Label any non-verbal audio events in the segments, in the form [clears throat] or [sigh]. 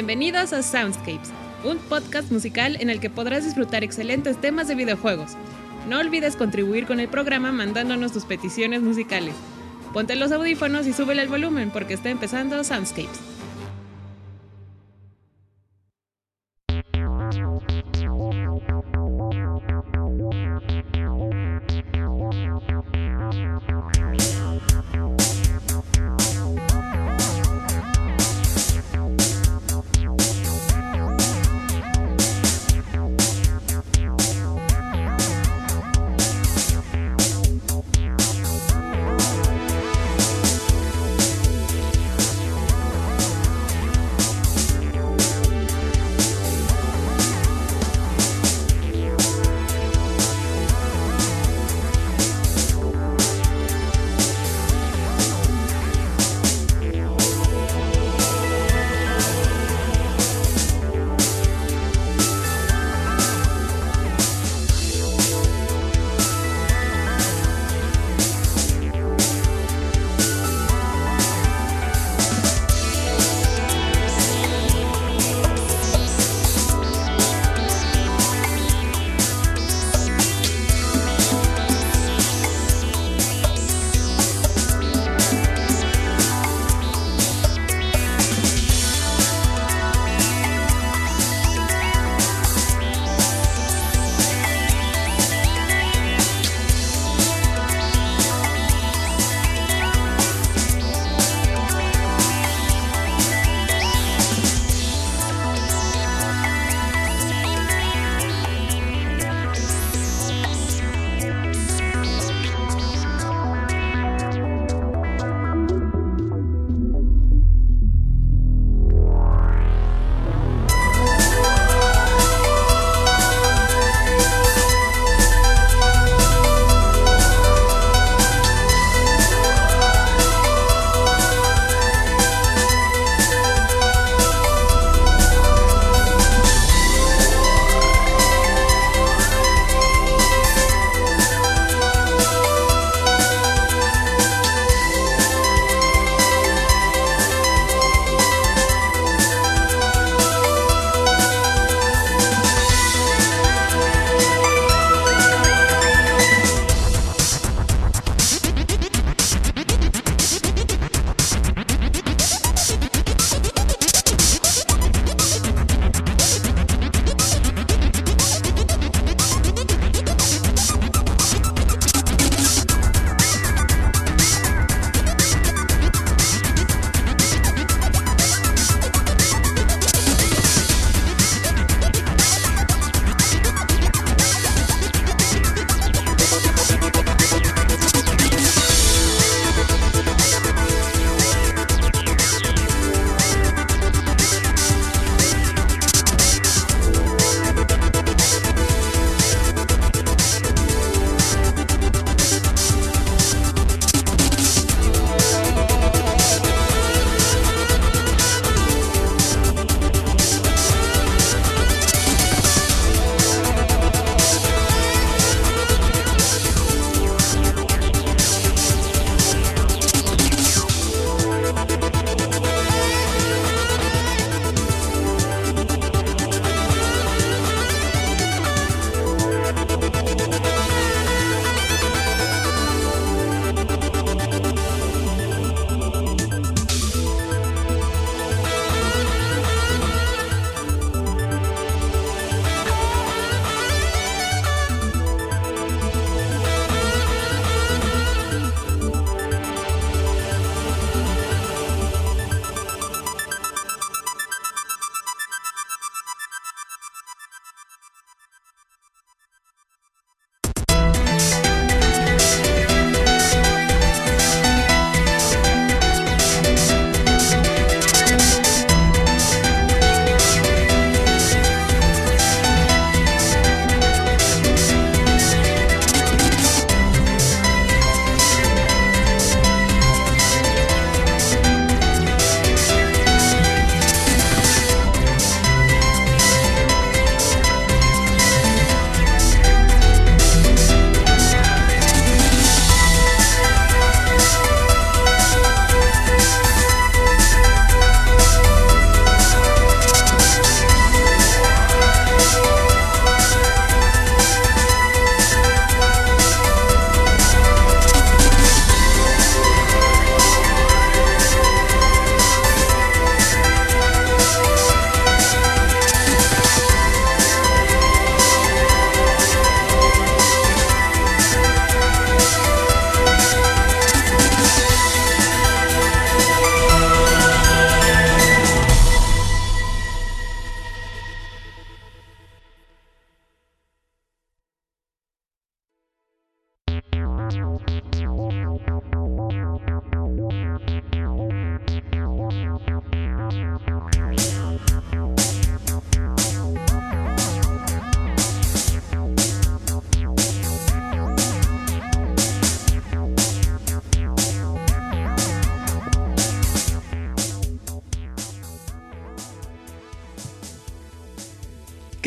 Bienvenidos a Soundscapes, un podcast musical en el que podrás disfrutar excelentes temas de videojuegos. No olvides contribuir con el programa mandándonos tus peticiones musicales. Ponte los audífonos y súbele el volumen porque está empezando Soundscapes.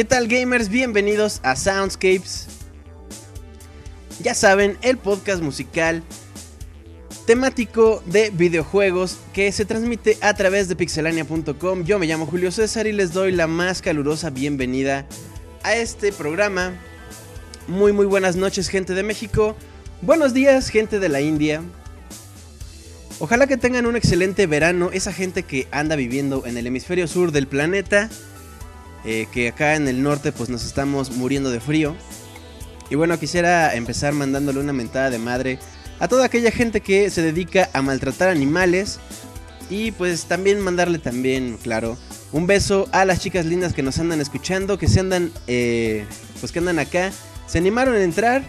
¿Qué tal gamers? Bienvenidos a Soundscapes. Ya saben, el podcast musical temático de videojuegos que se transmite a través de pixelania.com. Yo me llamo Julio César y les doy la más calurosa bienvenida a este programa. Muy muy buenas noches gente de México. Buenos días gente de la India. Ojalá que tengan un excelente verano esa gente que anda viviendo en el hemisferio sur del planeta. Eh, que acá en el norte pues nos estamos muriendo de frío. Y bueno, quisiera empezar mandándole una mentada de madre a toda aquella gente que se dedica a maltratar animales. Y pues también mandarle también, claro, un beso a las chicas lindas que nos andan escuchando, que se andan, eh, pues que andan acá. Se animaron a entrar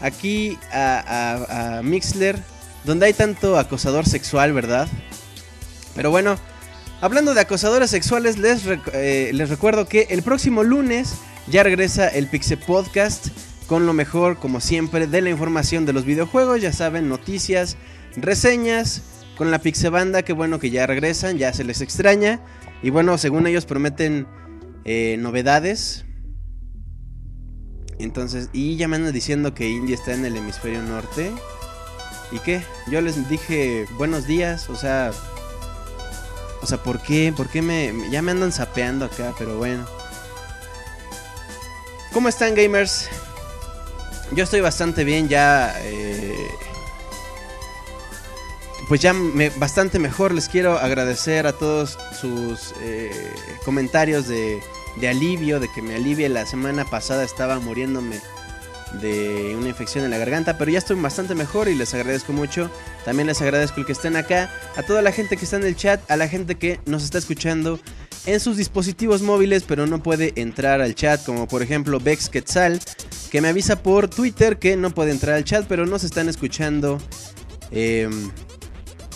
aquí a, a Mixler, donde hay tanto acosador sexual, ¿verdad? Pero bueno, Hablando de acosadores sexuales, les, eh, les recuerdo que el próximo lunes ya regresa el Pixel Podcast con lo mejor, como siempre, de la información de los videojuegos. Ya saben, noticias, reseñas con la Pixel Banda. Que bueno que ya regresan, ya se les extraña. Y bueno, según ellos prometen eh, novedades. Entonces, y ya me andan diciendo que India está en el hemisferio norte. ¿Y qué? Yo les dije buenos días, o sea, o sea, ¿por qué? ¿Por qué me, ya me andan sapeando acá? Pero bueno. ¿Cómo están gamers? Yo estoy bastante bien, ya... Eh, pues ya me, bastante mejor. Les quiero agradecer a todos sus eh, comentarios de, de alivio, de que me alivie. La semana pasada estaba muriéndome de una infección en la garganta, pero ya estoy bastante mejor y les agradezco mucho. También les agradezco el que estén acá, a toda la gente que está en el chat, a la gente que nos está escuchando en sus dispositivos móviles, pero no puede entrar al chat, como por ejemplo Bex Quetzal, que me avisa por Twitter que no puede entrar al chat, pero nos están escuchando. Em,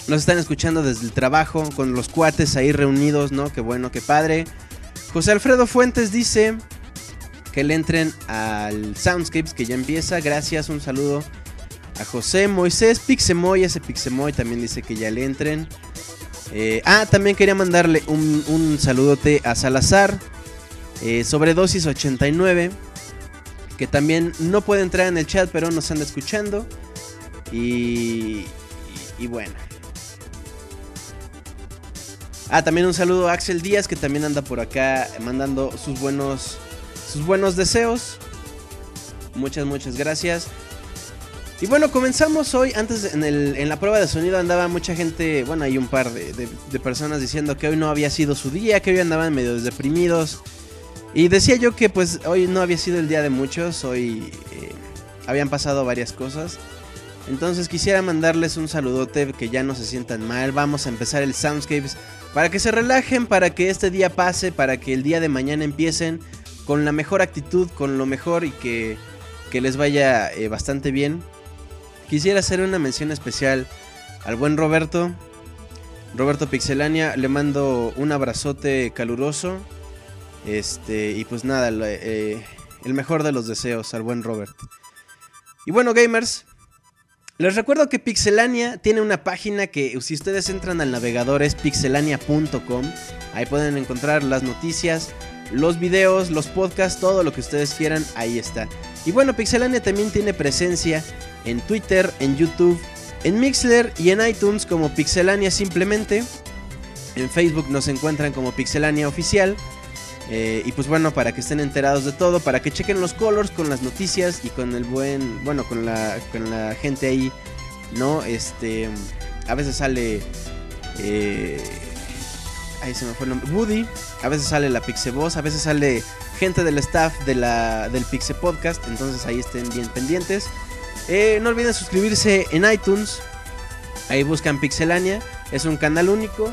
nos están escuchando desde el trabajo, con los cuates ahí reunidos, ¿no? Qué bueno, qué padre. José Alfredo Fuentes dice, que le entren al Soundscapes que ya empieza. Gracias, un saludo a José Moisés Pixemoy. Ese Pixemoy también dice que ya le entren. Eh, ah, también quería mandarle un, saludote a Salazar. Eh, Sobredosis 89. Que también no puede entrar en el chat, pero nos anda escuchando. Y, y, bueno. Ah, también un saludo a Axel Díaz, que también anda por acá mandando sus buenos sus buenos deseos. Muchas, muchas gracias. Y bueno, comenzamos hoy. Antes en, la prueba de sonido andaba mucha gente, bueno, hay un par de, personas diciendo que hoy no había sido su día, que hoy andaban medio deprimidos. Y decía yo que pues hoy no había sido el día de muchos, hoy eh, habían pasado varias cosas. Entonces quisiera mandarles un saludote, que ya no se sientan mal. Vamos a empezar el Soundscapes para que se relajen, para que este día pase, para que el día de mañana empiecen con la mejor actitud, con lo mejor y que, les vaya eh, bastante bien. Quisiera hacer una mención especial al buen Roberto. Roberto Pixelania, le mando un abrazote caluroso. Este, y pues nada, eh, el mejor de los deseos al buen Robert. Y bueno, gamers, les recuerdo que Pixelania tiene una página que si ustedes entran al navegador es pixelania.com. Ahí pueden encontrar las noticias, los videos, los podcasts, todo lo que ustedes quieran, ahí está. Y bueno, Pixelania también tiene presencia en Twitter, en YouTube, en Mixler y en iTunes como Pixelania simplemente. En Facebook nos encuentran como Pixelania Oficial. Eh, y pues bueno, para que estén enterados de todo, para que chequen los colors con las noticias y con el buen, bueno, con la, con la gente ahí, ¿no? Este, a veces sale... Eh, ahí se me fue el nombre, Woody, a veces sale la Pixe Voz, a veces sale gente del staff de la, del Pixe Podcast, entonces ahí estén bien pendientes. Eh, no olviden suscribirse en iTunes, ahí buscan Pixelania, es un canal único.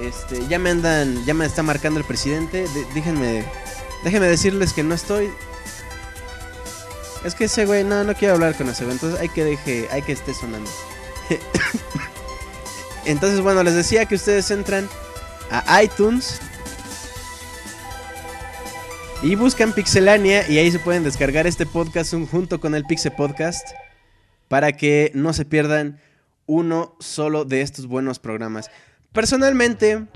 Este, ya me andan, ya me está marcando el presidente, déjenme, déjenme decirles que no estoy. Es que ese güey, no, no quiero hablar con ese güey. Entonces hay que deje, hay que esté sonando. [laughs] entonces, bueno, les decía que ustedes entran a iTunes. Y buscan Pixelania y ahí se pueden descargar este podcast junto con el Pixel Podcast para que no se pierdan uno solo de estos buenos programas. Personalmente,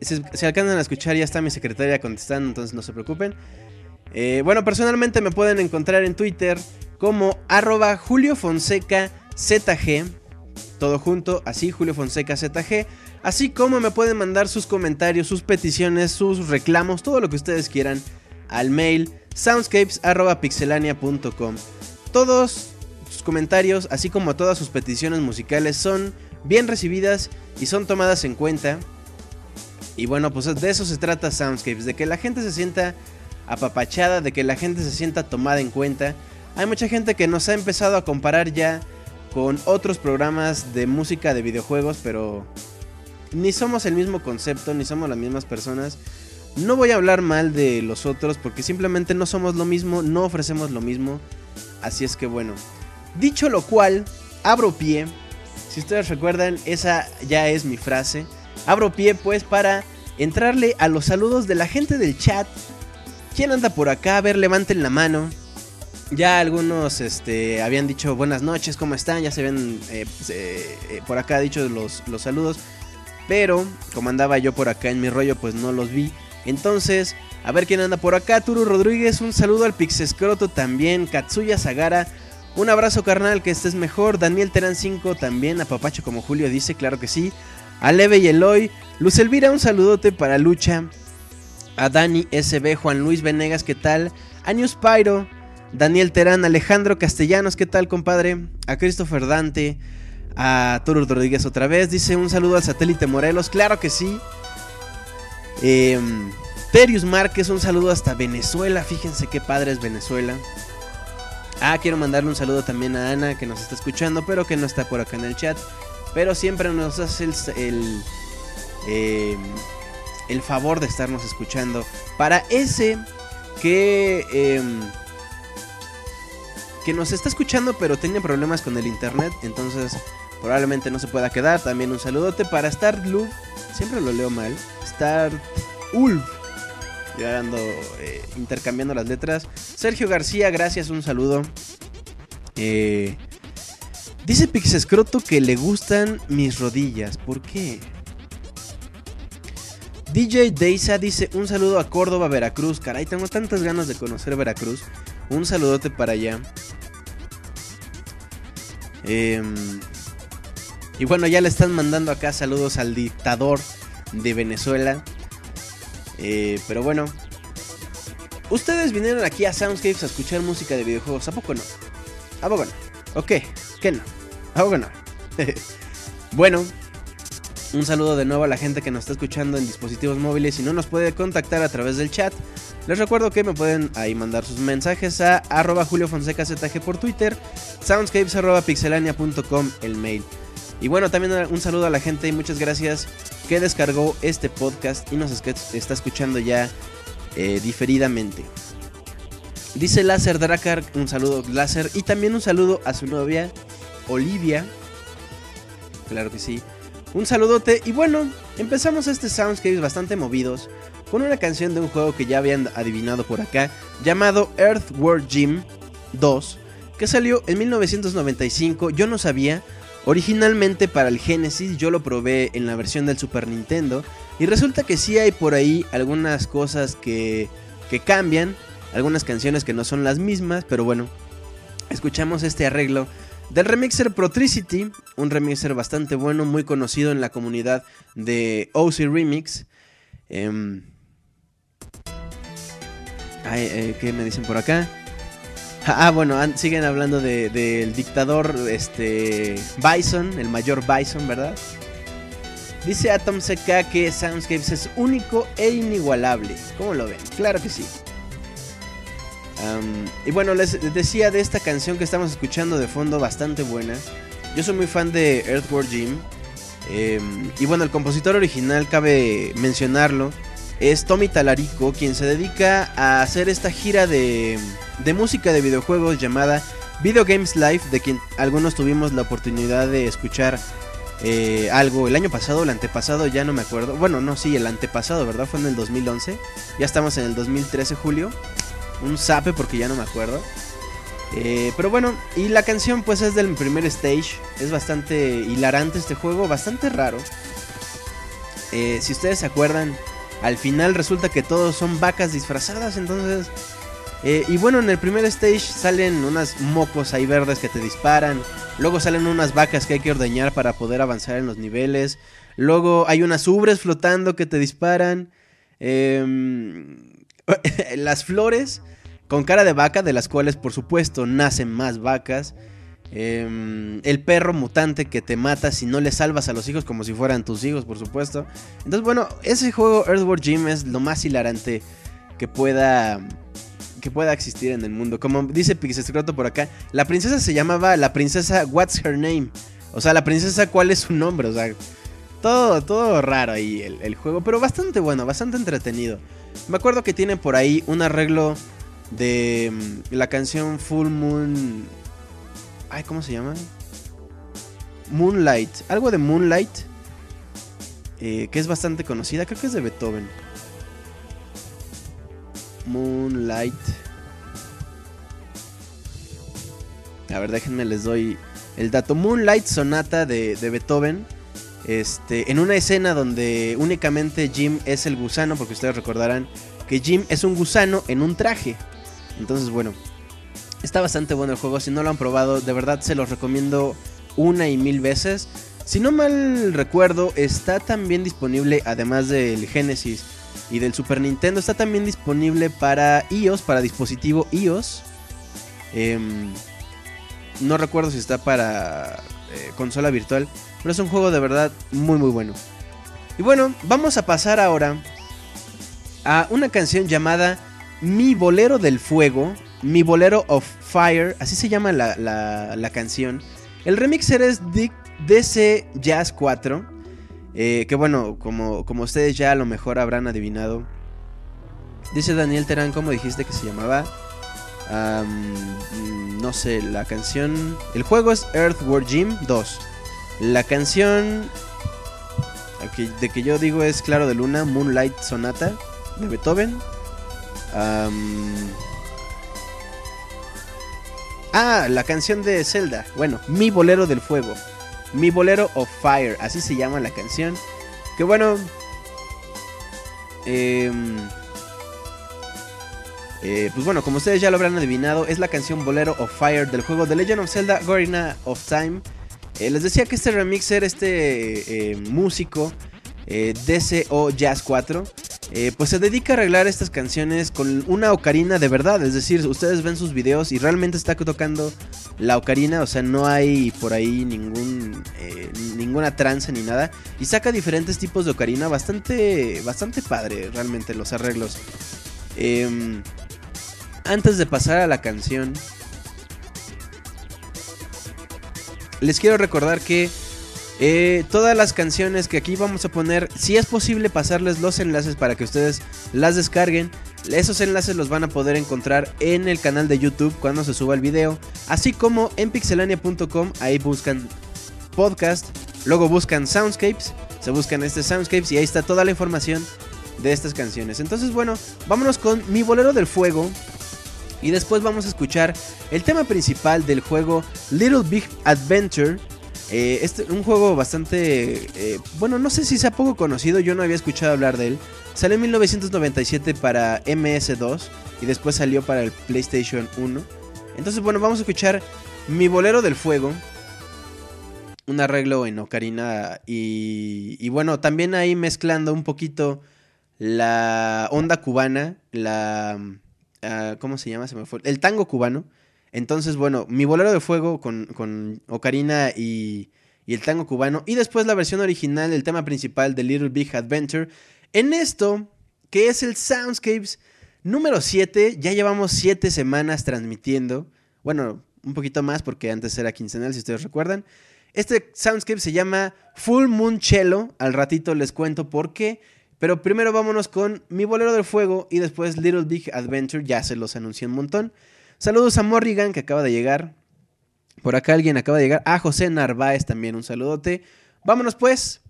si, alcanzan a escuchar, ya está mi secretaria contestando, entonces no se preocupen. Eh, bueno, personalmente me pueden encontrar en Twitter como arroba Julio Fonseca ZG. Todo junto, así Julio Fonseca ZG. Así como me pueden mandar sus comentarios, sus peticiones, sus reclamos, todo lo que ustedes quieran al mail soundscapes.pixelania.com. Todos sus comentarios, así como todas sus peticiones musicales, son bien recibidas y son tomadas en cuenta. Y bueno, pues de eso se trata Soundscapes, de que la gente se sienta apapachada, de que la gente se sienta tomada en cuenta. Hay mucha gente que nos ha empezado a comparar ya con otros programas de música de videojuegos, pero ni somos el mismo concepto, ni somos las mismas personas. No voy a hablar mal de los otros porque simplemente no somos lo mismo, no ofrecemos lo mismo. Así es que bueno. Dicho lo cual, abro pie. Si ustedes recuerdan, esa ya es mi frase. Abro pie pues para entrarle a los saludos de la gente del chat. ¿Quién anda por acá? A ver, levanten la mano. Ya algunos este, habían dicho buenas noches, ¿cómo están? Ya se ven eh, pues, eh, eh, por acá dicho los, los saludos. Pero como andaba yo por acá en mi rollo, pues no los vi. Entonces, a ver quién anda por acá. Turu Rodríguez, un saludo al Pixescroto también. Katsuya Sagara, un abrazo carnal, que estés mejor. Daniel Terán 5 también, a Papacho como Julio dice, claro que sí. A Leve y Eloy. Luz Elvira, un saludote para Lucha. A Dani SB, Juan Luis Venegas, ¿qué tal? A News Pyro, Daniel Terán, Alejandro Castellanos, ¿qué tal, compadre? A Christopher Dante a Toro Rodríguez otra vez. Dice un saludo al satélite Morelos. Claro que sí. Eh, Terius Márquez, un saludo hasta Venezuela. Fíjense qué padre es Venezuela. Ah, quiero mandarle un saludo también a Ana que nos está escuchando, pero que no está por acá en el chat. Pero siempre nos hace el, el, em, favor de estarnos escuchando. Para ese que, em, que nos está escuchando, pero tiene problemas con el internet, entonces probablemente no se pueda quedar. También un saludote para Star Blue. Siempre lo leo mal. Star Ulf. Ya ando eh, intercambiando las letras. Sergio García, gracias, un saludo. Eh, dice Pixescroto que le gustan mis rodillas. ¿Por qué? DJ Deisa dice un saludo a Córdoba, Veracruz. Caray, tengo tantas ganas de conocer Veracruz. Un saludote para allá. Eh, y bueno, ya le están mandando acá saludos al dictador de Venezuela. Eh, pero bueno. Ustedes vinieron aquí a Soundscapes a escuchar música de videojuegos. ¿A poco no? ¿A poco no? ¿Ok? ¿Qué no? ¿A poco no? [laughs] bueno. Un saludo de nuevo a la gente que nos está escuchando en dispositivos móviles y no nos puede contactar a través del chat. Les recuerdo que me pueden ahí mandar sus mensajes a arroba por Twitter, soundscapes el mail. Y bueno, también un saludo a la gente y muchas gracias que descargó este podcast y nos está escuchando ya eh, diferidamente. Dice Láser Dracar, un saludo Láser y también un saludo a su novia Olivia. Claro que sí. Un saludote y bueno, empezamos este Soundscapes bastante movidos con una canción de un juego que ya habían adivinado por acá llamado Earthworm Jim 2 que salió en 1995. Yo no sabía, Originalmente para el Genesis yo lo probé en la versión del Super Nintendo y resulta que sí hay por ahí algunas cosas que, que cambian, algunas canciones que no son las mismas, pero bueno, escuchamos este arreglo del remixer Protricity, un remixer bastante bueno, muy conocido en la comunidad de OC Remix. Eh, ¿Qué me dicen por acá? Ah, bueno, siguen hablando del dictador este, Bison, el mayor Bison, ¿verdad? Dice Atom CK que Soundscapes es único e inigualable. ¿Cómo lo ven? Claro que sí. y bueno, les decía de esta canción que estamos escuchando de fondo, bastante buena. Yo soy muy fan de Earthworm Jim. Em, y bueno, el compositor original, cabe mencionarlo, es Tommy Talarico, quien se dedica a hacer esta gira de de música de videojuegos llamada Video Games Live, de quien algunos tuvimos la oportunidad de escuchar eh, algo el año pasado, el antepasado, ya no me acuerdo. Bueno, no, sí, el antepasado, ¿verdad? Fue en el 2011. Ya estamos en el 2013, julio. Un sape porque ya no me acuerdo. Eh, pero bueno, y la canción pues es del primer stage. Es bastante hilarante este juego, bastante raro. Eh, si ustedes se acuerdan, al final resulta que todos son vacas disfrazadas. Entonces, eh, y bueno, en el primer stage salen unas mocos ahí verdes que te disparan. Luego salen unas vacas que hay que ordeñar para poder avanzar en los niveles. Luego hay unas ubres flotando que te disparan. Em, [laughs] las flores con cara de vaca, de las cuales por supuesto nacen más vacas. Em, el perro mutante que te mata si no le salvas a los hijos como si fueran tus hijos, por supuesto. Entonces, bueno, ese juego Earthworm Jim es lo más hilarante que pueda que pueda existir en el mundo. Como dice Pixescroto por acá, la princesa se llamaba la princesa What's Her Name. O sea, la princesa cuál es su nombre. O sea, todo, todo raro ahí el, juego. Pero bastante bueno, bastante entretenido. Me acuerdo que tiene por ahí un arreglo de mm, la canción Full Moon. Ay, ¿cómo se llama? Moonlight. Algo de Moonlight. Eh, que es bastante conocida. Creo que es de Beethoven. Moonlight. A ver, déjenme les doy el dato. Moonlight Sonata de, de Beethoven. Este, en una escena donde únicamente Jim es el gusano, porque ustedes recordarán que Jim es un gusano en un traje. Entonces, bueno, está bastante bueno el juego. Si no lo han probado, de verdad se los recomiendo una y mil veces. Si no mal recuerdo, está también disponible, además del Genesis y del Super Nintendo, está también disponible para iOS, para dispositivo iOS. Em, no recuerdo si está para eh, consola virtual, pero es un juego de verdad muy muy bueno. Y bueno, vamos a pasar ahora a una canción llamada Mi Bolero del Fuego, Mi Bolero of Fire, así se llama la, canción. El remixer es DC Jazz 4. Eh, que bueno, como, como ustedes ya a lo mejor habrán adivinado. Dice Daniel Terán, ¿cómo dijiste que se llamaba? no sé, la canción... El juego es Earthworm Jim 2. La canción de que yo digo es Claro de Luna, Moonlight Sonata de Beethoven. Ah, la canción de Zelda. Bueno, Mi Bolero del Fuego. Mi Bolero of Fire, así se llama la canción. Que bueno... Em, eh, pues bueno, como ustedes ya lo habrán adivinado, es la canción Bolero of Fire del juego The Legend of Zelda Gorina of Time. Eh, les decía que este remixer, este eh, músico, DCO Jazz 4, pues se dedica a arreglar estas canciones con una ocarina de verdad. Es decir, ustedes ven sus videos y realmente está tocando la ocarina, o sea, no hay por ahí ningún ninguna trance ni nada y saca diferentes tipos de ocarina, bastante bastante padre realmente los arreglos. Eh, antes de pasar a la canción, les quiero recordar que eh, todas las canciones que aquí vamos a poner, si es posible pasarles los enlaces para que ustedes las descarguen. Esos enlaces los van a poder encontrar en el canal de YouTube cuando se suba el video, así como en pixelania.com, ahí buscan podcast, luego buscan soundscapes, se buscan este soundscapes y ahí está toda la información de estas canciones. Entonces, bueno, vámonos con Mi Bolero del Fuego, y después vamos a escuchar el tema principal del juego Little Big Adventure. Eh, un juego bastante... Eh, bueno, no sé si sea poco conocido, yo no había escuchado hablar de él. Salió en 1997 para MS2 y después salió para el PlayStation 1. Entonces, bueno, vamos a escuchar Mi Bolero del Fuego. Un arreglo en ocarina y, y bueno, también ahí mezclando un poquito la onda cubana, la Ah, ¿Cómo se llama? Se me fue. El tango cubano. Entonces, bueno, mi bolero de fuego con, con Ocarina y, y, el tango cubano. Y después la versión original, el tema principal de Little Big Adventure. En esto, que es el Soundscapes número 7, ya llevamos 7 semanas transmitiendo. Bueno, un poquito más porque antes era quincenal, si ustedes recuerdan. Este Soundscape se llama Full Moon Cello. Al ratito les cuento por qué. Pero primero vámonos con Mi Bolero del Fuego y después Little Big Adventure, ya se los anuncié un montón. Saludos a Morrigan que acaba de llegar. Por acá alguien acaba de llegar. A José Narváez también un saludote. Vámonos pues.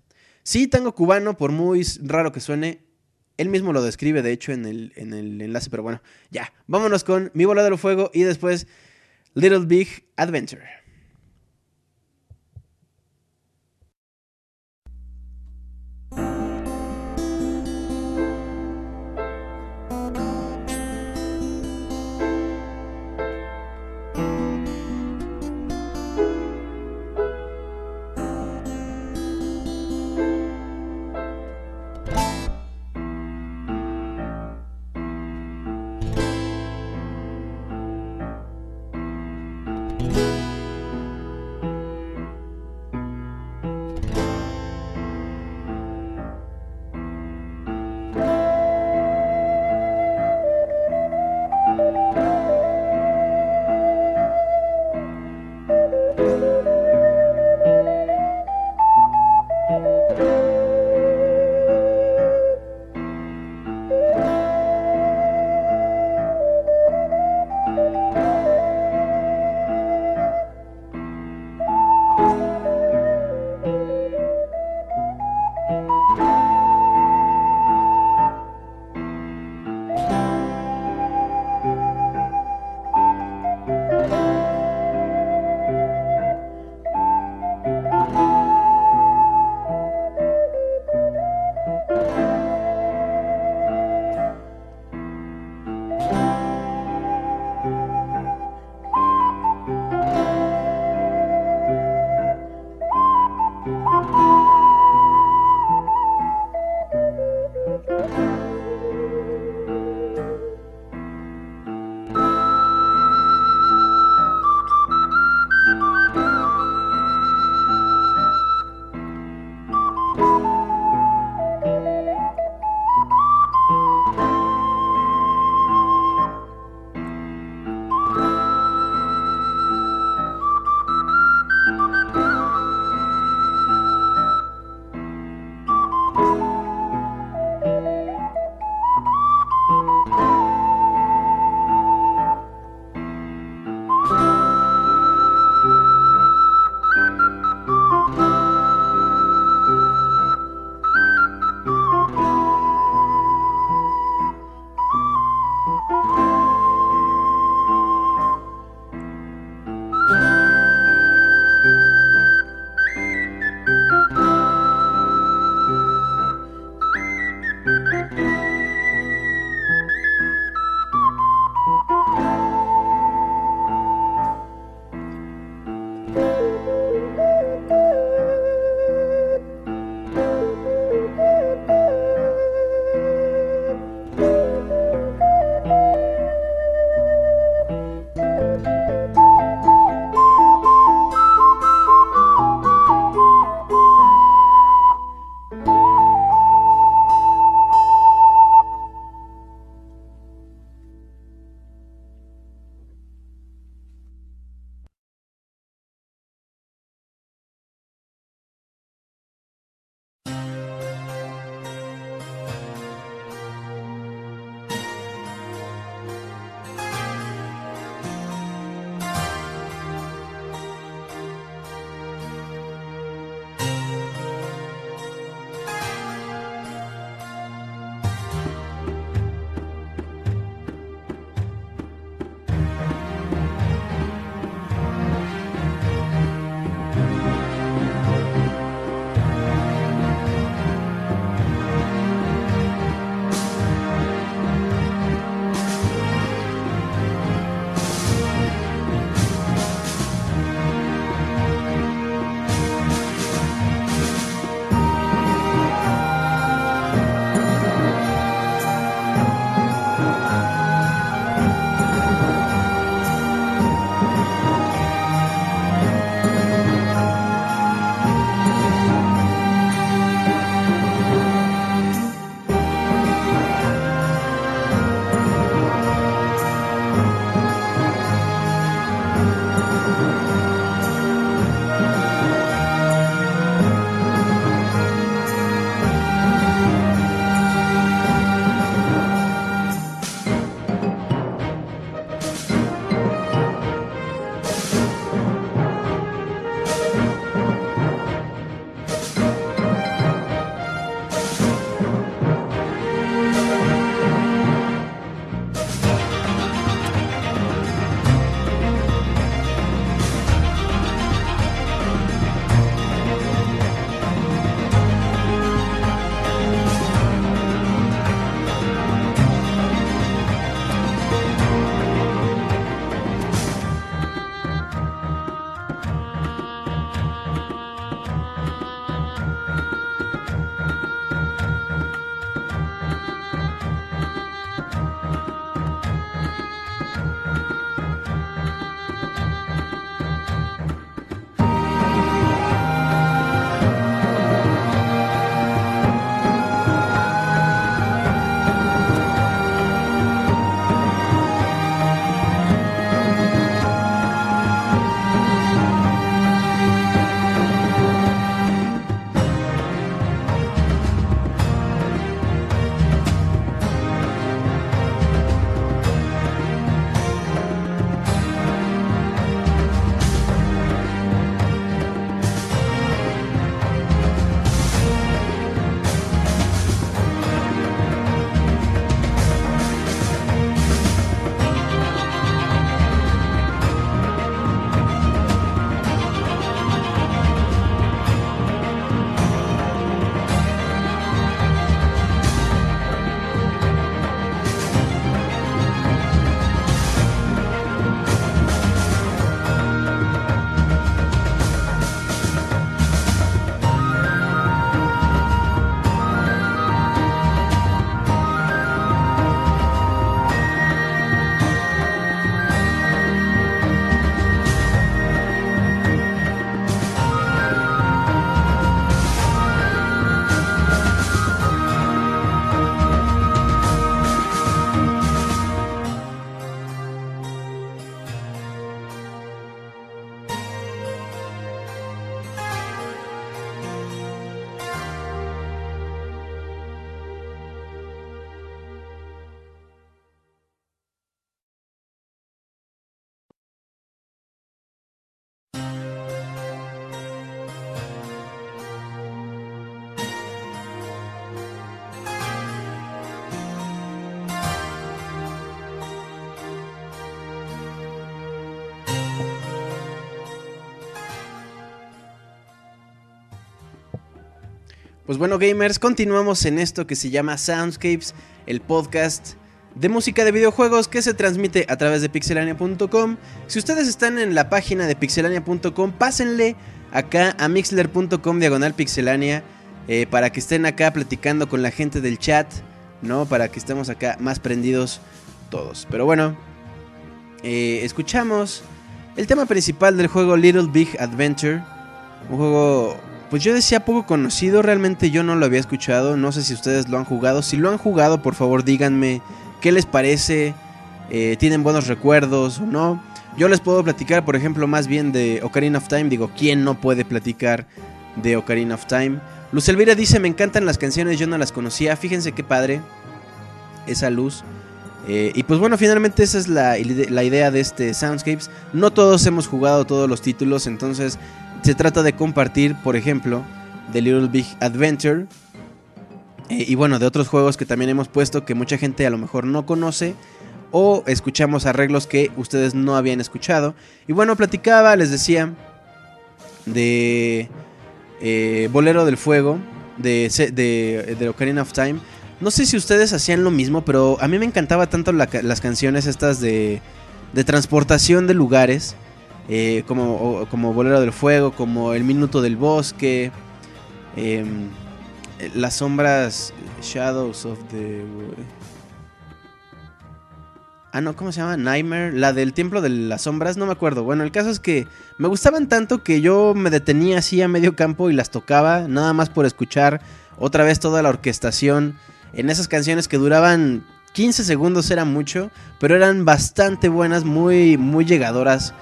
Sí, tango cubano, por muy raro que suene. Él mismo lo describe, de hecho, en el, en el enlace, pero bueno, ya. Vámonos con Mi Voladero Fuego y después Little Big Adventure. Pues bueno, gamers, continuamos en esto que se llama Soundscapes, el podcast de música de videojuegos que se transmite a través de pixelania.com. Si ustedes están en la página de pixelania.com, pásenle acá a mixler.com diagonal pixelania eh, para que estén acá platicando con la gente del chat, ¿no? Para que estemos acá más prendidos todos. Pero bueno, eh, escuchamos el tema principal del juego Little Big Adventure. Un juego, pues yo decía poco conocido, realmente yo no lo había escuchado. No sé si ustedes lo han jugado. Si lo han jugado, por favor díganme qué les parece. Eh, ¿Tienen buenos recuerdos o no? Yo les puedo platicar, por ejemplo, más bien de Ocarina of Time. Digo, ¿quién no puede platicar de Ocarina of Time? Luz Elvira dice, me encantan las canciones, yo no las conocía. Fíjense qué padre esa luz. Eh, y pues bueno, finalmente esa es la, idea de este Soundscapes. No todos hemos jugado todos los títulos, entonces se trata de compartir, por ejemplo, The Little Big Adventure. Eh, y bueno, de otros juegos que también hemos puesto que mucha gente a lo mejor no conoce. O escuchamos arreglos que ustedes no habían escuchado. Y bueno, platicaba, les decía, de eh, Bolero del Fuego, de, de, de Ocarina of Time. No sé si ustedes hacían lo mismo, pero a mí me encantaba tanto las canciones estas de, de transportación de lugares, eh, como, como Bolero del Fuego, como El Minuto del Bosque, em, Las Sombras, Shadows of the... Ah, no, ¿cómo se llama? Nightmare. La del Templo de las Sombras, no me acuerdo. Bueno, el caso es que me gustaban tanto que yo me detenía así a medio campo y las tocaba, nada más por escuchar otra vez toda la orquestación en esas canciones que duraban 15 segundos era mucho, pero eran bastante buenas, muy, muy llegadoras.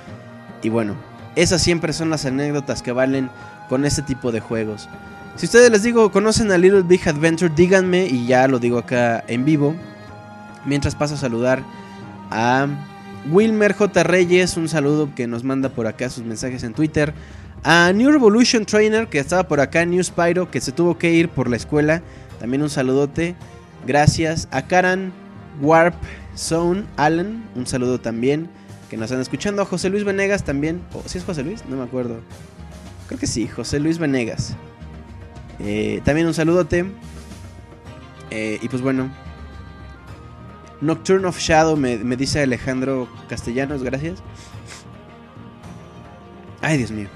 Y bueno, esas siempre son las anécdotas que valen con este tipo de juegos. Si ustedes les digo, conocen a Little Big Adventure, díganme y ya lo digo acá en vivo. Mientras paso a saludar a Wilmer J. Reyes, un saludo que nos manda por acá sus mensajes en Twitter. A New Revolution Trainer, que estaba por acá, New Spyro, que se tuvo que ir por la escuela. También un saludote. Gracias a Karan Warp Zone Allen. Un saludo también. Que nos están escuchando. José Luis Venegas también. ¿O si es José Luis? No me acuerdo. Creo que sí, José Luis Venegas. Eh, también un saludote. Eh, y pues bueno. Nocturne of Shadow me, me dice Alejandro Castellanos, gracias. Ay, Dios mío.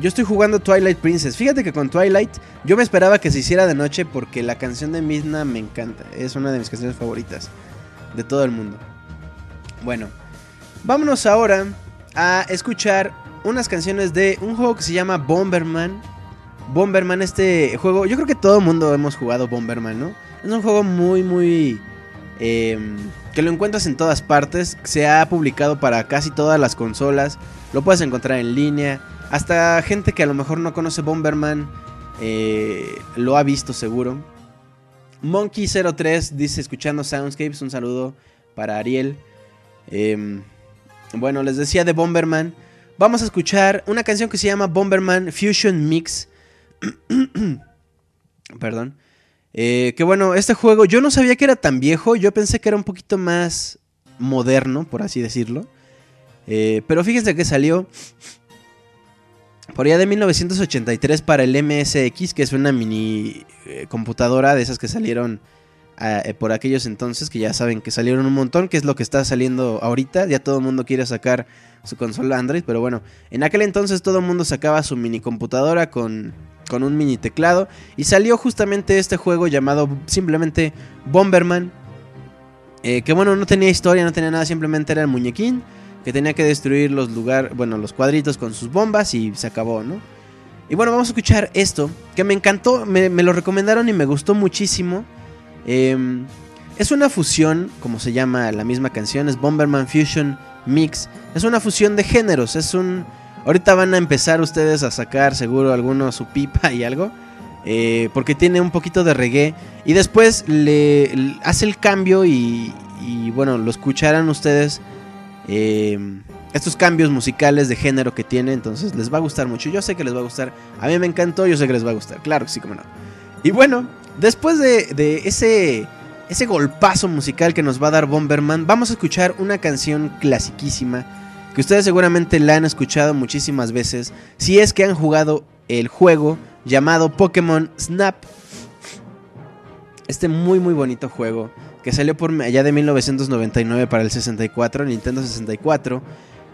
Yo estoy jugando Twilight Princess. Fíjate que con Twilight yo me esperaba que se hiciera de noche porque la canción de Midna me encanta. Es una de mis canciones favoritas de todo el mundo. Bueno, vámonos ahora a escuchar unas canciones de un juego que se llama Bomberman. Bomberman, este juego, yo creo que todo el mundo hemos jugado Bomberman, ¿no? Es un juego muy, muy... Em, que lo encuentras en todas partes. Se ha publicado para casi todas las consolas. Lo puedes encontrar en línea. Hasta gente que a lo mejor no conoce Bomberman eh, lo ha visto seguro. Monkey03 dice escuchando Soundscapes. Un saludo para Ariel. Em, bueno, les decía de Bomberman. Vamos a escuchar una canción que se llama Bomberman Fusion Mix. [clears throat] Perdón. Eh, que bueno, este juego yo no sabía que era tan viejo. Yo pensé que era un poquito más moderno, por así decirlo. Eh, pero fíjense que salió por allá de 1983 para el MSX, que es una mini eh, computadora de esas que salieron eh, por aquellos entonces, que ya saben que salieron un montón, que es lo que está saliendo ahorita. Ya todo el mundo quiere sacar su consola Android, pero bueno, en aquel entonces todo el mundo sacaba su mini computadora con, con un mini teclado. Y salió justamente este juego llamado simplemente Bomberman. Eh, que bueno, no tenía historia, no tenía nada, simplemente era el muñequín que tenía que destruir los lugares, bueno, los cuadritos con sus bombas y se acabó, ¿no? Y bueno, vamos a escuchar esto, que me encantó, me, lo recomendaron y me gustó muchísimo. Em, es una fusión, como se llama la misma canción, es Bomberman Fusion Mix. Es una fusión de géneros, es un... Ahorita van a empezar ustedes a sacar seguro alguno su pipa y algo. Eh, porque tiene un poquito de reggae. Y después le, hace el cambio y, y bueno, lo escucharán ustedes eh, estos cambios musicales de género que tiene. Entonces les va a gustar mucho. Yo sé que les va a gustar. A mí me encantó, yo sé que les va a gustar. Claro sí, como no. Y bueno, después de, ese, golpazo musical que nos va a dar Bomberman, vamos a escuchar una canción clasiquísima. Que ustedes seguramente la han escuchado muchísimas veces. Si es que han jugado el juego llamado Pokémon Snap. Este muy muy bonito juego que salió por allá de 1999 para el 64, Nintendo 64.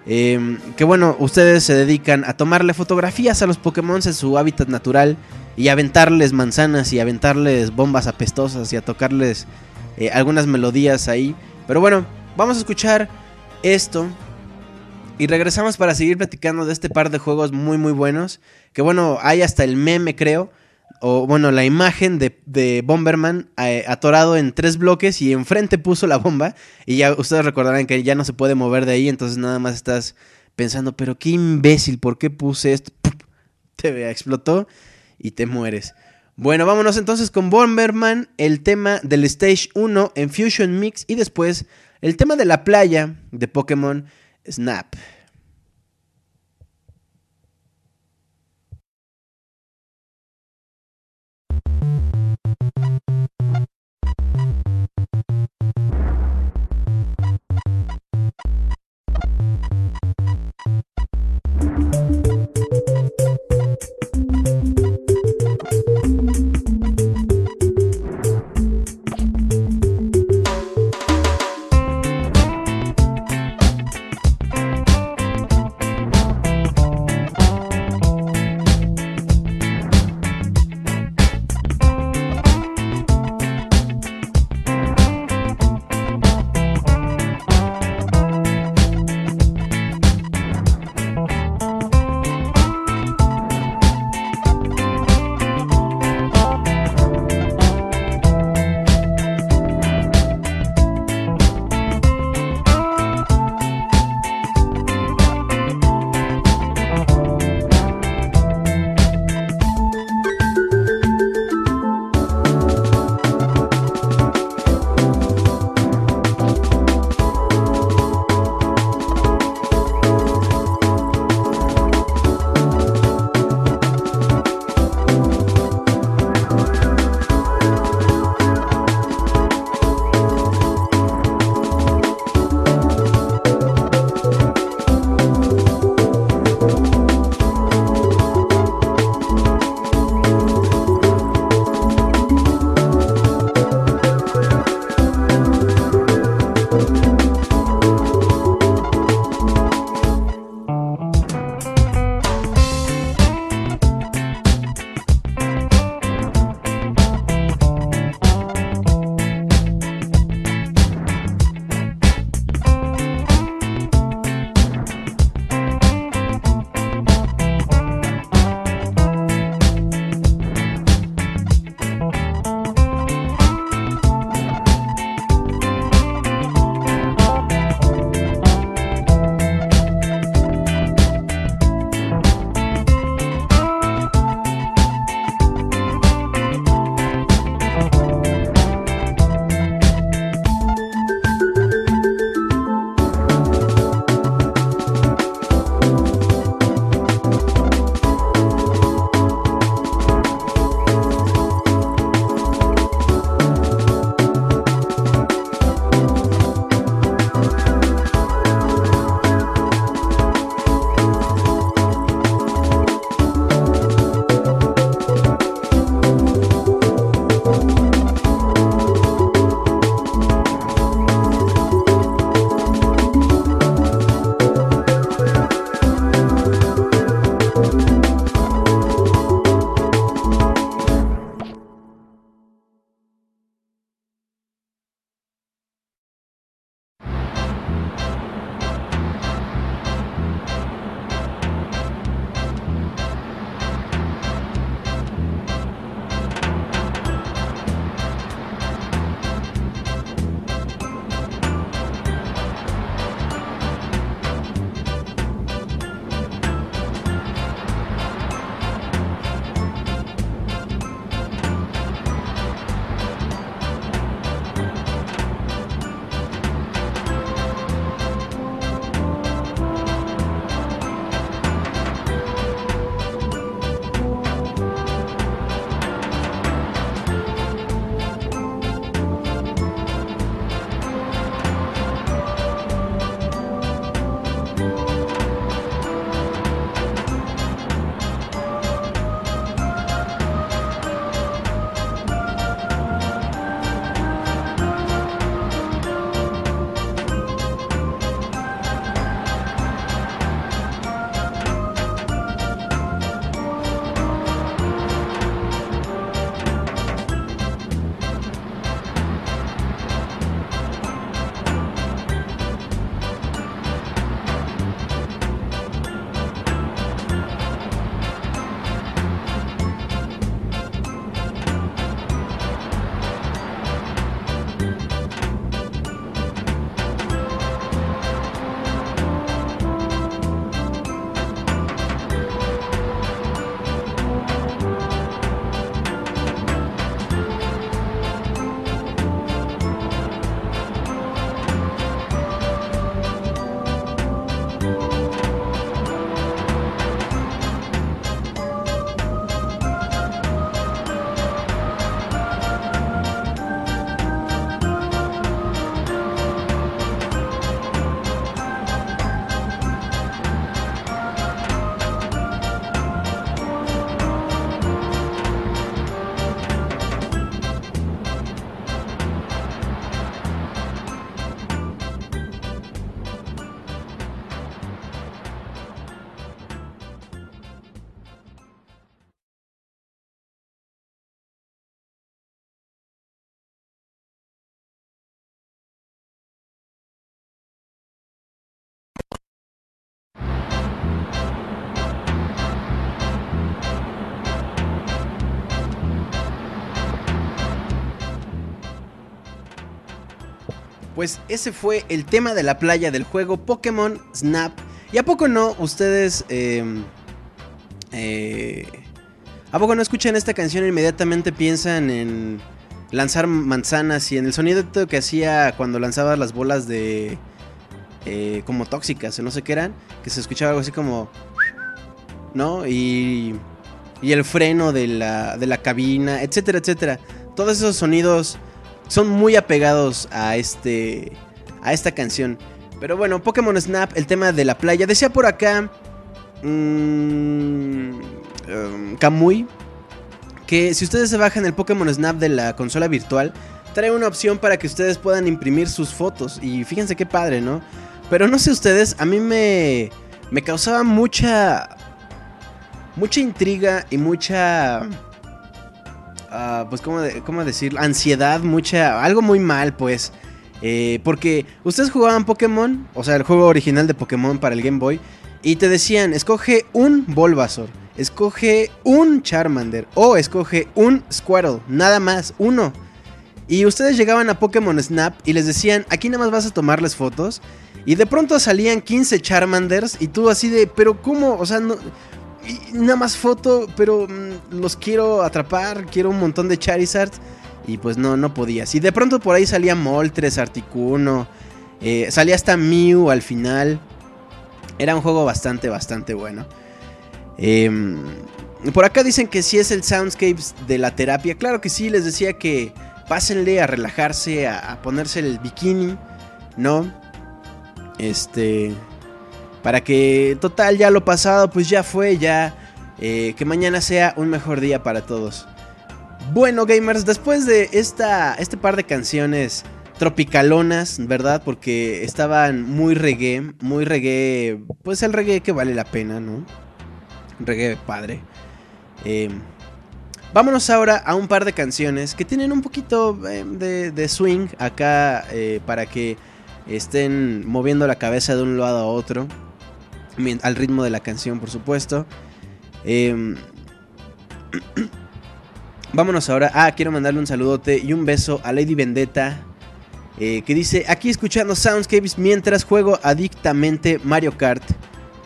Em, que bueno, ustedes se dedican a tomarle fotografías a los Pokémon en su hábitat natural y aventarles manzanas y aventarles bombas apestosas y a tocarles eh, algunas melodías ahí. Pero bueno, vamos a escuchar esto y regresamos para seguir platicando de este par de juegos muy muy buenos. Que bueno, hay hasta el meme creo. O bueno, la imagen de, Bomberman eh, atorado en tres bloques y enfrente puso la bomba. Y ya ustedes recordarán que ya no se puede mover de ahí. Entonces nada más estás pensando, pero qué imbécil, ¿por qué puse esto? [laughs] Te explotó y te mueres. Bueno, vámonos entonces con Bomberman, el tema del Stage 1 en Fusion Mix y después el tema de la playa de Pokémon Snap. Pues ese fue el tema de la playa del juego Pokémon Snap. ¿Y a poco no? Ustedes... Em, eh, ¿A poco no escuchan esta canción e inmediatamente piensan en lanzar manzanas y en el sonido que hacía cuando lanzaba las bolas de... Eh, como tóxicas o no sé qué eran? Que se escuchaba algo así como... ¿No? Y... Y el freno de la, de la cabina, etcétera, etcétera. Todos esos sonidos son muy apegados a este a esta canción. Pero bueno, Pokémon Snap, el tema de la playa. Decía por acá mmm, que si ustedes se bajan el Pokémon Snap de la consola virtual, trae una opción para que ustedes puedan imprimir sus fotos. Y fíjense qué padre, ¿no? Pero no sé ustedes, a mí me me causaba mucha mucha intriga y mucha Ah, pues, ¿cómo, ¿cómo decir? Ansiedad, mucha. Algo muy mal, pues. Eh, porque ustedes jugaban Pokémon, o sea, el juego original de Pokémon para el Game Boy, y te decían, escoge un Bulbasaur, escoge un Charmander, o escoge un Squirtle, nada más, uno. Y ustedes llegaban a Pokémon Snap y les decían, aquí nada más vas a tomarles fotos. Y de pronto salían 15 Charmanders y tú así de, pero ¿cómo? O sea, no, nada más foto, pero mm, los quiero atrapar, quiero un montón de Charizard. Y pues no, no podías. Y de pronto por ahí salía Moltres, Articuno, eh, salía hasta Mew al final. Era un juego bastante, bastante bueno. Em, por acá dicen que si es el Soundscapes de la terapia. Claro que sí, les decía que pásenle a relajarse, a ponerse el bikini, ¿no? Este para que, total, ya lo pasado, pues ya fue, ya. Eh, que mañana sea un mejor día para todos. Bueno, gamers, después de esta, este par de canciones tropicalonas, ¿verdad? Porque estaban muy reggae, muy reggae, pues el reggae que vale la pena, ¿no? Reggae padre. Em, vámonos ahora a un par de canciones que tienen un poquito em, de, swing acá eh, para que estén moviendo la cabeza de un lado a otro al ritmo de la canción, por supuesto. Em, [clears throat] vámonos ahora. Ah, quiero mandarle un saludote y un beso a Lady Vendetta. Eh, que dice, aquí escuchando Soundscapes mientras juego adictamente Mario Kart,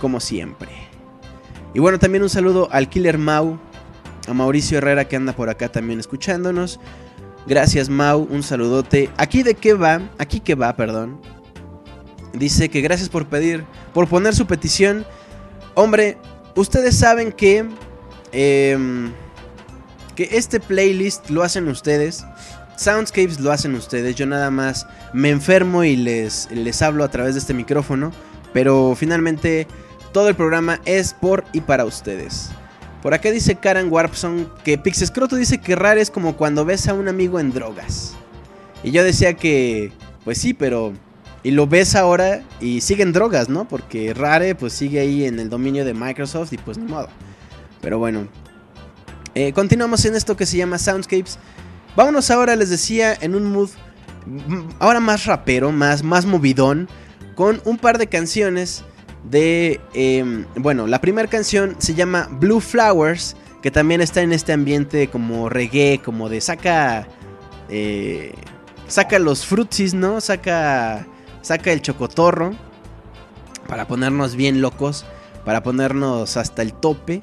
como siempre. Y bueno, también un saludo al Killer Mau, a Mauricio Herrera que anda por acá también escuchándonos. Gracias Mau, un saludote. Aquí de qué va, aquí que va, perdón. Dice que gracias por pedir, por poner su petición. Hombre, ustedes saben que, em, que este playlist lo hacen ustedes. Soundscapes lo hacen ustedes. Yo nada más me enfermo y les, les hablo a través de este micrófono. Pero finalmente todo el programa es por y para ustedes. Por acá dice Karen Warpson que Pixescroto dice que raro es como cuando ves a un amigo en drogas. Y yo decía que, pues sí, pero y lo ves ahora y siguen drogas, ¿no? Porque Rare pues sigue ahí en el dominio de Microsoft y pues ni modo. Pero bueno. Eh, continuamos en esto que se llama Soundscapes. Vámonos ahora, les decía, en un mood ahora más rapero, más, más movidón, con un par de canciones de... Em, bueno, la primera canción se llama Blue Flowers, que también está en este ambiente como reggae, como de saca... Eh, saca los frutsis, ¿no? Saca saca el chocotorro para ponernos bien locos, para ponernos hasta el tope.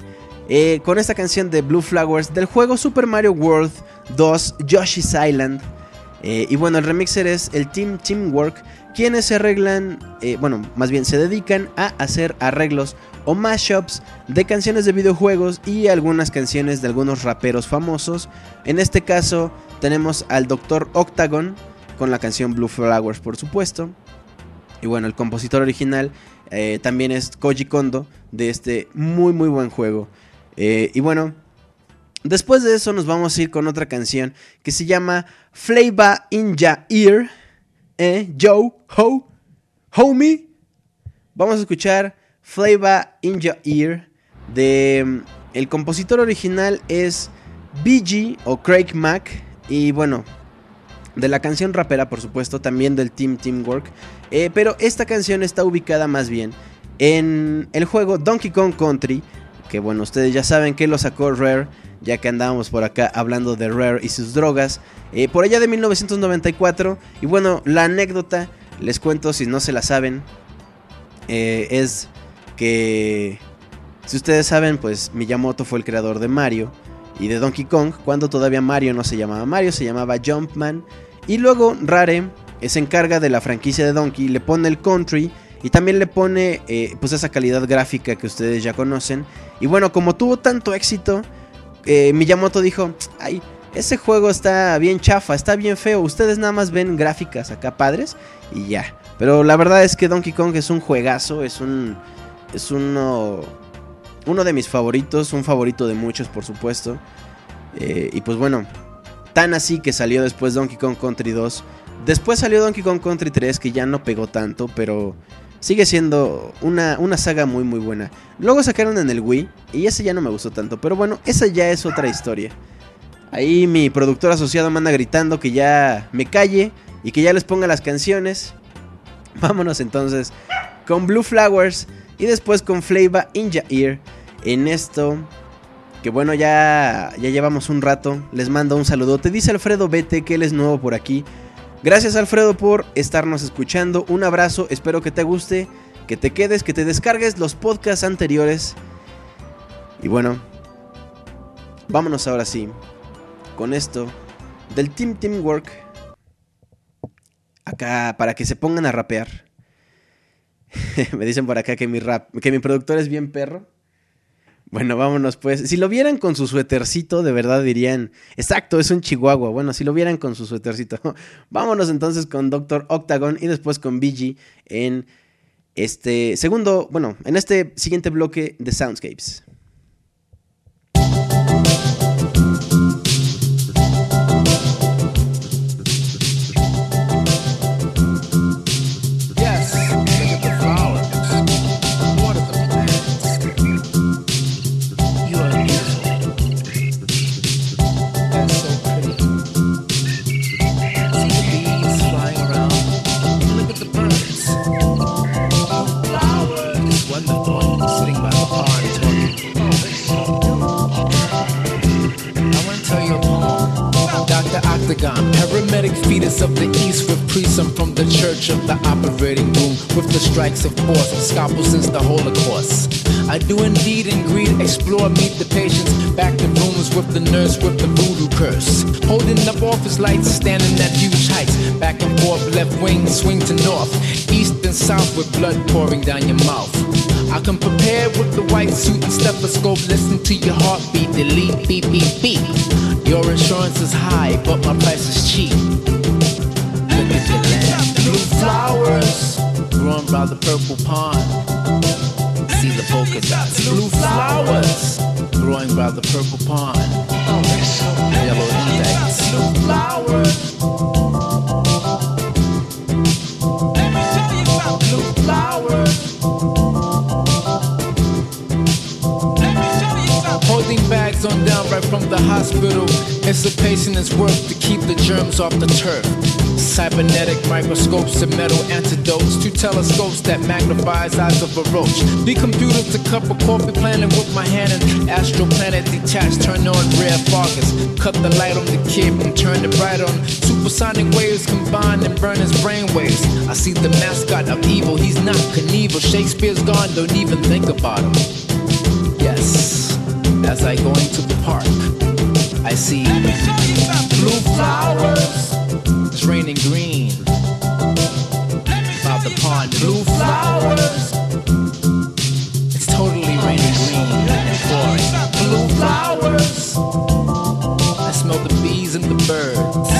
Eh, con esta canción de Blue Flowers del juego Super Mario World 2 Yoshi's Island. Eh, y bueno, el remixer es el Team Teamwork, quienes se arreglan, eh, bueno, más bien se dedican a hacer arreglos o mashups de canciones de videojuegos y algunas canciones de algunos raperos famosos. En este caso tenemos al Dr. Octagon con la canción Blue Flowers, por supuesto. Y bueno, el compositor original eh, también es Koji Kondo de este muy muy buen juego. Eh, y bueno, después de eso nos vamos a ir con otra canción que se llama Flavor in Ya Ear. Eh, Joe, Ho, Homie. Vamos a escuchar Flavor in Ya Ear de... Mm, el compositor original es BG o Craig Mack. Y bueno, de la canción rapera, por supuesto, también del Team Teamwork. Eh, pero esta canción está ubicada más bien en el juego Donkey Kong Country, que bueno, ustedes ya saben que lo sacó Rare ya que andábamos por acá hablando de Rare y sus drogas, eh, por allá de 1994. Y bueno, la anécdota, les cuento si no se la saben, eh, es que, si ustedes saben, pues Miyamoto fue el creador de Mario y de Donkey Kong, cuando todavía Mario no se llamaba Mario, se llamaba Jumpman. Y luego Rare se encarga de la franquicia de Donkey, le pone el country y también le pone eh, pues esa calidad gráfica que ustedes ya conocen. Y bueno, como tuvo tanto éxito, eh, Miyamoto dijo, ay, ese juego está bien chafa, está bien feo, ustedes nada más ven gráficas acá padres y ya. Pero la verdad es que Donkey Kong es un juegazo, es un... Es uno... Uno de mis favoritos, un favorito de muchos por supuesto. Eh, y pues bueno, tan así que salió después Donkey Kong Country 2. Después salió Donkey Kong Country 3 que ya no pegó tanto, pero sigue siendo una, una, saga muy muy buena. Luego sacaron en el Wii y ese ya no me gustó tanto, pero bueno, esa ya es otra historia. Ahí mi productor asociado me anda gritando que ya me calle y que ya les ponga las canciones. [laughs] Vámonos entonces con Blue Flowers y después con Flava in Ear en esto. Que bueno, ya, ya llevamos un rato. Les mando un saludo. Te dice Alfredo Vete que él es nuevo por aquí. Gracias Alfredo por estarnos escuchando. Un abrazo, espero que te guste, que te quedes, que te descargues los podcasts anteriores. Y bueno, vámonos ahora sí con esto del Team Teamwork. Acá para que se pongan a rapear. [laughs] Me dicen por acá que mi rap, que mi productor es bien perro. Bueno, vámonos pues. Si lo vieran con su suétercito, de verdad dirían, exacto, es un chihuahua. Bueno, si lo vieran con su suétercito. [laughs] vámonos entonces con Doctor Octagon y después con BG en este segundo, bueno, en este siguiente bloque de Soundscapes. Paramedic fetus of the east with priests I'm from the church of the operating room with the strikes of force, scalpel since the Holocaust. I do indeed and greed, explore, meet the patients, back in rooms with the nurse with the voodoo curse. Holding up office lights, standing at huge heights, back and forth, left wing, swing to north, east and south with blood pouring down your mouth. I can prepare with the white suit and stethoscope, listen to your heartbeat, delete, beep, beep, beep. Your insurance is high, but my price is cheap. Look at the land. Blue flowers growing by the purple pond. Oh, See the polka dots. Blue flowers growing by the purple pond. Yellow insects. Blue flowers. The hospital. It's a patient's work to keep the germs off the turf. Cybernetic microscopes and metal antidotes. Two telescopes that magnifies eyes of a roach. The computers, a cup of coffee planning with my hand and astral planet detached. Turn on rare focus. Cut the light on the kid and turn it bright on. Supersonic waves combine and burn his brainwaves. I see the mascot of evil. He's not Knievel. Shakespeare's gone. Don't even think about him. Yes. As I go into the park, I see blue flowers. It's raining green. About the pond, blue flowers. It's totally raining green and. Blue flowers. I smell the bees and the birds.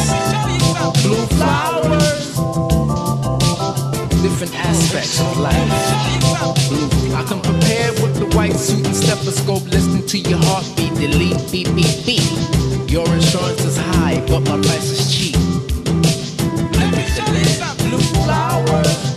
Blue flowers. Different aspects of life. Blue. I can prepare with the white suit and stethoscope listen to your heartbeat, delete, beep, beep, beep. Your insurance is high, but my price is cheap. Blue flowers,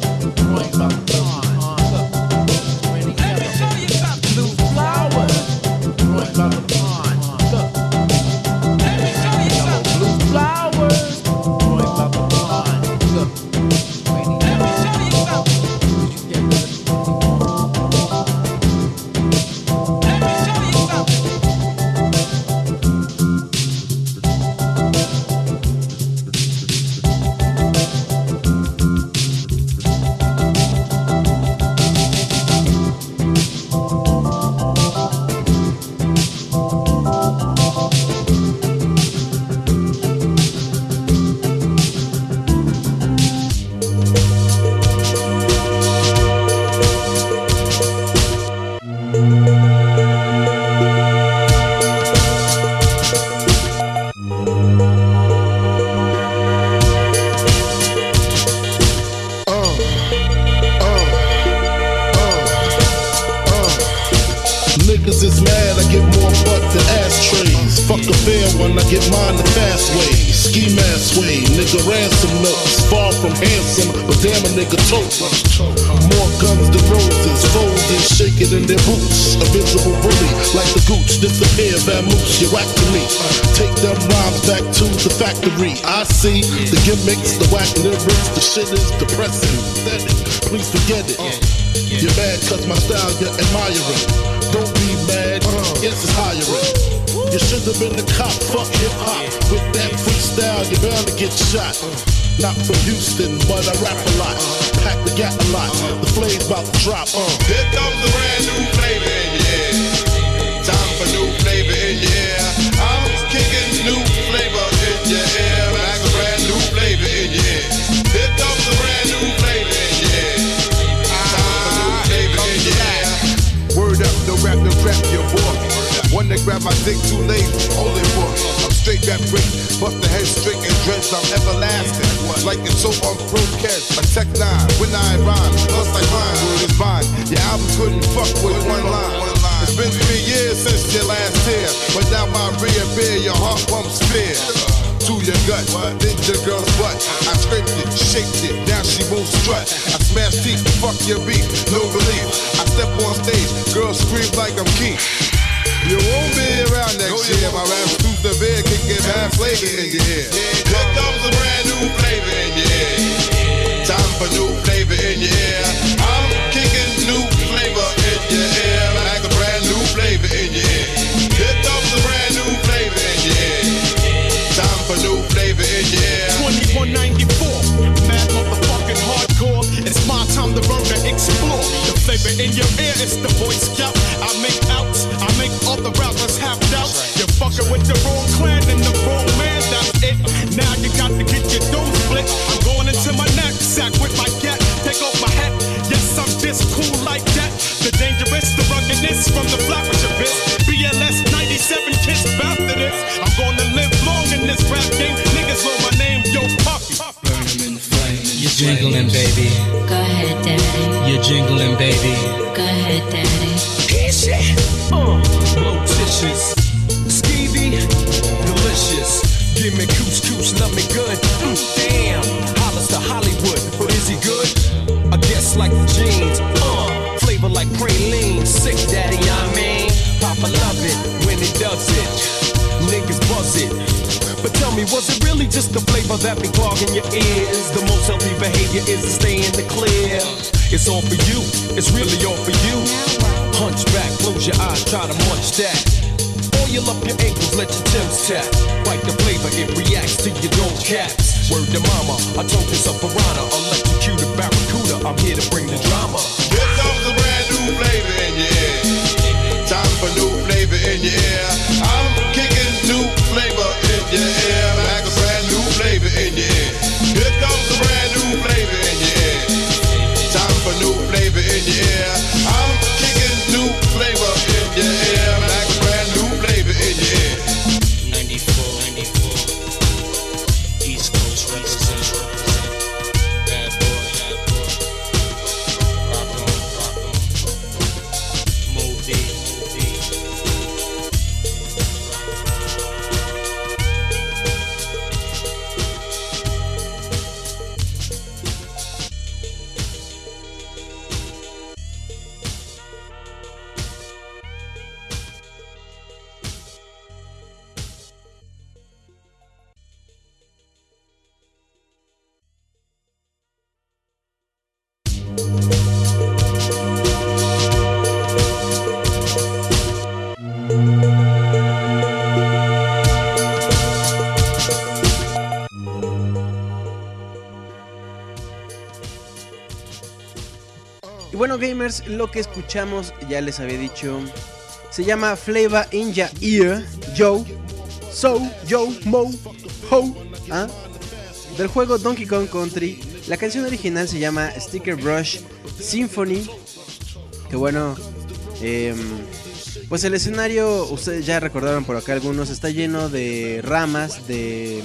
factory. I see the gimmicks, the whack lyrics, the shit is depressing. Please forget it. You're mad cause my style you're admiring. Don't be mad, uh-huh. yes it's hiring. You should have been the cop, fuck hip hop. With that freestyle, you're bound to get shot. Uh-huh. Not from Houston, but I rap a lot. Uh-huh. Pack the gap a lot. The flame's about to drop. Uh. Here comes a brand new flavor in your. Time for new flavor in your. Your brand new flavor in brand new flavor in your. Word up, boy. One grab my dick too late, only for I'm straight rap great, bust the head straight and dreads, I'm everlasting. Like it's so on a tech nine, when I rhyme, plus like mine, word is mine. Your album couldn't fuck with one line. It's been three years since your last tear, but now my reappear, your heart pumps fear. To your gut, then your girl's butt. I scraped it, shaped it, now she moves strut. I smash teeth, fuck your beat, no relief. I step on stage, girls scream like I'm Keith. You won't be around next year. My rap's too severe, can get bad flavor in your ear. Here comes a brand new flavor in your ear. Time for new flavor in your ear. I'm kicking new flavor in your ear. Like a brand new flavor in your ear. Here comes a brand new flavor in your ear. For new flavor in your ear. 2194, mad motherfucking hardcore. It's my time to learn to explore. The flavor in your ear is the Boy Scout. I make outs, I make all the rappers have doubts. You're fucking with the wrong clan and the wrong man, that's it. Now you got to get your dough split. I'm going into my knapsack with my gat. Take off my hat. Yes, I'm just cool like that. The dangerous, the ruggedness from the flappers abyss. BLS 97 kiss after this. I'm gonna live in this rap game. Niggas know my name, yo, Puffy. You're jingling, baby. Go ahead, daddy. You're jingling, baby. Go ahead, daddy. Uh, Lotitious, skeevy, delicious. Give me couscous, love me good. Mm, damn, hollers to Hollywood, but is he good? I guess like jeans. Uh, flavor like praline, sick daddy, I mean. Papa love it when he does it. Niggas buzz it. But tell me, was it really just the flavor that be clogging your ears? The most healthy behavior is to stay in the clear. It's all for you, it's really all for you. Hunch back, close your eyes, try to munch that. Oil up your ankles, let your Tim's tap. Bite the flavor, it reacts to your gold caps. Word to mama, I told this a piranha, electrocuted barracuda. I'm here to bring the drama. Here comes a brand new flavor in your ear. Time for new flavor in your ear. Your ear. Gamers, lo que escuchamos, ya les había dicho, se llama Flavor in Your Ear, Joe, So, Joe, Mo, Ho, ¿ah? del juego Donkey Kong Country. La canción original se llama Sticker Brush Symphony. Que bueno, em, pues el escenario, ustedes ya recordaron por acá algunos, está lleno de ramas, de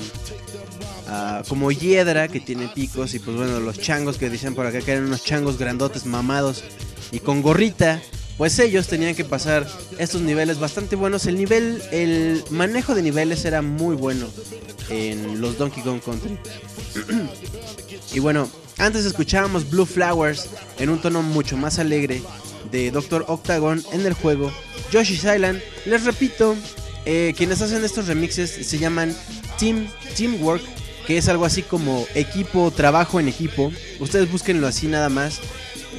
ah, como hiedra que tiene picos y pues bueno, los changos que dicen por acá que eran unos changos grandotes mamados y con gorrita pues ellos tenían que pasar estos niveles bastante buenos. El nivel, el manejo de niveles era muy bueno en los Donkey Kong Country. [clears throat] y bueno, antes escuchábamos Blue Flowers en un tono mucho más alegre de Doctor Octagon en el juego Yoshi's Island. Les repito, eh, quienes hacen estos remixes se llaman Team Teamwork, que es algo así como equipo, trabajo en equipo. Ustedes búsquenlo así nada más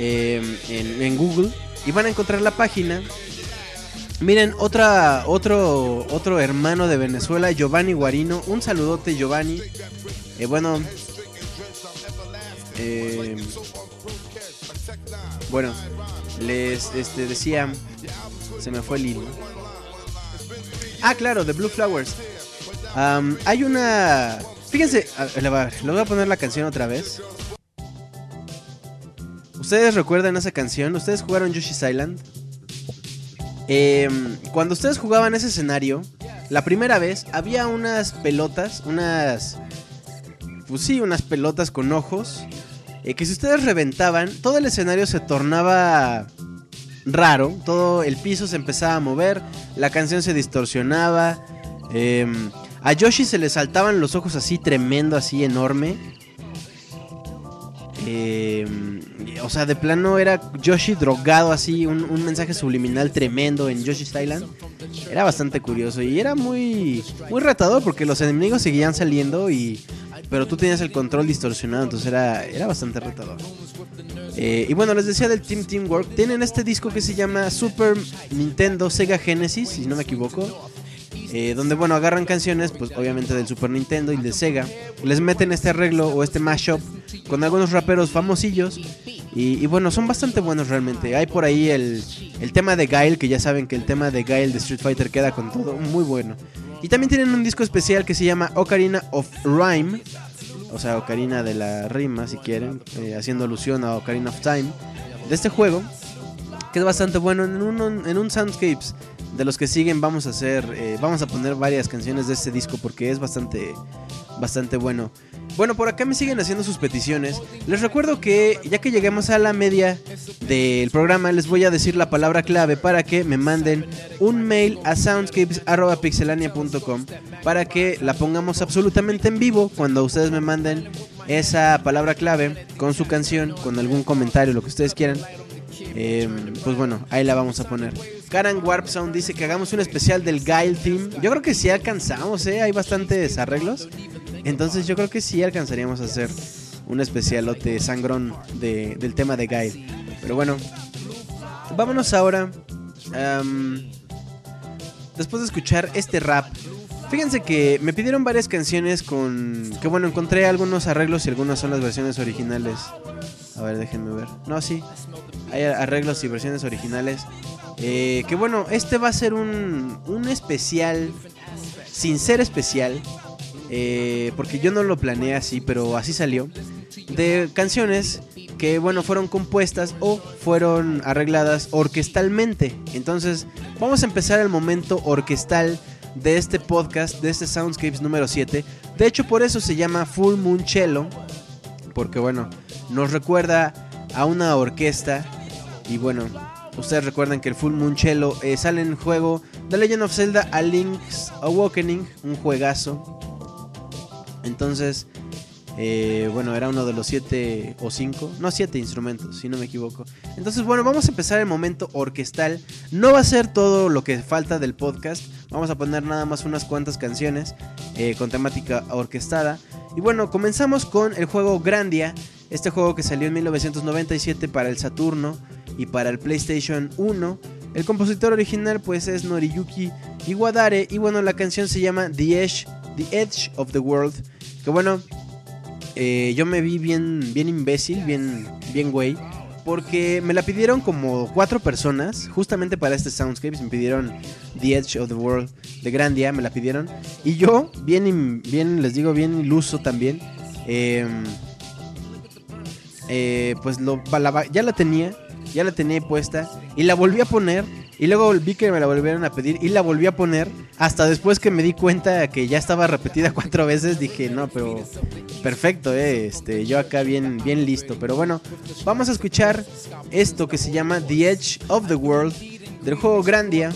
eh, en, en Google y van a encontrar la página. Miren, otra, otro, otro hermano de Venezuela, Giovanni Guarino. Un saludote, Giovanni. Eh, bueno, eh, bueno, les este, decía. Se me fue el hilo. Ah, claro, de Blue Flowers. Am, hay una. Fíjense, a- le voy a poner la canción otra vez. ¿Ustedes recuerdan esa canción? ¿Ustedes jugaron Yoshi's Island? Em, cuando ustedes jugaban ese escenario, la primera vez había unas pelotas, unas. Pues sí, unas pelotas con ojos. eh, que si ustedes reventaban, todo el escenario se tornaba raro. Todo el piso se empezaba a mover, la canción se distorsionaba. em, a Yoshi se le saltaban los ojos así tremendo, así enorme. Eh, o sea, de plano era Yoshi drogado así, un, un mensaje subliminal tremendo en Yoshi's Island. Era bastante curioso y era muy, muy retador porque los enemigos seguían saliendo y... Pero tú tenías el control distorsionado, entonces era, era bastante retador. Eh, y bueno, les decía del Team Teamwork. Tienen este disco que se llama Super Nintendo Sega Genesis, si no me equivoco. Eh, donde, bueno, agarran canciones, pues obviamente del Super Nintendo y de Sega. Les meten este arreglo o este mashup con algunos raperos famosillos. Y, bueno, son bastante buenos realmente. Hay por ahí el, el tema de Guile, que ya saben que el tema de Guile de Street Fighter queda con todo, muy bueno. Y también tienen un disco especial que se llama Ocarina of Rhyme. O sea, Ocarina de la rima, si quieren, eh, haciendo alusión a Ocarina of Time. De este juego, que es bastante bueno. En un, en un Soundscapes de los que siguen vamos a hacer, eh, vamos a poner varias canciones de este disco porque es bastante, bastante bueno. Bueno, por acá me siguen haciendo sus peticiones. Les recuerdo que ya que lleguemos a la media del programa, les voy a decir la palabra clave para que me manden un mail a soundscapes.pixelania.com para que la pongamos absolutamente en vivo cuando ustedes me manden esa palabra clave con su canción, con algún comentario, lo que ustedes quieran. Eh, pues bueno, ahí la vamos a poner. Karan Warp Sound dice que hagamos un especial del Guile Team. Yo creo que sí alcanzamos, ¿eh? Hay bastantes arreglos. Entonces yo creo que sí alcanzaríamos a hacer un especialote sangrón de- del tema de Guile. Pero bueno, vámonos ahora. después de escuchar este rap. Fíjense que me pidieron varias canciones con... Que bueno, encontré algunos arreglos y algunas son las versiones originales. A ver, déjenme ver. No, sí. Hay arreglos y versiones originales. Eh, que bueno, este va a ser un, un especial sin ser especial. eh, porque yo no lo planeé así, pero así salió. De canciones que bueno, fueron compuestas o fueron arregladas orquestalmente. Entonces, vamos a empezar el momento orquestal de este podcast, de este Soundscapes número 7. De hecho, por eso se llama Full Moon Cello. Porque bueno, nos recuerda a una orquesta. Y bueno, ustedes recuerdan que el Full Moon eh, sale en juego The Legend of Zelda A Link's Awakening, un juegazo. Entonces, eh, bueno, era uno de los siete o cinco, no siete instrumentos, si no me equivoco. Entonces, bueno, vamos a empezar el momento orquestal. No va a ser todo lo que falta del podcast. Vamos a poner nada más unas cuantas canciones eh, con temática orquestada. Y bueno, comenzamos con el juego Grandia. Este juego que salió en 1997 para el Saturno y para el PlayStation 1. El compositor original pues es Noriyuki Iwadare y bueno la canción se llama The Edge, The Edge of the World. Que bueno, eh, yo me vi bien, bien imbécil, bien, bien güey. Porque me la pidieron como cuatro personas, justamente para este Soundscapes. Me pidieron The Edge of the World de Grandia, me la pidieron. Y yo, bien, bien les digo, bien iluso también. eh, eh, pues lo, la- ya la tenía, ya la tenía puesta. Y la volví a poner. Y luego vi que me la volvieron a pedir y la volví a poner. Hasta después que me di cuenta que ya estaba repetida [laughs] cuatro veces, dije, no, pero perfecto, eh, este, yo acá bien, bien listo. Pero bueno, vamos a escuchar esto que se llama The Edge of the World del juego Grandia.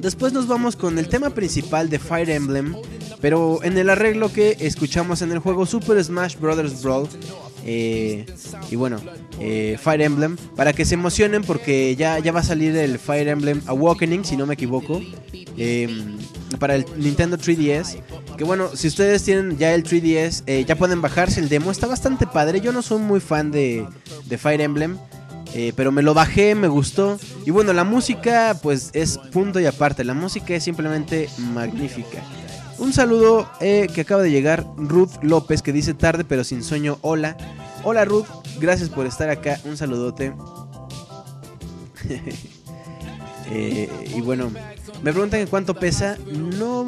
Después nos vamos con el tema principal de Fire Emblem, pero en el arreglo que escuchamos en el juego Super Smash Bros. Brawl. eh, y bueno, eh, Fire Emblem, para que se emocionen porque ya, ya va a salir el Fire Emblem Awakening, si no me equivoco, eh, para el Nintendo 3DS. Que bueno, si ustedes tienen ya el 3DS, eh, ya pueden bajarse el demo. Está bastante padre. Yo no soy muy fan de, de Fire Emblem. Eh, pero me lo bajé, me gustó. Y bueno, la música pues es punto y aparte. La música es simplemente magnífica. Un saludo eh, que acaba de llegar Ruth López que dice tarde pero sin sueño. Hola. Hola Ruth, gracias por estar acá. Un saludote. [laughs] Eh, y bueno, me preguntan cuánto pesa. No,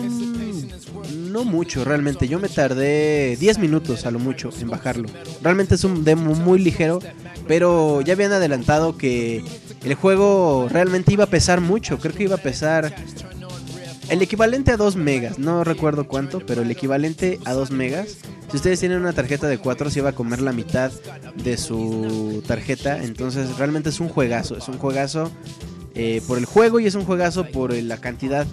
no mucho realmente. Yo me tardé 10 minutos a lo mucho en bajarlo. Realmente es un demo muy ligero. Pero ya habían adelantado que el juego realmente iba a pesar mucho. Creo que iba a pesar el equivalente a 2 megas. No recuerdo cuánto, pero el equivalente a 2 megas. Si ustedes tienen una tarjeta de 4, se iba a comer la mitad de su tarjeta. Entonces realmente es un juegazo. Es un juegazo eh, por el juego y es un juegazo por la cantidad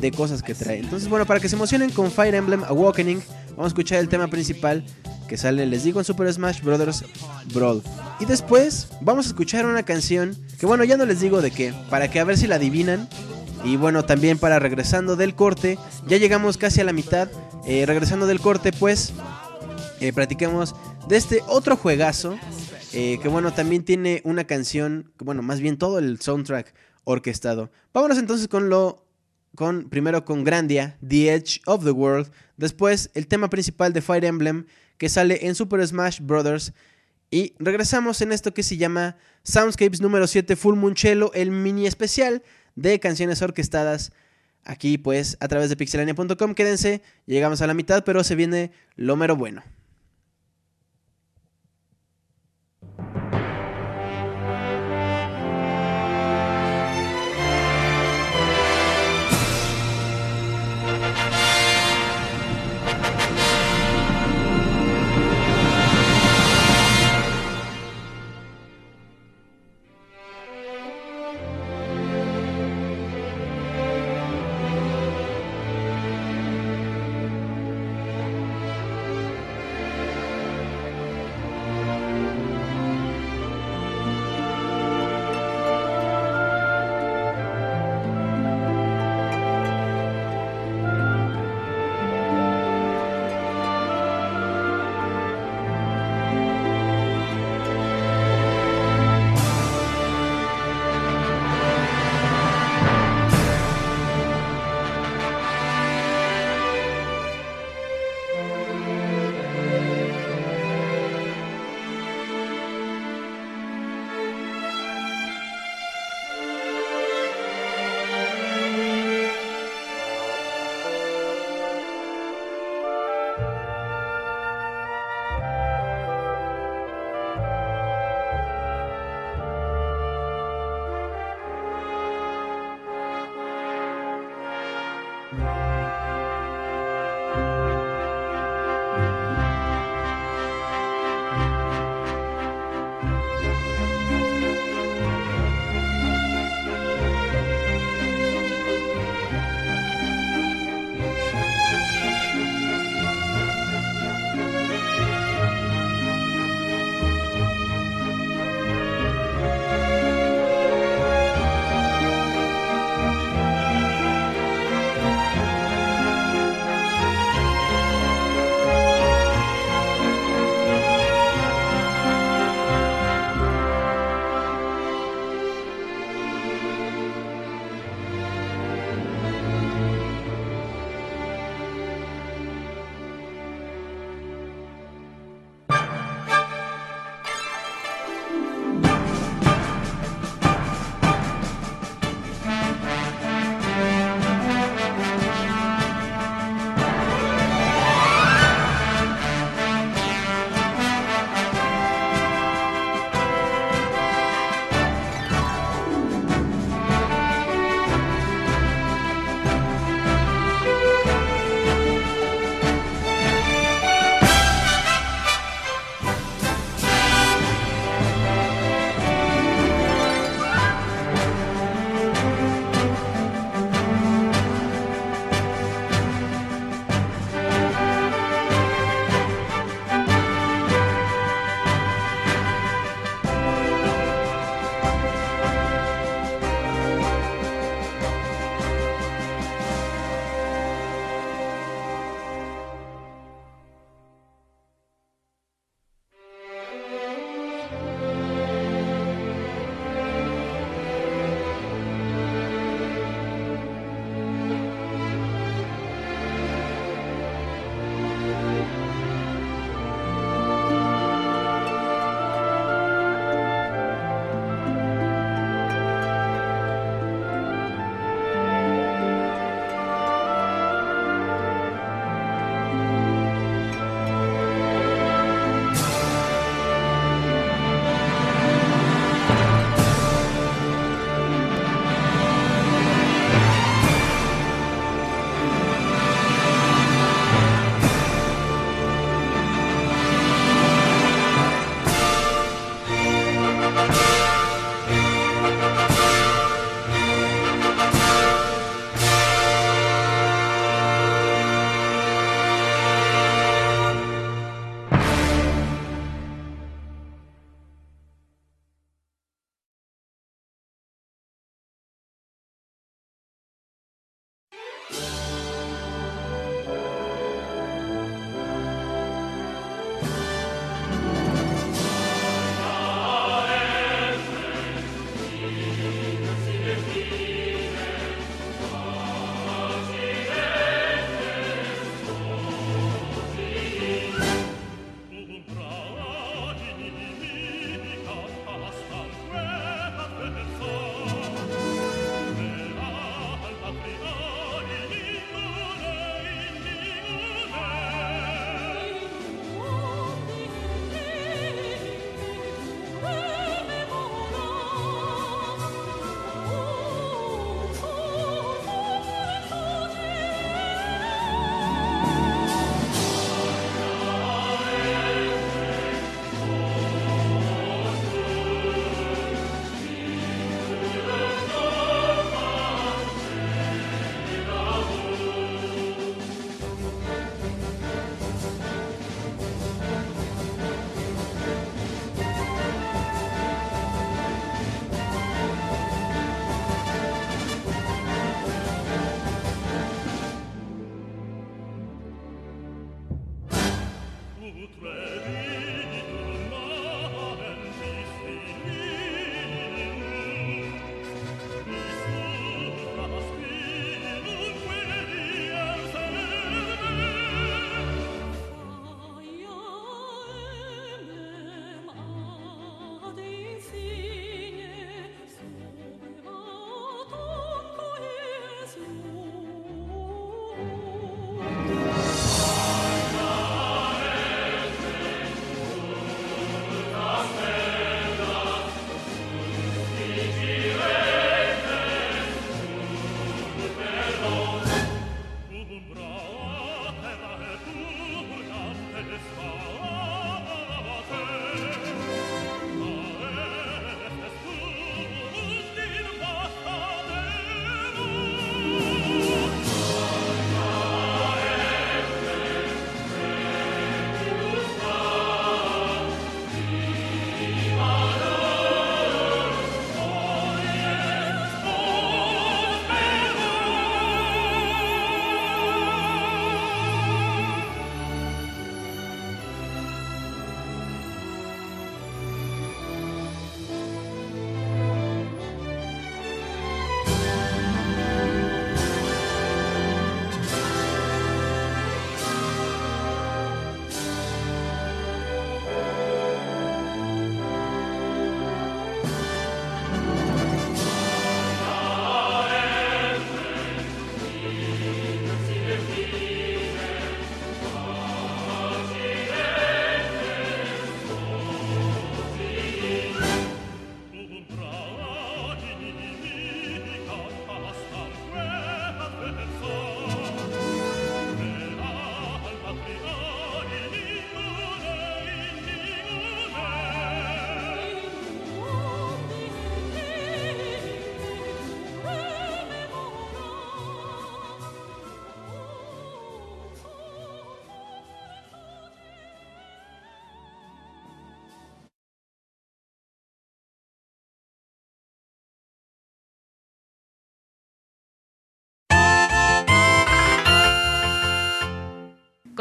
de cosas que trae. Entonces, bueno, para que se emocionen con Fire Emblem Awakening, vamos a escuchar el tema principal que sale, les digo, en Super Smash Bros. Brawl. Y después vamos a escuchar una canción que, bueno, ya no les digo de qué, para que a ver si la adivinan. Y bueno, también para regresando del corte, ya llegamos casi a la mitad. Eh, regresando del corte, pues, eh, practiquemos de este otro juegazo. eh, que bueno, también tiene una canción, bueno, más bien todo el soundtrack orquestado. Vámonos entonces con lo con primero con Grandia, The Edge of the World, después el tema principal de Fire Emblem que sale en Super Smash Bros. Y regresamos en esto que se llama Soundscapes número 7 Full Munchelo, el mini especial de canciones orquestadas. Aquí pues a través de pixelania.com, quédense, llegamos a la mitad, pero se viene lo mero bueno.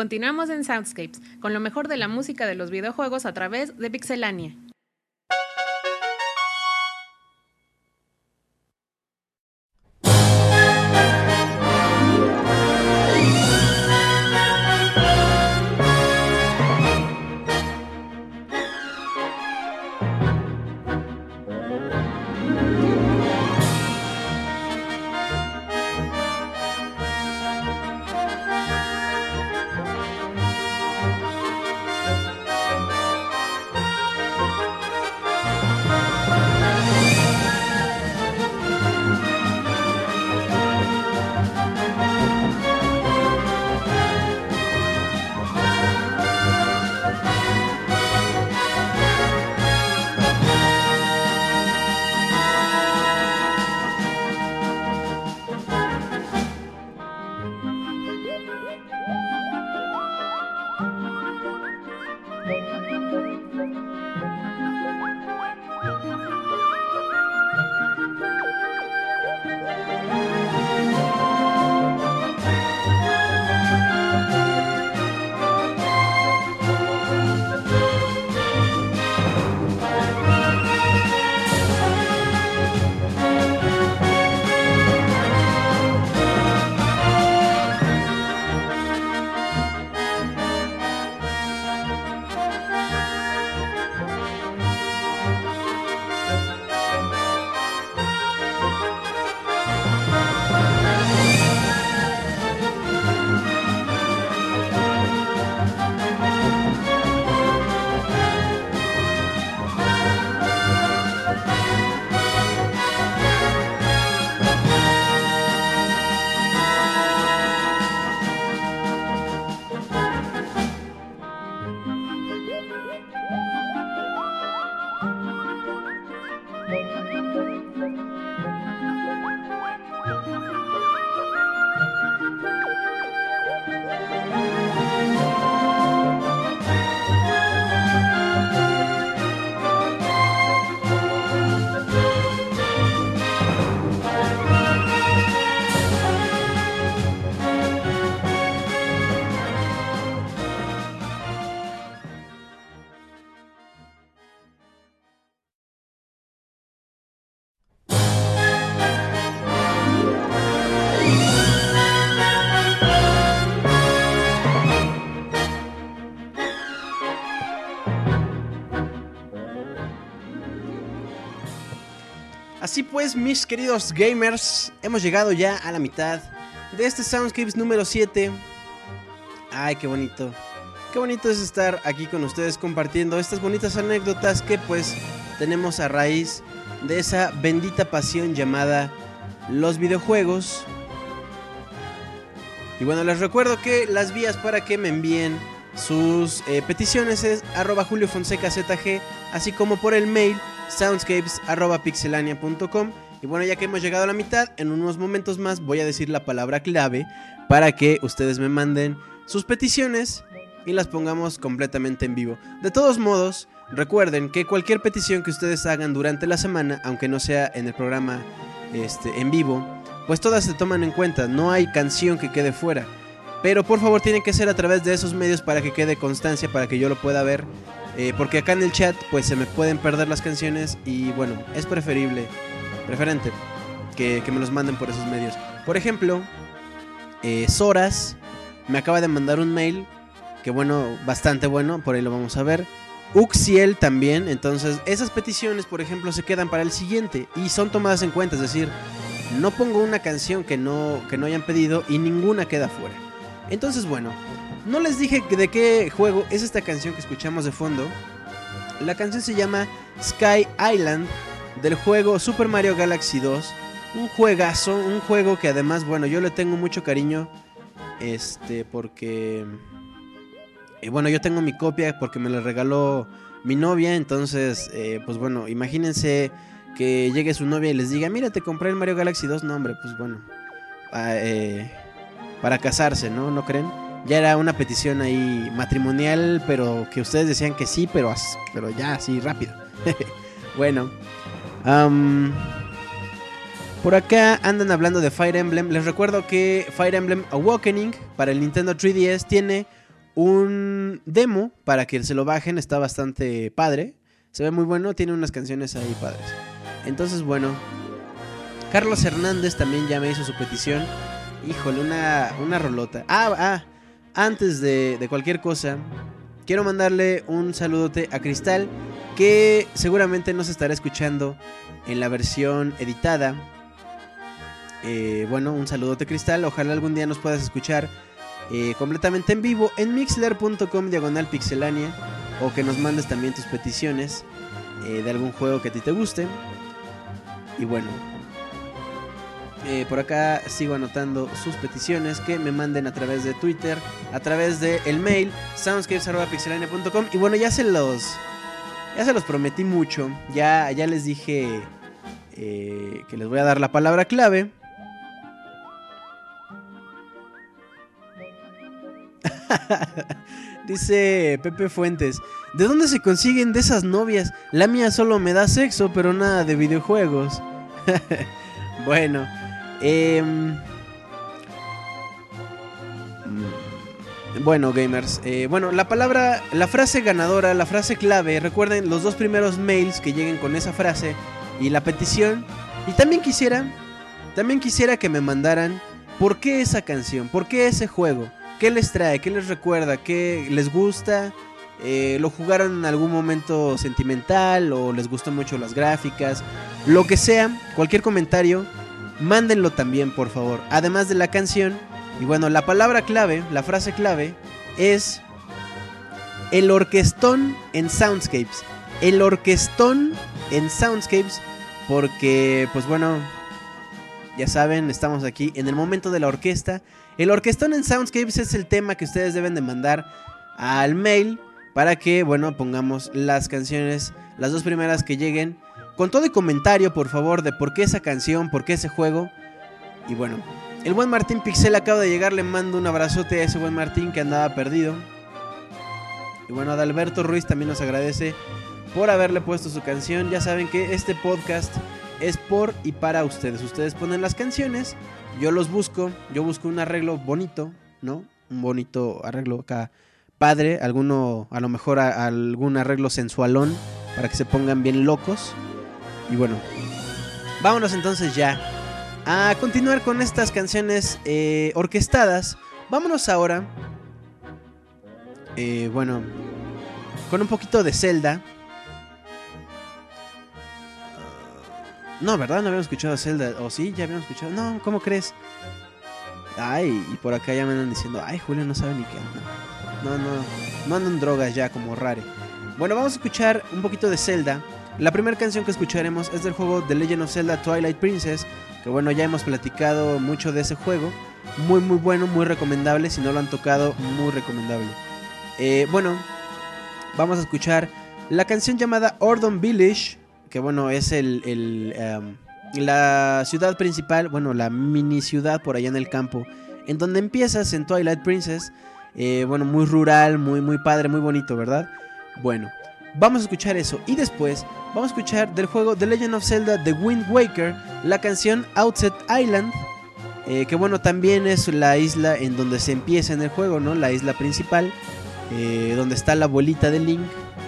Continuamos en Soundscapes, con lo mejor de la música de los videojuegos a través de Pixelania. Así pues, mis queridos gamers, hemos llegado ya a la mitad de este Soundscapes número 7. Ay, qué bonito. Qué bonito es estar aquí con ustedes compartiendo estas bonitas anécdotas que pues tenemos a raíz de esa bendita pasión llamada los videojuegos. Y bueno, les recuerdo que las vías para que me envíen sus eh, peticiones es arroba Julio Fonseca ZG, así como por el mail soundscapes.pixelania.com. Y bueno, ya que hemos llegado a la mitad, en unos momentos más voy a decir la palabra clave para que ustedes me manden sus peticiones y las pongamos completamente en vivo. De todos modos, recuerden que cualquier petición que ustedes hagan durante la semana, aunque no sea en el programa este, en vivo, pues todas se toman en cuenta. No hay canción que quede fuera. Pero por favor tiene que ser a través de esos medios para que quede constancia, para que yo lo pueda ver eh, porque acá en el chat pues se me pueden perder las canciones y bueno, es preferible, preferente que, que me los manden por esos medios. Por ejemplo, eh, Soras me acaba de mandar un mail, que bueno, bastante bueno, por ahí lo vamos a ver. Uxiel también, entonces esas peticiones por ejemplo se quedan para el siguiente y son tomadas en cuenta, es decir, no pongo una canción que no, que no hayan pedido y ninguna queda fuera. Entonces, bueno, no les dije de qué juego es esta canción que escuchamos de fondo. La canción se llama Sky Island del juego Super Mario Galaxy 2. Un juegazo, un juego que además, bueno, yo le tengo mucho cariño. Este, porque... eh, bueno, yo tengo mi copia porque me la regaló mi novia. Entonces, eh, pues bueno, imagínense que llegue su novia y les diga, mira, te compré el Mario Galaxy 2. No, hombre, pues bueno. ah, eh, para casarse, ¿no? ¿No creen? Ya era una petición ahí matrimonial, pero que ustedes decían que sí, pero, pero ya así rápido. [laughs] bueno. por acá andan hablando de Fire Emblem. Les recuerdo que Fire Emblem Awakening para el Nintendo 3DS tiene un demo para que se lo bajen. Está bastante padre. Se ve muy bueno. Tiene unas canciones ahí padres. Entonces, bueno. Carlos Hernández también ya me hizo su petición. Híjole, una, una rolota. Ah, ah. Antes de, cualquier cosa, quiero mandarle un saludote a Cristal. Que seguramente nos estará escuchando en la versión editada. Eh, bueno, un saludote Cristal. Ojalá algún día nos puedas escuchar eh, completamente en vivo en mixler.com diagonal pixelania. O que nos mandes también tus peticiones eh, de algún juego que a ti te guste. Y bueno, eh, por acá sigo anotando sus peticiones que me manden a través de Twitter, a través de el mail soundscapes.pixelania.com y bueno, ya se los ya se los prometí mucho, ya ya les dije eh, que les voy a dar la palabra clave. [laughs] Dice Pepe Fuentes, ¿de dónde se consiguen de esas novias? La mía solo me da sexo, pero nada de videojuegos. [laughs] bueno, em, bueno, gamers. eh, bueno, la palabra, la frase ganadora, la frase clave. Recuerden los dos primeros mails que lleguen con esa frase y la petición. Y también quisiera, también quisiera que me mandaran por qué esa canción, por qué ese juego, qué les trae, qué les recuerda, qué les gusta. eh, lo jugaron en algún momento sentimental o les gustó mucho las gráficas, lo que sea, cualquier comentario, mándenlo también por favor. Además de la canción, y bueno, la palabra clave, la frase clave es el orquestón en Soundscapes. El orquestón en Soundscapes porque pues bueno, ya saben, estamos aquí en el momento de la orquesta. El orquestón en Soundscapes es el tema que ustedes deben de mandar al mail para que, bueno, pongamos las canciones, las dos primeras que lleguen, con todo y comentario, por favor, de por qué esa canción, por qué ese juego. Y bueno, el buen Martín Pixel acaba de llegar, le mando un abrazote a ese buen Martín que andaba perdido. Y bueno, Adalberto Ruiz también nos agradece por haberle puesto su canción. Ya saben que este podcast es por y para ustedes. Ustedes ponen las canciones, yo los busco, yo busco un arreglo bonito, ¿no? Un bonito arreglo acá padre, alguno, a lo mejor algún arreglo sensualón para que se pongan bien locos. Y bueno, vámonos entonces ya a continuar con estas canciones eh, orquestadas. Vámonos ahora, eh, bueno, con un poquito de Zelda. No, ¿verdad? No habíamos escuchado Zelda. ¿O sí? ¿Ya habíamos escuchado? No, ¿cómo crees? Ay, y por acá ya me andan diciendo, ay, Julio no sabe ni qué anda. No, no, no andan drogas ya como rare. Bueno, vamos a escuchar un poquito de Zelda. La primera canción que escucharemos es del juego The Legend of Zelda Twilight Princess. Que bueno, ya hemos platicado mucho de ese juego. Muy, muy bueno, muy recomendable. Si no lo han tocado, muy recomendable. Eh, bueno, vamos a escuchar la canción llamada Ordon Village. Que bueno, es el, em, la ciudad principal, bueno, la mini ciudad por allá en el campo. En donde empiezas en Twilight Princess. Eh, bueno, muy rural, muy, muy padre, muy bonito, ¿verdad? Bueno, vamos a escuchar eso. Y después vamos a escuchar del juego The Legend of Zelda The Wind Waker la canción Outset Island. eh, que bueno, también es la isla en donde se empieza en el juego, ¿no? La isla principal. eh, donde está la abuelita de Link.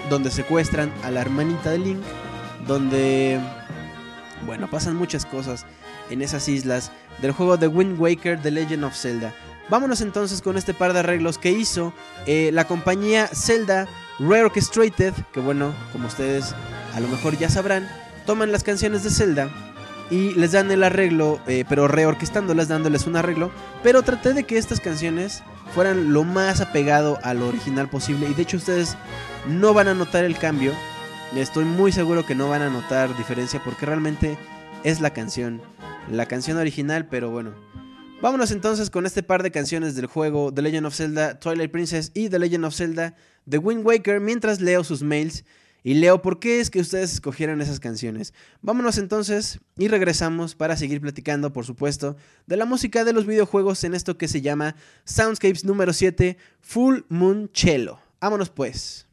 Donde secuestran a la hermanita de Link. Donde... Bueno, pasan muchas cosas en esas islas del juego The Wind Waker The Legend of Zelda. Vámonos entonces con este par de arreglos que hizo eh, la compañía Zelda Reorchestrated, que bueno, como ustedes a lo mejor ya sabrán, toman las canciones de Zelda y les dan el arreglo, eh, pero reorquestándolas, dándoles un arreglo. Pero traté de que estas canciones fueran lo más apegado a lo original posible. Y de hecho ustedes no van a notar el cambio. Estoy muy seguro que no van a notar diferencia porque realmente es la canción. La canción original, pero bueno. Vámonos entonces con este par de canciones del juego The Legend of Zelda Twilight Princess y The Legend of Zelda The Wind Waker mientras leo sus mails y leo por qué es que ustedes escogieron esas canciones. Vámonos entonces y regresamos para seguir platicando, por supuesto, de la música de los videojuegos en esto que se llama Soundscapes número 7, Full Moon Cello. Vámonos pues.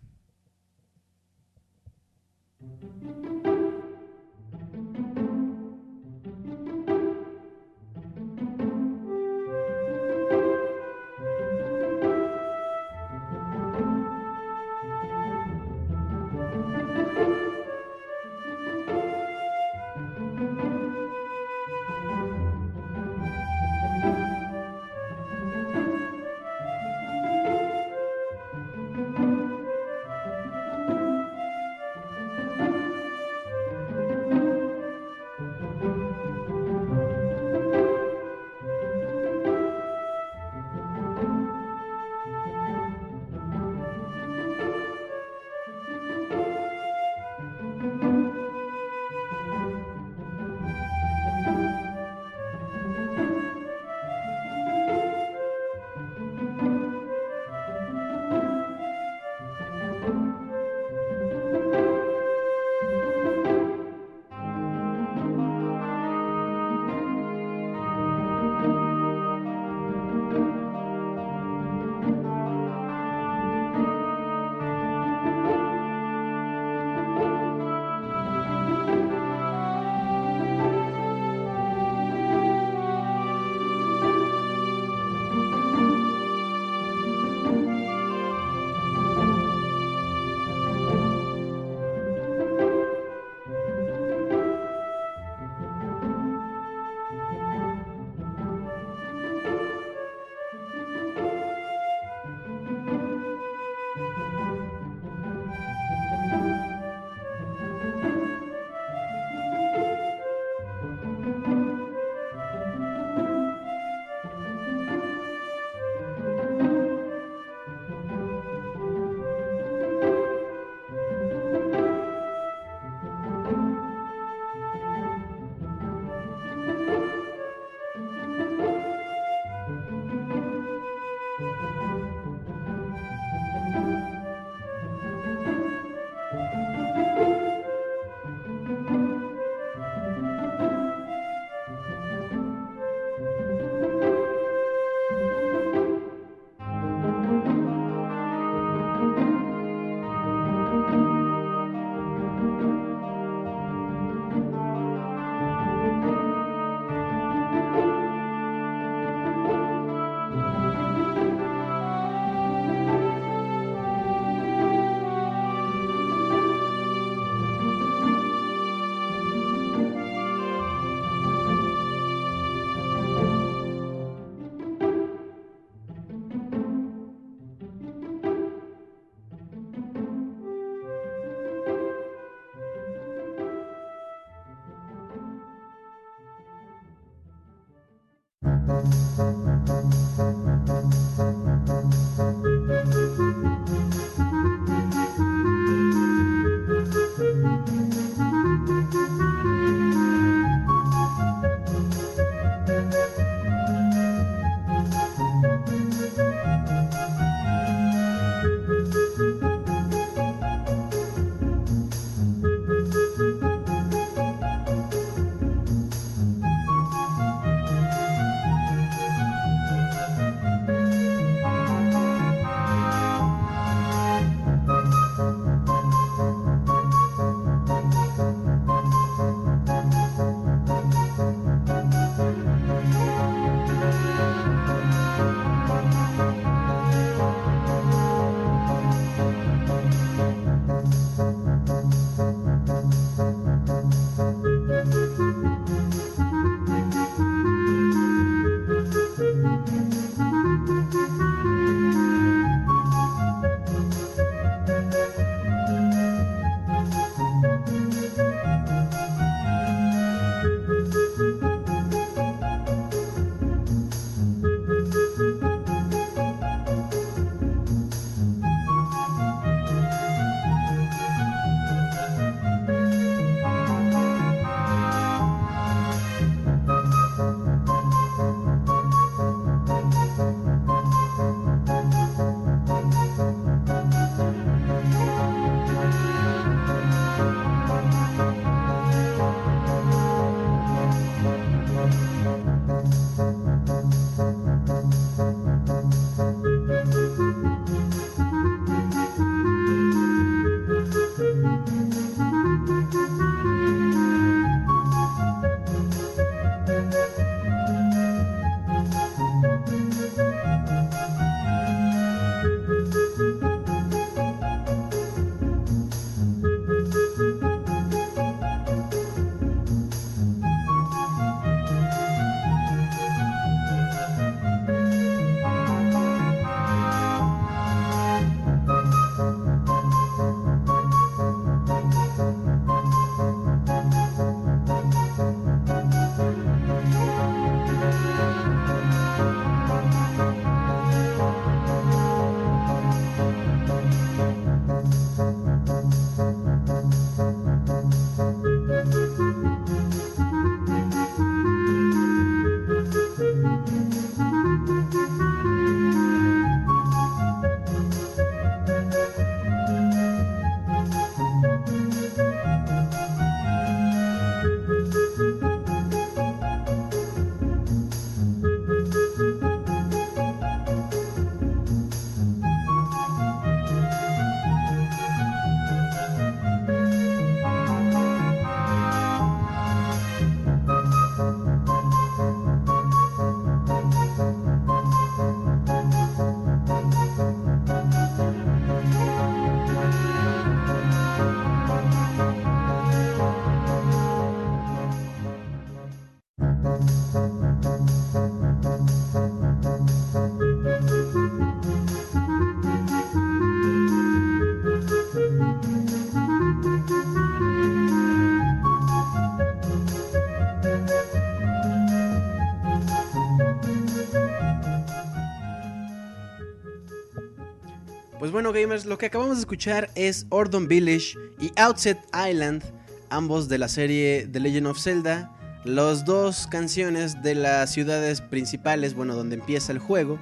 Bueno, gamers, lo que acabamos de escuchar es Ordon Village y Outset Island, ambos de la serie The Legend of Zelda. Las dos canciones de las ciudades principales, bueno, donde empieza el juego.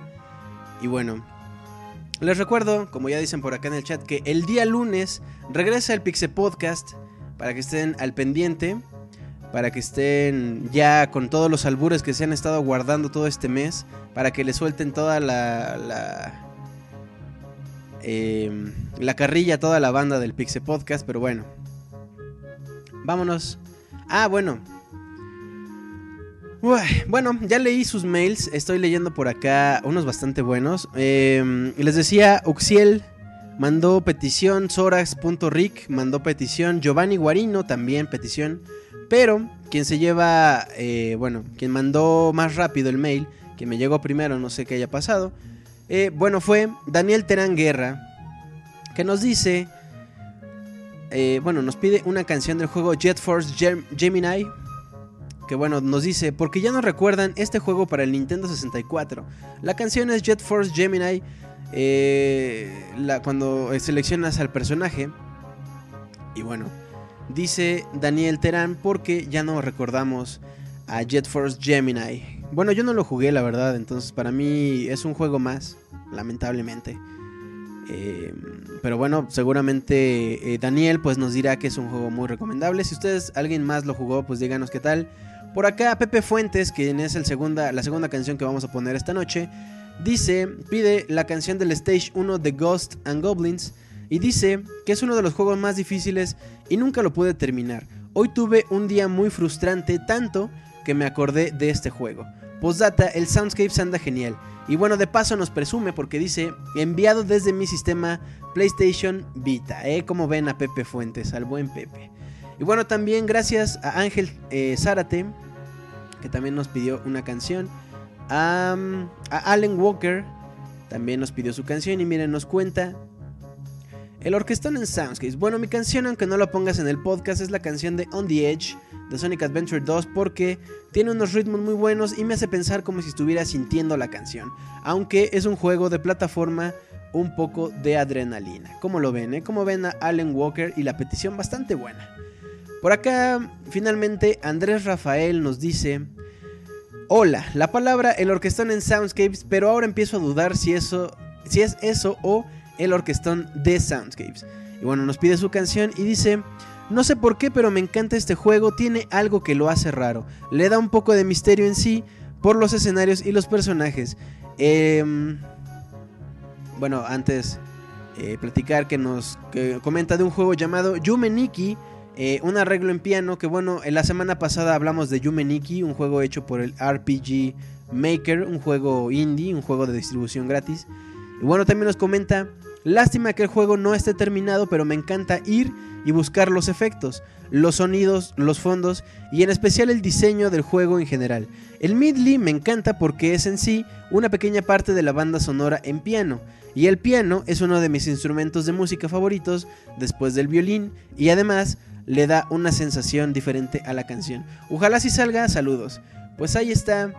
Y bueno, les recuerdo, como ya dicen por acá en el chat, que el día lunes regresa el Pixel Podcast para que estén al pendiente, para que estén ya con todos los albures que se han estado guardando todo este mes, para que le suelten toda la, la eh, la carrilla a toda la banda del Pixel Podcast, pero bueno. Vámonos. Ah, bueno. Bueno, ya leí sus mails. Estoy leyendo por acá unos bastante buenos. Eh, les decía, Uxiel mandó petición. Sorax.rick mandó petición. Giovanni Guarino también petición. Pero quien se lleva, eh, bueno, quien mandó más rápido el mail, que me llegó primero, no sé qué haya pasado. Eh, bueno, fue Daniel Terán Guerra, que nos dice, eh, bueno, nos pide una canción del juego Jet Force Gem- Gemini, que bueno, nos dice, porque ya no recuerdan este juego para el Nintendo 64. La canción es Jet Force Gemini, eh, cuando seleccionas al personaje, y bueno, dice Daniel Terán, porque ya no recordamos a Jet Force Gemini. Bueno, yo no lo jugué, la verdad, entonces para mí es un juego más, lamentablemente. Eh, pero bueno, seguramente eh, Daniel pues nos dirá que es un juego muy recomendable. Si ustedes, alguien más lo jugó, pues díganos qué tal. Por acá Pepe Fuentes, quien es el segunda, la segunda canción que vamos a poner esta noche, dice, pide la canción del Stage 1 de Ghost and Goblins y dice que es uno de los juegos más difíciles y nunca lo pude terminar. Hoy tuve un día muy frustrante, tanto que me acordé de este juego. Postdata, el Soundscapes anda genial. Y bueno, de paso nos presume porque dice, enviado desde mi sistema PlayStation Vita. ¿eh? Como ven a Pepe Fuentes, al buen Pepe. Y bueno, también gracias a Ángel eh, Zárate, que también nos pidió una canción. A, Allen Walker, también nos pidió su canción y miren, nos cuenta el orquestón en Soundscapes. Bueno, mi canción, aunque no la pongas en el podcast, es la canción de On the Edge de Sonic Adventure 2 porque tiene unos ritmos muy buenos y me hace pensar como si estuviera sintiendo la canción. Aunque es un juego de plataforma un poco de adrenalina. ¿Cómo lo ven? Eh? Como ven a Allen Walker y la petición bastante buena. Por acá, finalmente, Andrés Rafael nos dice... Hola, la palabra el orquestón en Soundscapes, pero ahora empiezo a dudar si eso, si es eso o el orquestón de Soundscapes. Y bueno, nos pide su canción y dice, no sé por qué, pero me encanta este juego, tiene algo que lo hace raro. Le da un poco de misterio en sí por los escenarios y los personajes. Eh, bueno, antes eh, platicar que nos comenta de un juego llamado Yume Nikki. Eh, un arreglo en piano que bueno, en la semana pasada hablamos de Yume Nikki, un juego hecho por el RPG Maker, un juego indie, un juego de distribución gratis. Y bueno, también nos comenta, lástima que el juego no esté terminado, pero me encanta ir y buscar los efectos, los sonidos, los fondos y en especial el diseño del juego en general. El midley me encanta porque es en sí una pequeña parte de la banda sonora en piano. Y el piano es uno de mis instrumentos de música favoritos después del violín y además le da una sensación diferente a la canción. Ojalá si salga, saludos. Pues ahí está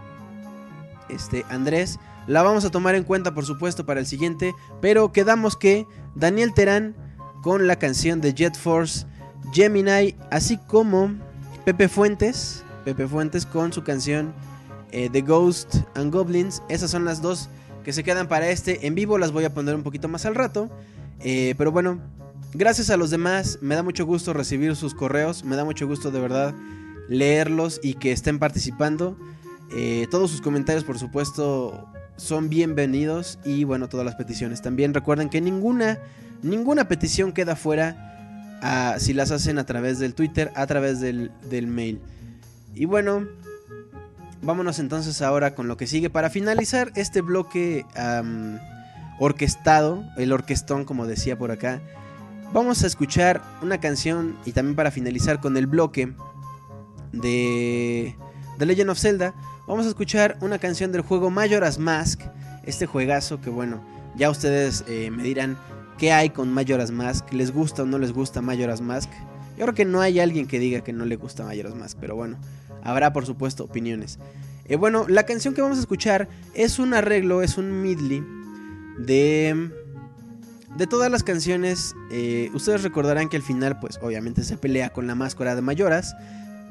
este Andrés. La vamos a tomar en cuenta, por supuesto, para el siguiente. Pero quedamos que Daniel Terán con la canción de Jet Force Gemini, así como Pepe Fuentes. Pepe Fuentes con su canción eh, The Ghost and Goblins. Esas son las dos que se quedan para este. En vivo las voy a poner un poquito más al rato. Eh, pero bueno, gracias a los demás. Me da mucho gusto recibir sus correos. Me da mucho gusto de verdad leerlos y que estén participando. Eh, todos sus comentarios, por supuesto, son bienvenidos. Y bueno, todas las peticiones. También recuerden que ninguna, ninguna petición queda fuera ah, si las hacen a través del Twitter, a través del, del mail. Y bueno, vámonos entonces ahora con lo que sigue. Para finalizar este bloque orquestado, el orquestón, como decía por acá. Vamos a escuchar una canción y también para finalizar con el bloque de The Legend of Zelda, vamos a escuchar una canción del juego Majora's Mask, este juegazo que bueno, ya ustedes eh, me dirán qué hay con Majora's Mask, les gusta o no les gusta Majora's Mask. Yo creo que no hay alguien que diga que no le gusta Majora's Mask, pero bueno, habrá por supuesto opiniones. Eh, bueno, la canción que vamos a escuchar es un arreglo, es un medley de De todas las canciones, eh, ustedes recordarán que al final, pues obviamente se pelea con la máscara de Mayoras,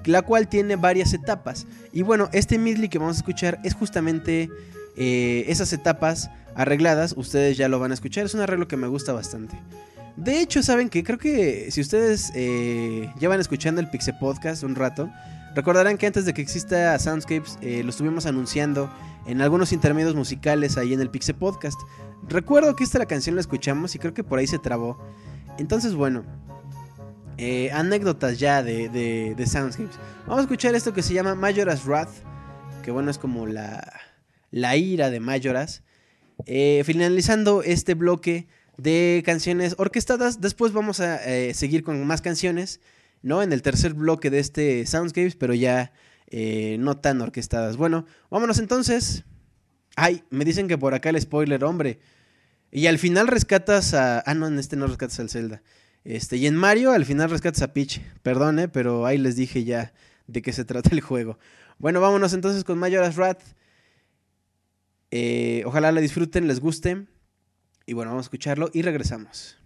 la cual tiene varias etapas. Y bueno, este medley que vamos a escuchar es justamente eh, esas etapas arregladas. Ustedes ya lo van a escuchar, es un arreglo que me gusta bastante. De hecho, saben que creo que si ustedes eh, llevan escuchando el Pixel Podcast un rato, recordarán que antes de que exista Soundscapes, eh, lo estuvimos anunciando en algunos intermedios musicales ahí en el Pixel Podcast. Recuerdo que esta canción la escuchamos y creo que por ahí se trabó. Entonces, bueno, eh, anécdotas ya de, de, de, Soundscapes. Vamos a escuchar esto que se llama Majora's Wrath, que bueno, es como la, la ira de Majora's. Eh, finalizando este bloque de canciones orquestadas, después vamos a eh, seguir con más canciones, ¿no? En el tercer bloque de este Soundscapes, pero ya no tan orquestadas. Bueno, vámonos entonces. Ay, me dicen que por acá el spoiler, hombre. Y al final rescatas a... Ah, no, en este no rescatas al Zelda. Este, y en Mario al final rescatas a Peach. Perdone, pero ahí les dije ya de qué se [laughs] trata el juego. Bueno, vámonos entonces con Majora's Wrath. Eh, ojalá la disfruten, les guste. Y bueno, vamos a escucharlo y regresamos.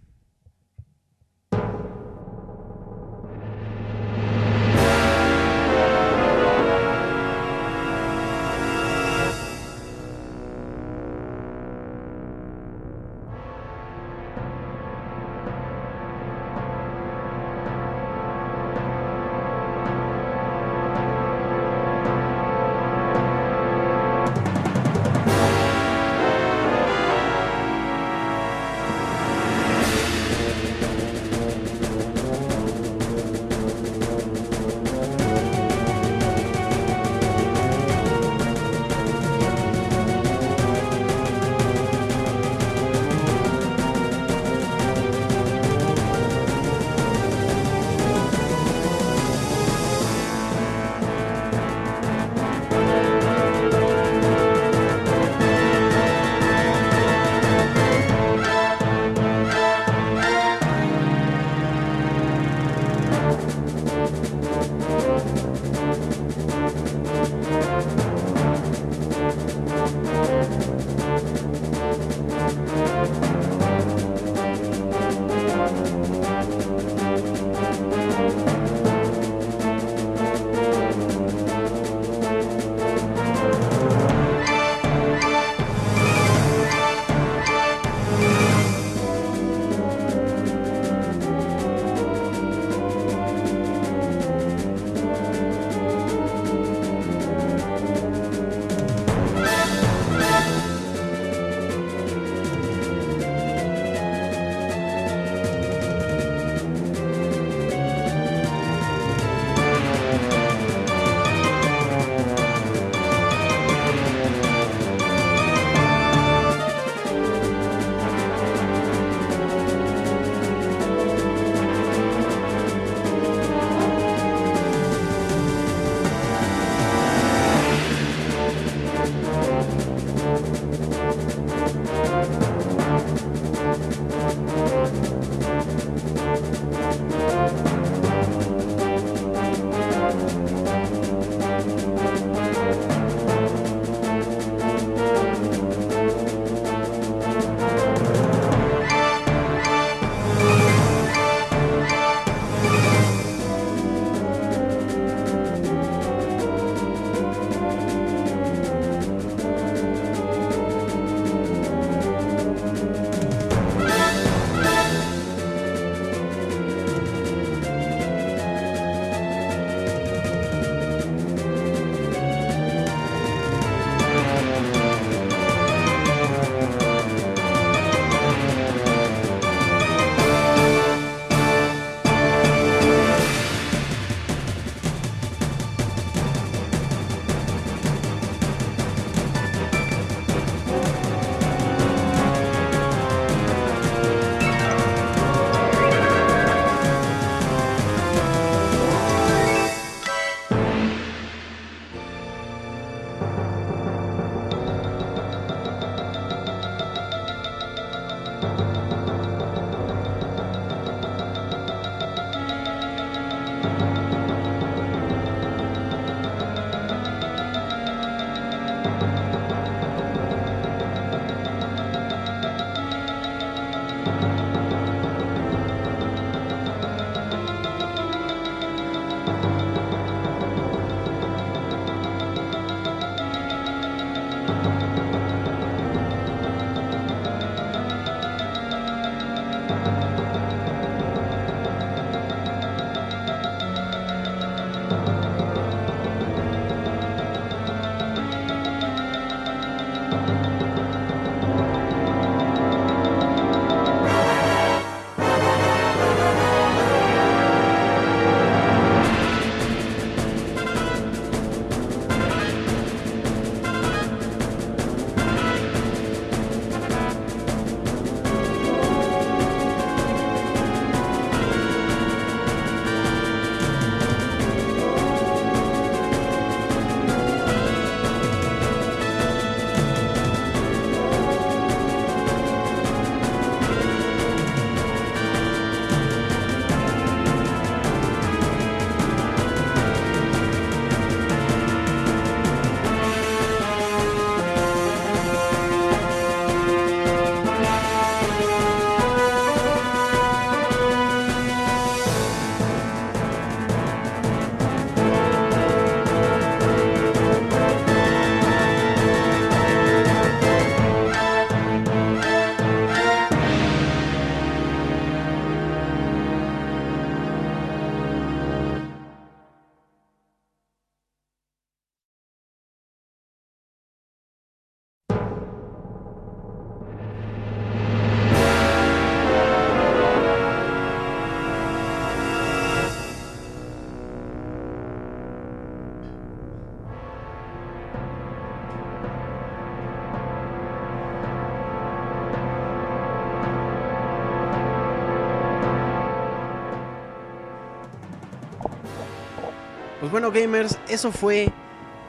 Bueno, gamers, eso fue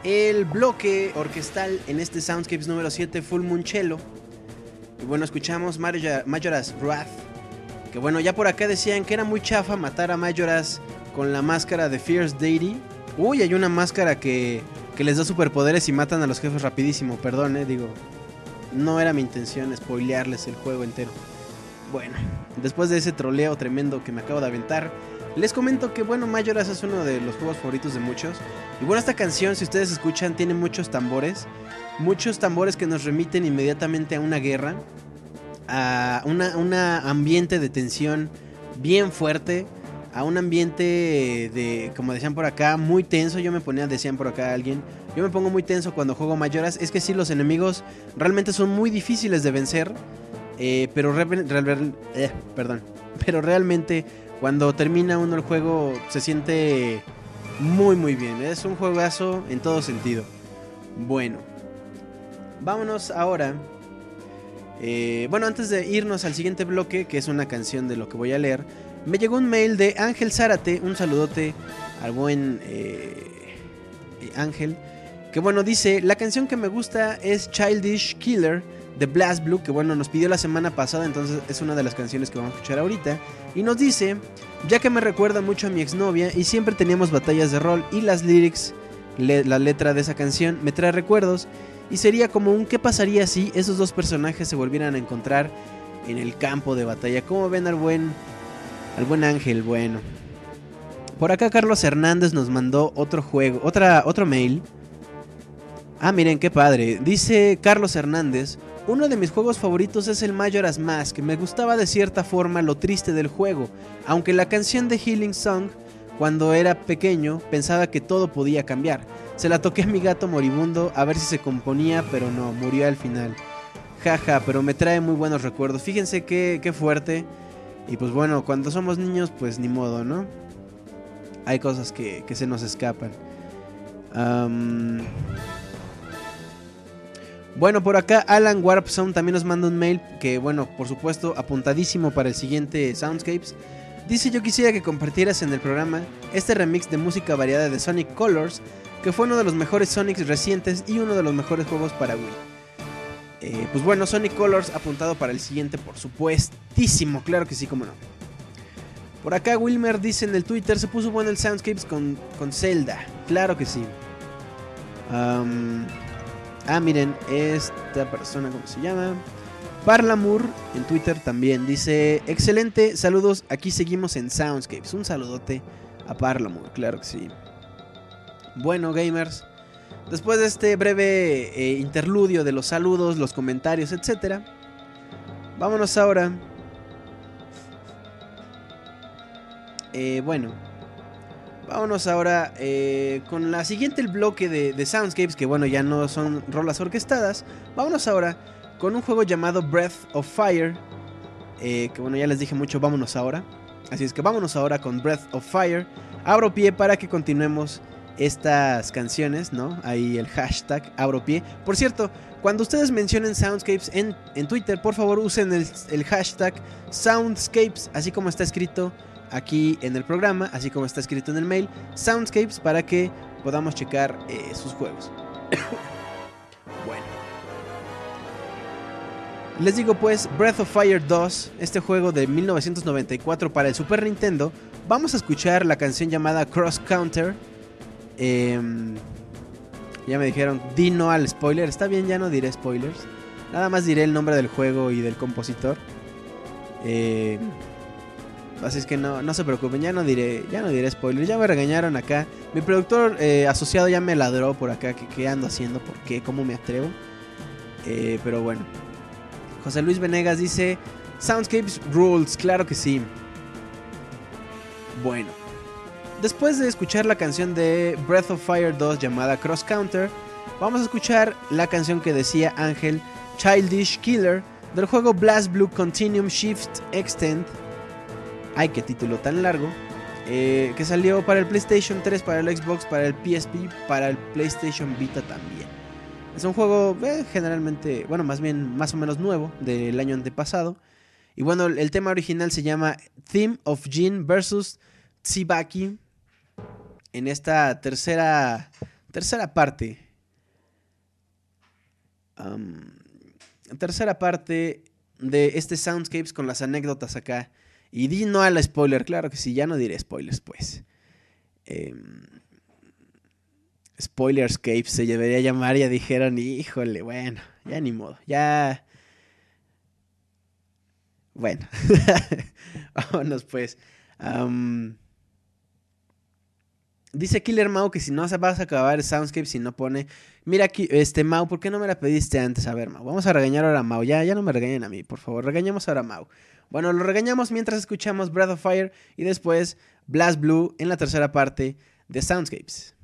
el bloque orquestal en este Soundscapes número 7, Full Munchelo. Y bueno, escuchamos Major- Majora's Wrath. Que bueno, ya por acá decían que era muy chafa matar a Majoras con la máscara de Fierce Deity. Uy, hay una máscara que, que les da superpoderes y matan a los jefes rapidísimo. Perdón, eh, digo. No era mi intención spoilearles el juego entero. Bueno, después de ese troleo tremendo que me acabo de aventar, les comento que bueno, Majoras es uno de los juegos favoritos de muchos. Y bueno, esta canción, si ustedes escuchan, tiene muchos tambores. Muchos tambores que nos remiten inmediatamente a una guerra. A una ambiente de tensión bien fuerte. A un ambiente de, como decían por acá, muy tenso. Yo me ponía, decían por acá alguien. Yo me pongo muy tenso cuando juego Majoras. Es que sí, los enemigos realmente son muy difíciles de vencer. eh, pero, re- eh, perdón. Pero realmente cuando termina uno el juego se siente muy muy bien. Es un juegazo en todo sentido. Bueno, vámonos ahora. eh, bueno, antes de irnos al siguiente bloque, que es una canción de lo que voy a leer, me llegó un mail de Ángel Zárate, un saludote al buen eh, eh, Ángel, que bueno, dice, la canción que me gusta es Childish Killer de Blast Blue, que bueno, nos pidió la semana pasada, entonces es una de las canciones que vamos a escuchar ahorita, y nos dice, ya que me recuerda mucho a mi exnovia y siempre teníamos batallas de rol y las lyrics, la letra de esa canción me trae recuerdos y sería como un qué pasaría si esos dos personajes se volvieran a encontrar en el campo de batalla. ¿Cómo ven al buen al buen Ángel? Bueno. Por acá Carlos Hernández nos mandó otro juego, otra otro mail. Ah, miren qué padre. Dice Carlos Hernández, uno de mis juegos favoritos es el Majora's Mask. Me gustaba de cierta forma lo triste del juego, aunque la canción de Healing Song cuando era pequeño pensaba que todo podía cambiar. Se la toqué a mi gato moribundo a ver si se componía, pero no, murió al final. Jaja, pero me trae muy buenos recuerdos. Fíjense qué, qué fuerte. Y pues bueno, cuando somos niños, pues ni modo, ¿no? Hay cosas que, que se nos escapan. Bueno, por acá Alan Warpzone también nos manda un mail que, bueno, por supuesto, apuntadísimo para el siguiente Soundscapes. Dice yo quisiera que compartieras en el programa este remix de música variada de Sonic Colors, que fue uno de los mejores Sonics recientes y uno de los mejores juegos para Wii. Eh, pues bueno, Sonic Colors apuntado para el siguiente, por supuestísimo, claro que sí, como no. Por acá Wilmer dice en el Twitter, se puso bueno el Soundscapes con, con Zelda, claro que sí. Am, ah, miren, esta persona, ¿cómo se llama? Parlamur en Twitter también dice, excelente, saludos, aquí seguimos en Soundscapes. Un saludote a Parlamur, claro que sí. Bueno, gamers, después de este breve eh, interludio de los saludos, los comentarios, etc. Vámonos ahora. Eh, bueno, vámonos ahora eh, con la siguiente el bloque de, Soundscapes, que bueno, ya no son rolas orquestadas. Vámonos ahora con un juego llamado Breath of Fire. eh, que bueno, ya les dije mucho, vámonos ahora. Así es que vámonos ahora con Breath of Fire. Abro pie para que continuemos estas canciones, ¿no? Ahí el hashtag abro pie. Por cierto, cuando ustedes mencionen Soundscapes en, en Twitter, por favor usen el, el hashtag Soundscapes, así como está escrito aquí en el programa, así como está escrito en el mail, Soundscapes, para que podamos checar eh, sus juegos. [coughs] bueno. Les digo pues, Breath of Fire 2, este juego de 1994 para el Super Nintendo, vamos a escuchar la canción llamada Cross Counter. Em, ya me dijeron, di no al spoiler. Está bien, ya no diré spoilers. Nada más diré el nombre del juego y del compositor. Em, así es que no, no se preocupen, ya no diré, ya no diré spoilers. Ya me regañaron acá. Mi productor eh, asociado ya me ladró por acá. que ¿Qué ando haciendo? ¿Por qué? ¿Cómo me atrevo? Eh, pero bueno. José Luis Venegas dice: Soundscapes Rules, claro que sí. Bueno. Después de escuchar la canción de Breath of Fire 2 llamada Cross Counter, vamos a escuchar la canción que decía Ángel Childish Killer del juego Blast Blue Continuum Shift Extend. Ay, qué título tan largo. eh, que salió para el PlayStation 3, para el Xbox, para el PSP, para el PlayStation Vita también. Es un juego eh, generalmente, bueno, más bien más o menos nuevo del año antepasado. Y bueno, el, tema original se llama Theme of Jin vs. Tsibaki. en esta tercera, tercera parte. Tercera parte de este Soundscapes con las anécdotas acá. Y di no a la spoiler, claro que sí, ya no diré spoilers, pues. Em, Spoilerscapes se debería llamar, ya dijeron, híjole, bueno, ya ni modo, ya... Bueno, [laughs] vámonos pues. Dice Killer Mau que si no vas a acabar Soundscape si no pone. Mira aquí, este Mau, ¿por qué no me la pediste antes? A ver, Mau, vamos a regañar ahora a Mau. Ya, ya no me regañen a mí, por favor. Regañemos ahora a Mau. Bueno, lo regañamos mientras escuchamos Breath of Fire y después Blast Blue en la tercera parte de Soundscapes.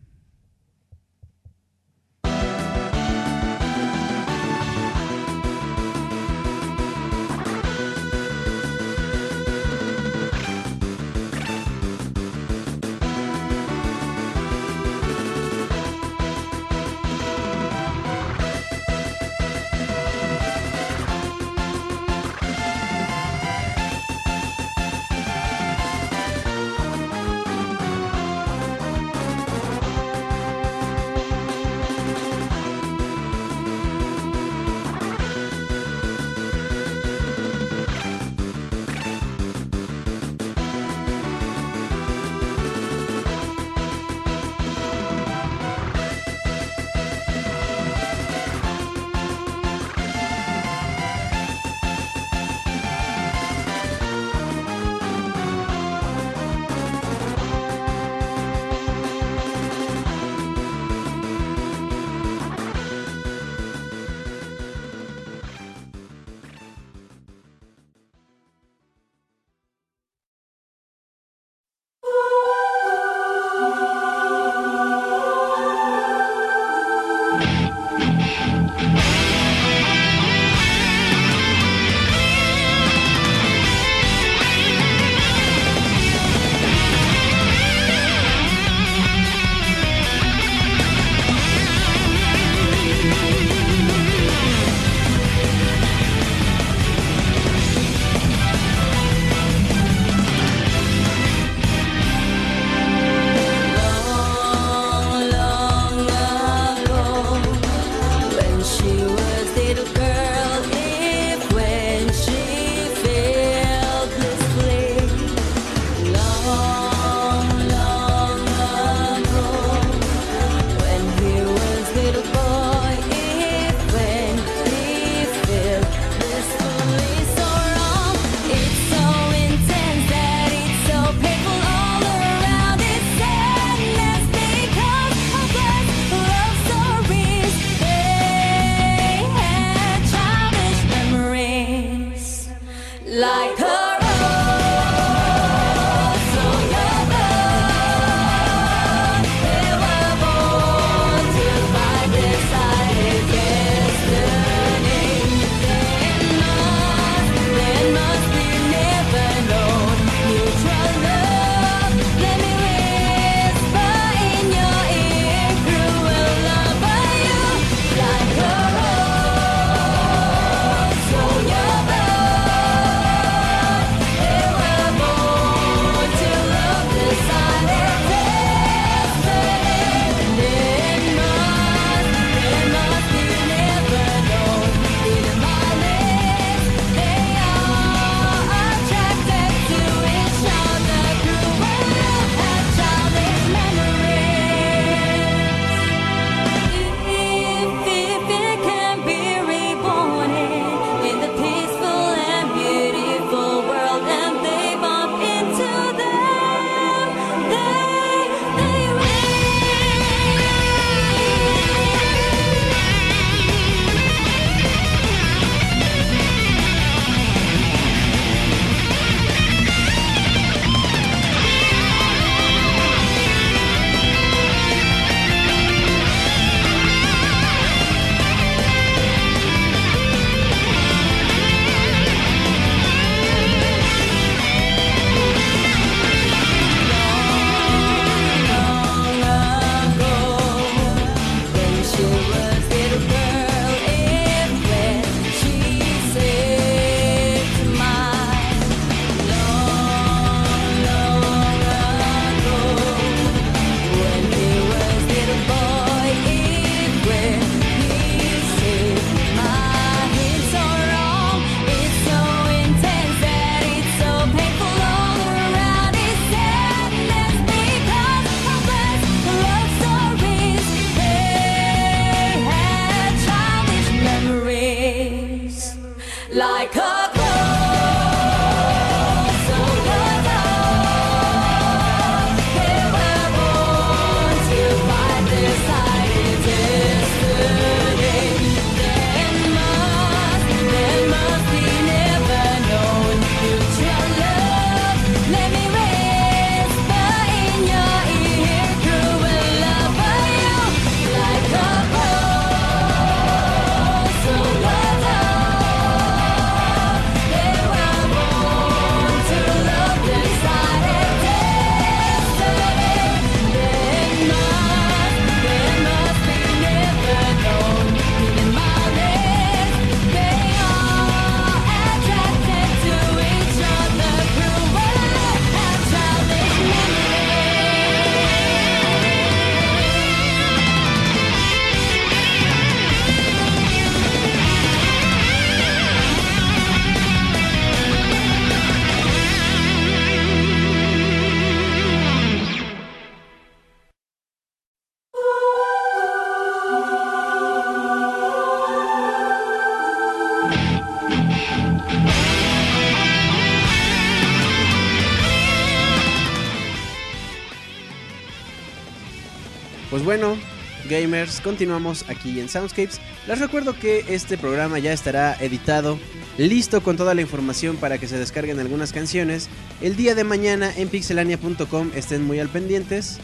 Gamers, continuamos aquí en Soundscapes. Les recuerdo que este programa ya estará editado, listo con toda la información para que se descarguen algunas canciones. El día de mañana en pixelania.com estén muy al pendientes.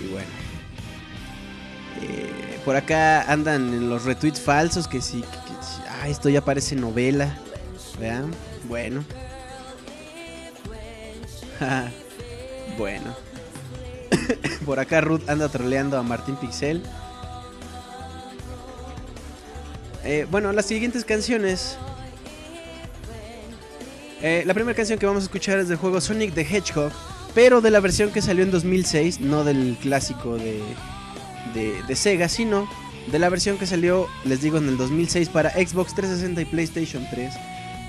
Y bueno. eh, por acá andan en los retweets falsos que sí, ah, esto ya parece novela. ¿Vean? Bueno. [laughs] Por acá Ruth anda troleando a Martín Pixel. Eh, bueno, las siguientes canciones. Eh, la primera canción que vamos a escuchar es del juego Sonic the Hedgehog, pero de la versión que salió en 2006, no del clásico de, de, de Sega, sino de la versión que salió, les digo, en el 2006 para Xbox 360 y PlayStation 3.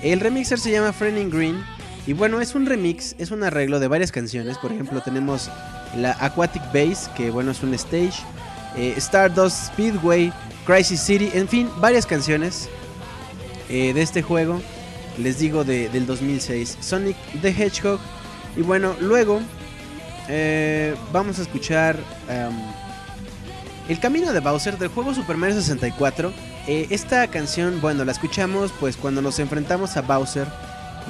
El remixer se llama Frenning Green. Y bueno, es un remix, es un arreglo de varias canciones. Por ejemplo, tenemos la Aquatic Base, que bueno, es un stage. eh, Stardust Speedway, Crisis City, en fin, varias canciones eh, de este juego. Les digo de- del 2006. Sonic the Hedgehog. Y bueno, luego eh, vamos a escuchar El Camino de Bowser del juego Super Mario 64. Eh, esta canción, bueno, la escuchamos pues cuando nos enfrentamos a Bowser.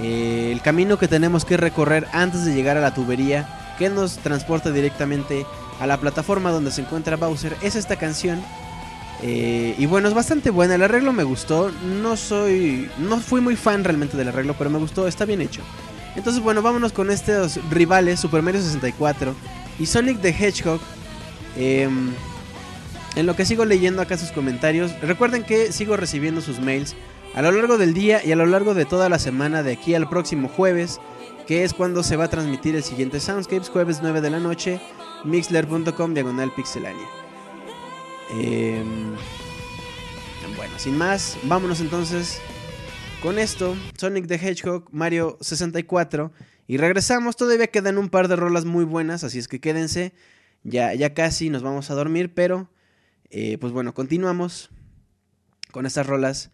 El camino que tenemos que recorrer antes de llegar a la tubería que nos transporta directamente a la plataforma donde se encuentra Bowser es esta canción. Eh, y bueno, es bastante buena. El arreglo me gustó. No soy. No fui muy fan realmente del arreglo, pero me gustó. Está bien hecho. Entonces, bueno, vámonos con estos rivales: Super Mario 64 y Sonic the Hedgehog. Em, en lo que sigo leyendo acá sus comentarios, recuerden que sigo recibiendo sus mails a lo largo del día y a lo largo de toda la semana de aquí al próximo jueves, que es cuando se va a transmitir el siguiente Soundscapes, jueves 9 de la noche, mixler.com diagonal pixelania. Em, bueno, sin más, vámonos entonces con esto, Sonic the Hedgehog, Mario 64, y regresamos, todavía quedan un par de rolas muy buenas, así es que quédense, ya, ya casi nos vamos a dormir, pero eh, pues bueno, continuamos con estas rolas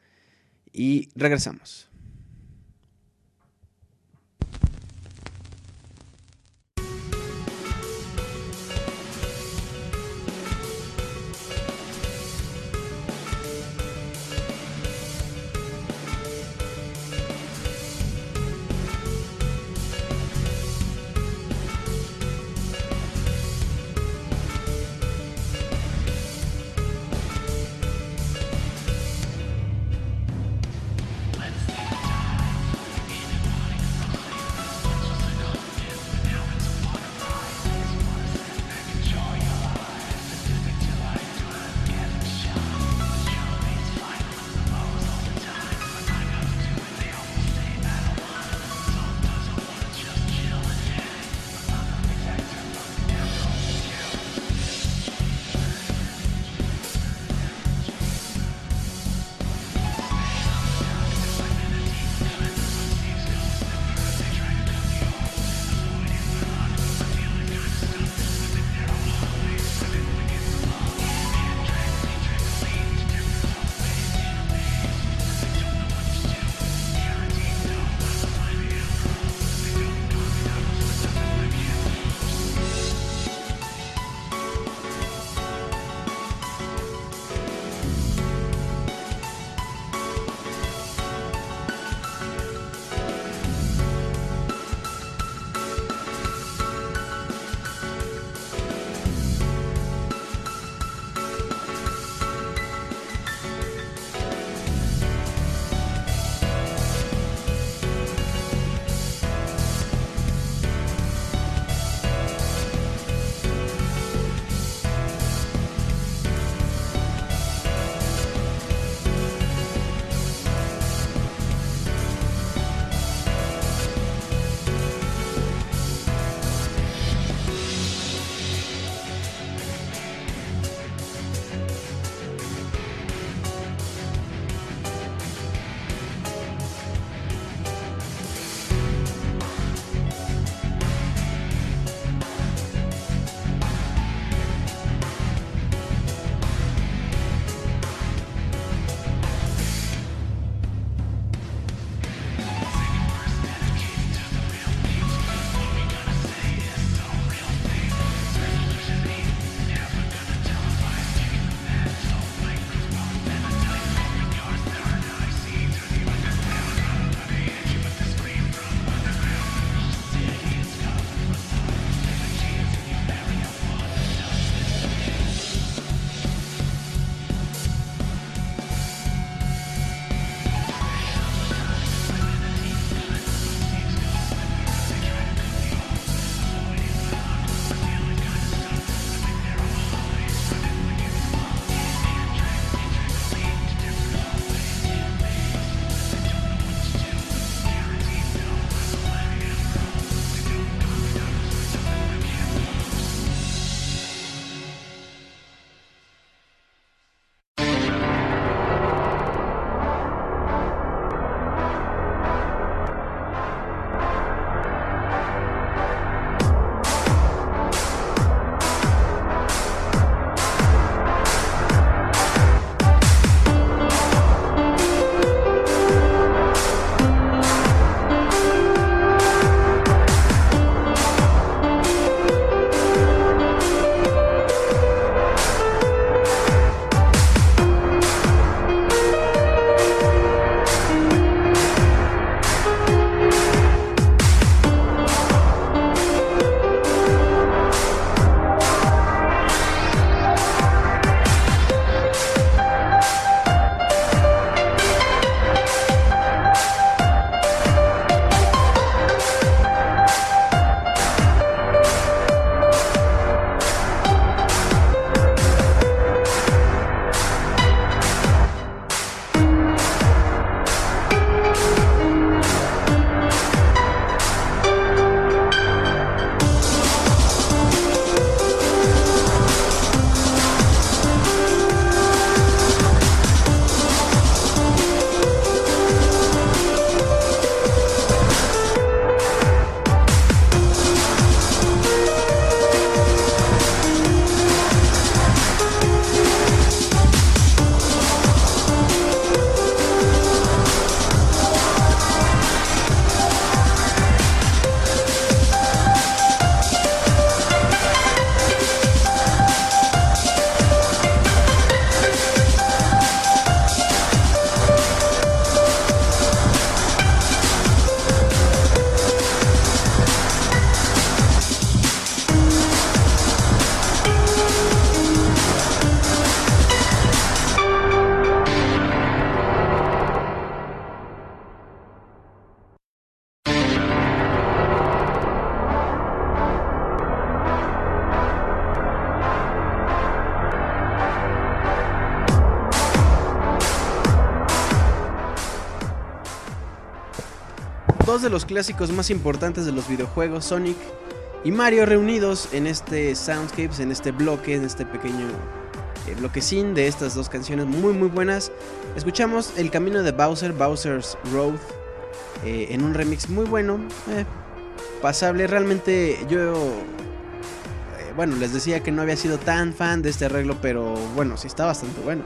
y regresamos. Dos de los clásicos más importantes de los videojuegos, Sonic y Mario, reunidos en este Soundscapes, en este bloque, en este pequeño eh, bloquecín de estas dos canciones muy muy buenas. Escuchamos El Camino de Bowser, Bowser's Road, eh, en un remix muy bueno, eh, pasable. Realmente yo, bueno, les decía que no había sido tan fan de este arreglo, pero bueno, sí está bastante bueno.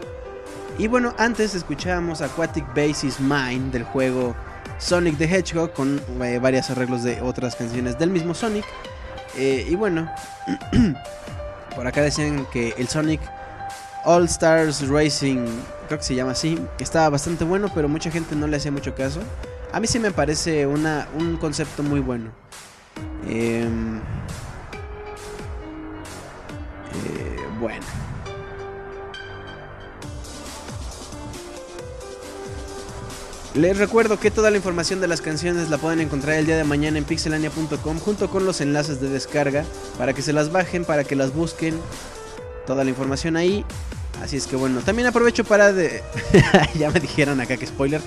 Y bueno, antes escuchábamos Aquatic Base is Mine del juego Sonic the Hedgehog con eh, varios arreglos de otras canciones del mismo Sonic. Eh, y bueno, [clears throat] por acá decían que el Sonic All Stars Racing, creo que se llama así, estaba bastante bueno, pero mucha gente no le hacía mucho caso. A mí sí me parece una, un concepto muy bueno. Em, Les recuerdo que toda la información de las canciones la pueden encontrar el día de mañana en pixelania.com junto con los enlaces de descarga para que se las bajen, para que las busquen. Toda la información ahí. Así es que bueno, también aprovecho para de... [laughs] ya me dijeron acá que spoiler.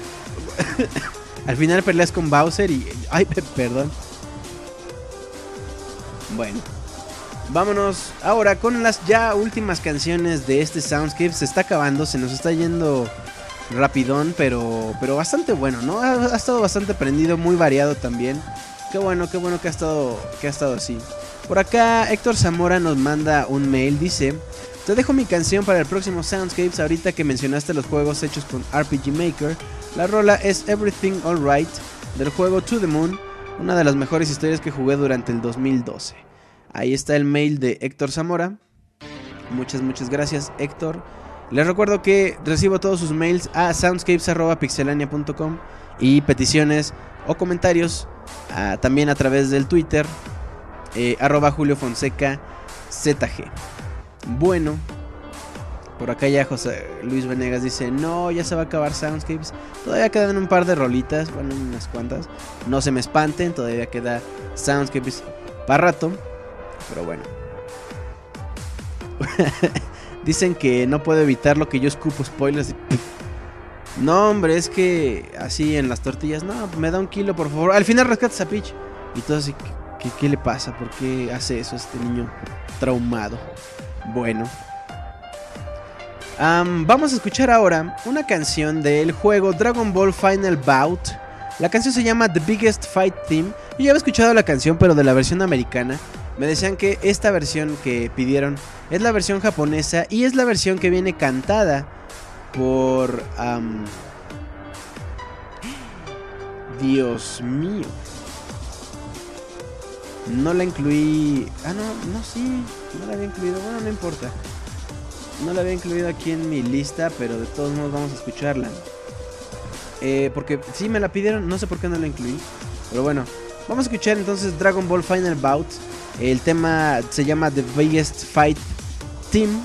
[laughs] Al final peleas con Bowser y... Ay, pe- perdón. Bueno. Vámonos ahora con las ya últimas canciones de este Soundscape. Se está acabando, se nos está yendo rapidón, pero, pero bastante bueno, ¿no? Ha, estado bastante prendido, muy variado también. Qué bueno, qué bueno que ha estado, que ha estado así. Por acá Héctor Zamora nos manda un mail, dice... Te dejo mi canción para el próximo Soundscapes ahorita que mencionaste los juegos hechos con RPG Maker. La rola es Everything Alright del juego To The Moon, una de las mejores historias que jugué durante el 2012. Ahí está el mail de Héctor Zamora. Muchas, muchas gracias Héctor. Les recuerdo que recibo todos sus mails a soundscapes.pixelania.com y peticiones o comentarios ah, también a través del Twitter eh, arroba Julio Fonseca ZG. Bueno, por acá ya José Luis Venegas dice, no, ya se va a acabar Soundscapes. Todavía quedan un par de rolitas, bueno, unas cuantas. No se me espanten, todavía queda Soundscapes para rato. Pero bueno. [laughs] [laughs] Dicen que no puedo evitar lo que yo escupo spoilers. No, hombre, es que así en las tortillas. No, me da un kilo, por favor. Al final rescatas a Peach. Y todo así, ¿qué, qué le pasa? ¿Por qué hace eso este niño traumado? Bueno. Am, vamos a escuchar ahora una canción del juego Dragon Ball Final Bout. La canción se llama The Biggest Fight Theme. Yo ya había escuchado la canción, pero de la versión americana. Me decían que esta versión que pidieron es la versión japonesa y es la versión que viene cantada por... Dios mío. No la incluí... Ah, no, no, sí. No la había incluido. Bueno, no importa. No la había incluido aquí en mi lista, pero de todos modos vamos a escucharla. Eh, porque sí me la pidieron, no sé por qué no la incluí. Pero bueno, vamos a escuchar entonces Dragon Ball Final Bout. El tema se llama The Biggest Fight Team.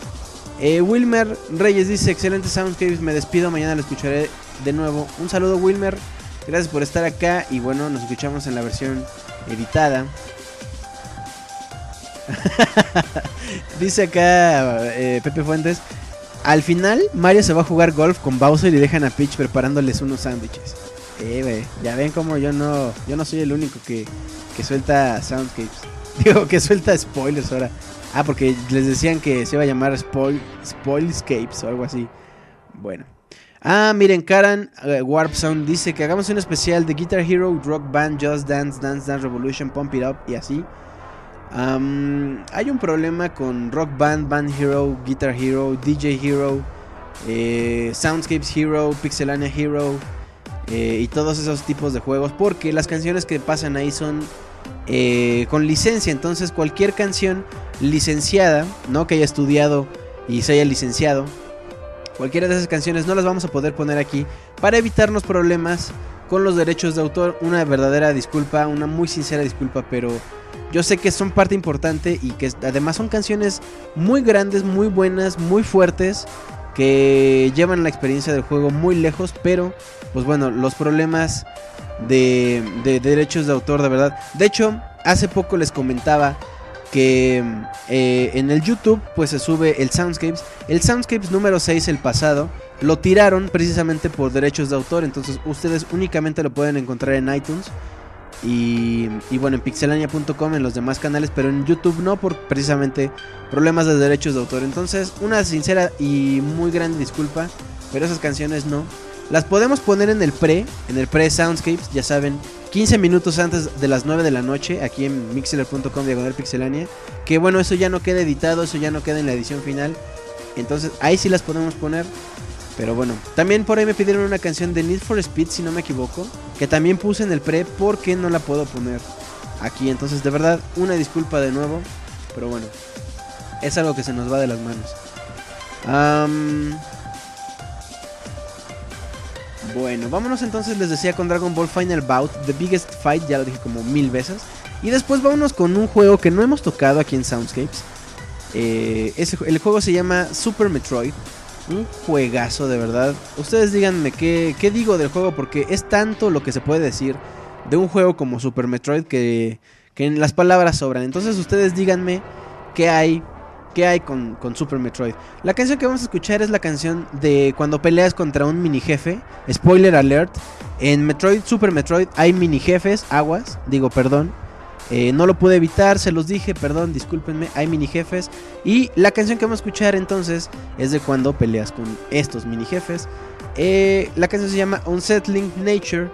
Eh, Wilmer Reyes dice: Excelente Soundscapes, me despido. Mañana lo escucharé de nuevo. Un saludo, Wilmer. Gracias por estar acá. Y bueno, nos escuchamos en la versión editada. [laughs] Dice acá eh, Pepe Fuentes. Al final, Mario se va a jugar golf con Bowser y dejan a Peach preparándoles unos sándwiches. Eh, ya ven como yo no, yo no soy el único que, que suelta soundscapes. [laughs] Digo, que suelta spoilers ahora. Ah, porque les decían que se iba a llamar spoil, Spoilscapes o algo así. Bueno. Ah, miren, Karan eh, Warp Sound dice que hagamos un especial de Guitar Hero, Rock Band, Just Dance, Dance Dance Revolution, Pump It Up y así. Hay un problema con Rock Band, Band Hero, Guitar Hero, DJ Hero, eh, Soundscapes Hero, Pixelania Hero eh, y todos esos tipos de juegos porque las canciones que pasan ahí son eh, con licencia. Entonces cualquier canción licenciada, ¿no? Que haya estudiado y se haya licenciado, cualquiera de esas canciones no las vamos a poder poner aquí para evitarnos problemas con los derechos de autor. Una verdadera disculpa, una muy sincera disculpa, pero yo sé que son parte importante y que además son canciones muy grandes, muy buenas, muy fuertes, que llevan la experiencia del juego muy lejos, pero pues bueno, los problemas de, de derechos de autor, de verdad. De hecho, hace poco les comentaba que eh, en el YouTube pues se sube el Soundscapes. El Soundscapes número 6, el pasado, lo tiraron precisamente por derechos de autor. Entonces ustedes únicamente lo pueden encontrar en iTunes. Y, y bueno, en pixelania.com, en los demás canales, pero en YouTube no, por precisamente problemas de derechos de autor. Entonces, una sincera y muy grande disculpa, pero esas canciones no. Las podemos poner en el pre, en el pre Soundscapes, ya saben, 15 minutos antes de las 9 de la noche, aquí en mixler.com diagonal pixelania. Que bueno, eso ya no queda editado, eso ya no queda en la edición final. Entonces, ahí sí las podemos poner. Pero bueno, también por ahí me pidieron una canción de Need for Speed, si no me equivoco, que también puse en el pre porque no la puedo poner aquí. Entonces, de verdad, una disculpa de nuevo, pero bueno, es algo que se nos va de las manos. Am, bueno, vámonos entonces, les decía, con Dragon Ball Final Bout, The Biggest Fight, ya lo dije como mil veces. Y después vámonos con un juego que no hemos tocado aquí en Soundscapes. Eh, el juego se llama Super Metroid. Un juegazo, de verdad. Ustedes díganme qué, qué digo del juego, porque es tanto lo que se puede decir de un juego como Super Metroid que, que en las palabras sobran. Entonces ustedes díganme qué hay, qué hay con, con Super Metroid. La canción que vamos a escuchar es la canción de cuando peleas contra un mini jefe. Spoiler alert. En Metroid, Super Metroid hay mini jefes, aguas, digo perdón. Eh, no lo pude evitar, se los dije, perdón, discúlpenme, hay mini jefes. Y la canción que vamos a escuchar entonces es de cuando peleas con estos mini jefes. Eh, la canción se llama Unsettling Nature.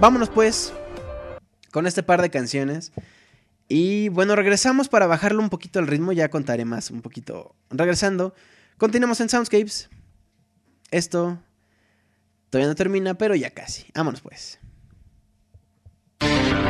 Vámonos pues con este par de canciones. Y bueno, regresamos para bajarle un poquito el ritmo, ya contaré más un poquito. Regresando, continuamos en Soundscapes. Esto todavía no termina, pero ya casi. Vámonos pues.「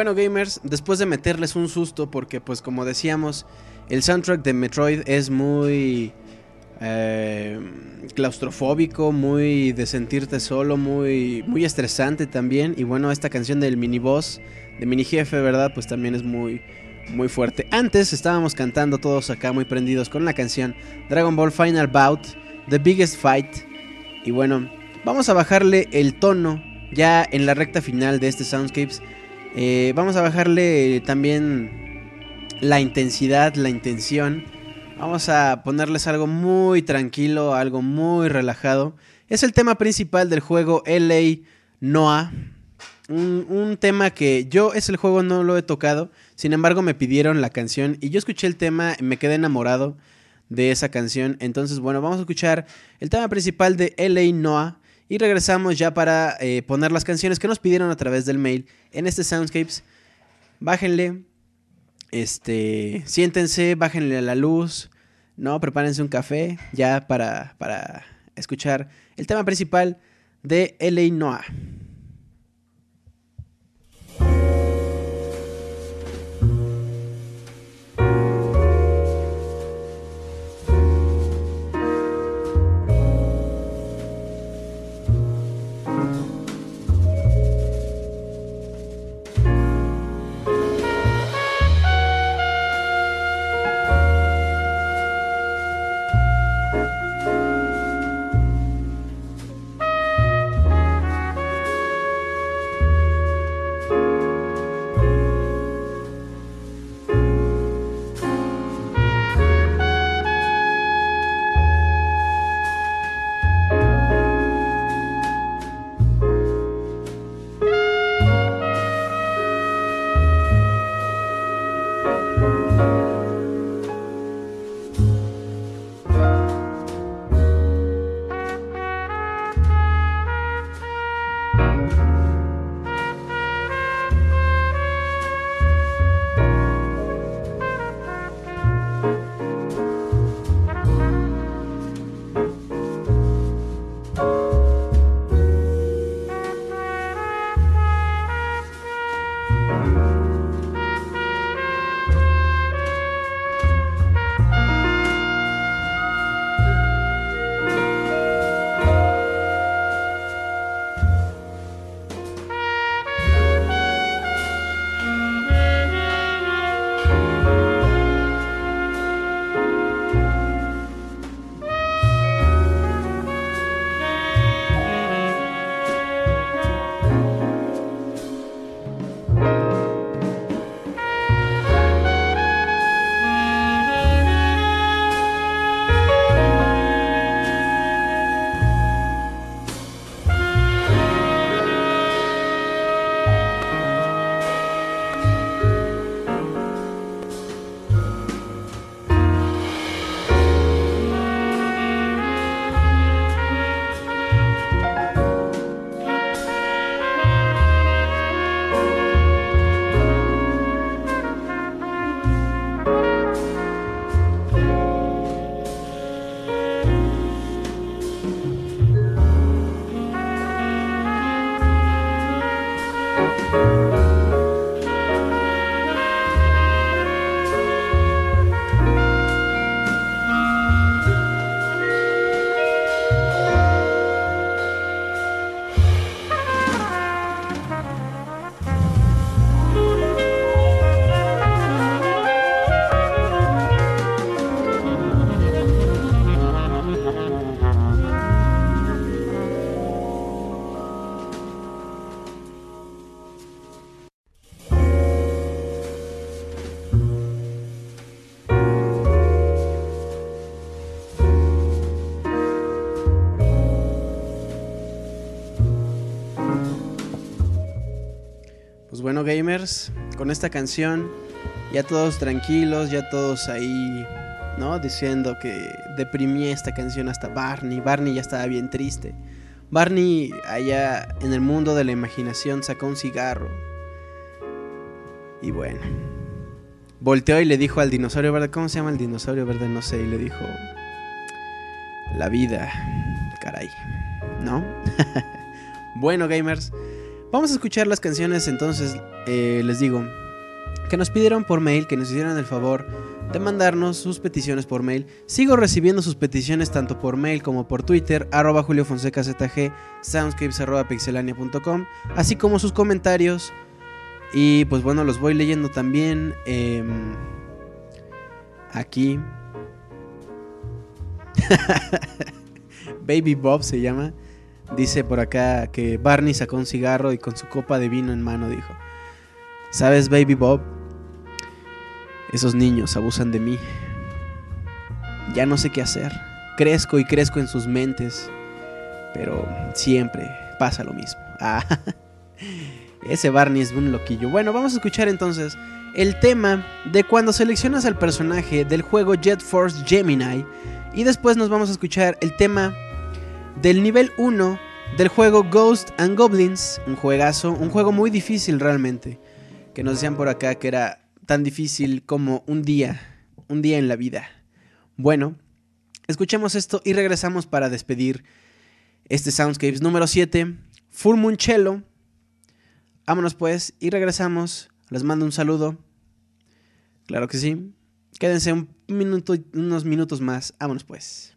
Bueno gamers, después de meterles un susto porque pues como decíamos, el soundtrack de Metroid es muy eh, claustrofóbico, muy de sentirte solo, muy, muy estresante también. Y bueno, esta canción del mini boss, de mini jefe, ¿verdad? Pues también es muy, muy fuerte. Antes estábamos cantando todos acá muy prendidos con la canción Dragon Ball Final Bout, The Biggest Fight. Y bueno, vamos a bajarle el tono ya en la recta final de este Soundscapes. Eh, vamos a bajarle también la intensidad, la intención. Vamos a ponerles algo muy tranquilo, algo muy relajado. Es el tema principal del juego LA Noah. Un, tema que yo es el juego no lo he tocado. Sin embargo me pidieron la canción y yo escuché el tema y me quedé enamorado de esa canción. Entonces bueno, vamos a escuchar el tema principal de LA Noah. Y regresamos ya para eh, poner las canciones que nos pidieron a través del mail en este Soundscapes. Bájenle, este, siéntense, bájenle a la luz, ¿no? Prepárense un café ya para, para escuchar el tema principal de LA Noah. Bueno, gamers, con esta canción, ya todos tranquilos, ya todos ahí, ¿no? Diciendo que deprimí esta canción hasta Barney. Barney ya estaba bien triste. Barney, allá en el mundo de la imaginación, sacó un cigarro. Y bueno, volteó y le dijo al dinosaurio verde, ¿cómo se llama el dinosaurio verde? No sé, y le dijo, la vida, caray, ¿no? [laughs] bueno, gamers. Vamos a escuchar las canciones entonces, eh, les digo, que nos pidieron por mail, que nos hicieran el favor de mandarnos sus peticiones por mail. Sigo recibiendo sus peticiones tanto por mail como por Twitter, arroba Julio Fonseca ZG, soundscapes pixelania.com, así como sus comentarios. Y pues bueno, los voy leyendo también em, aquí. [laughs] Baby Bob se llama. Dice por acá que Barney sacó un cigarro y con su copa de vino en mano dijo, ¿sabes Baby Bob? Esos niños abusan de mí. Ya no sé qué hacer. Crezco y crezco en sus mentes. Pero siempre pasa lo mismo. [laughs] Ah, ese Barney es un loquillo. Bueno, vamos a escuchar entonces el tema de cuando seleccionas al personaje del juego Jet Force Gemini. Y después nos vamos a escuchar el tema del nivel 1 del juego Ghost and Goblins. Un juegazo, un juego muy difícil realmente. Que nos decían por acá que era tan difícil como un día, un día en la vida. Bueno, escuchemos esto y regresamos para despedir este Soundscapes número 7, Full Moon Cello. Vámonos pues y regresamos. Les mando un saludo. Claro que sí. Quédense un minuto, unos minutos más. Vámonos pues.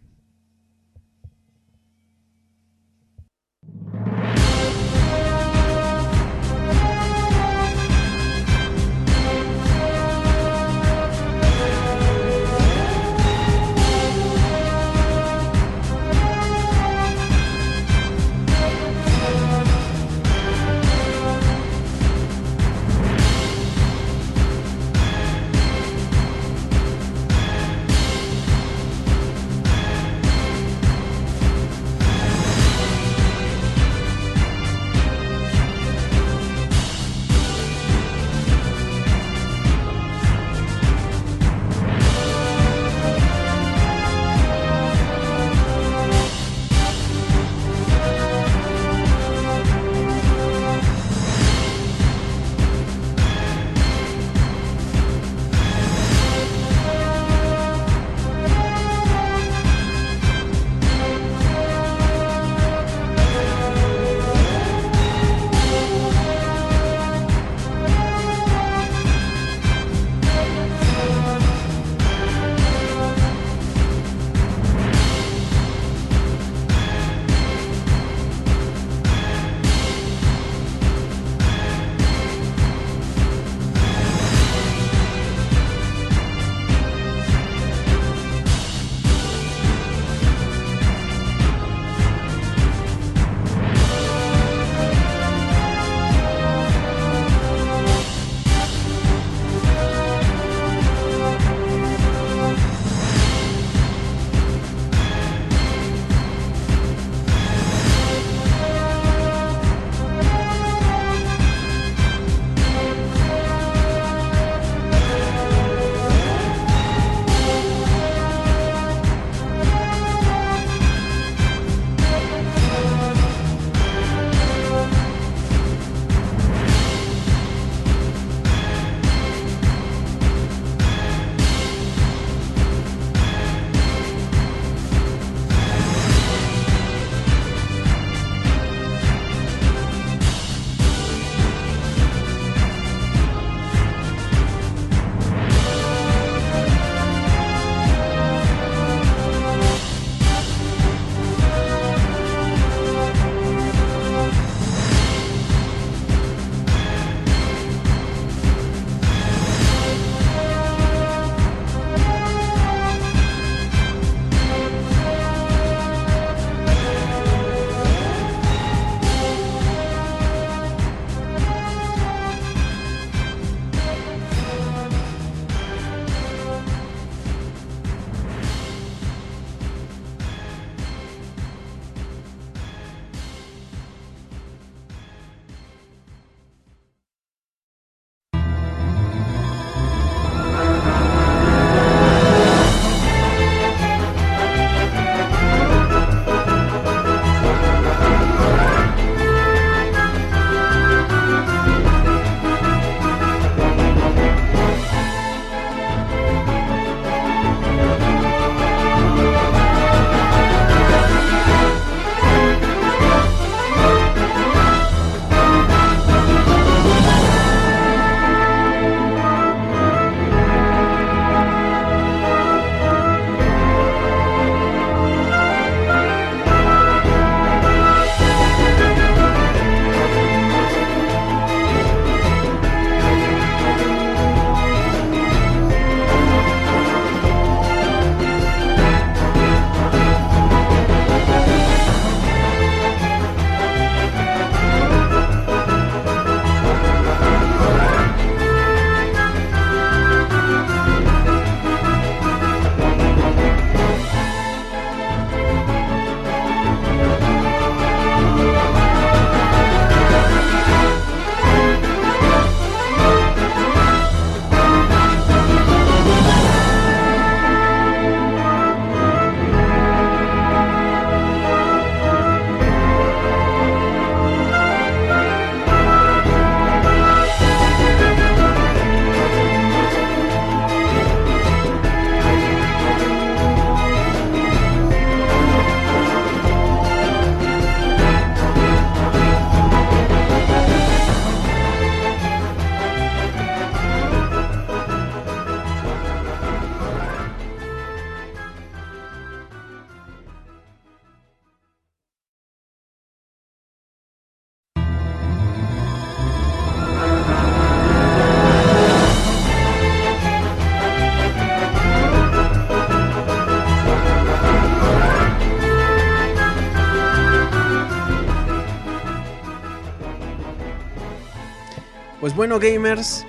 Pues bueno, gamers,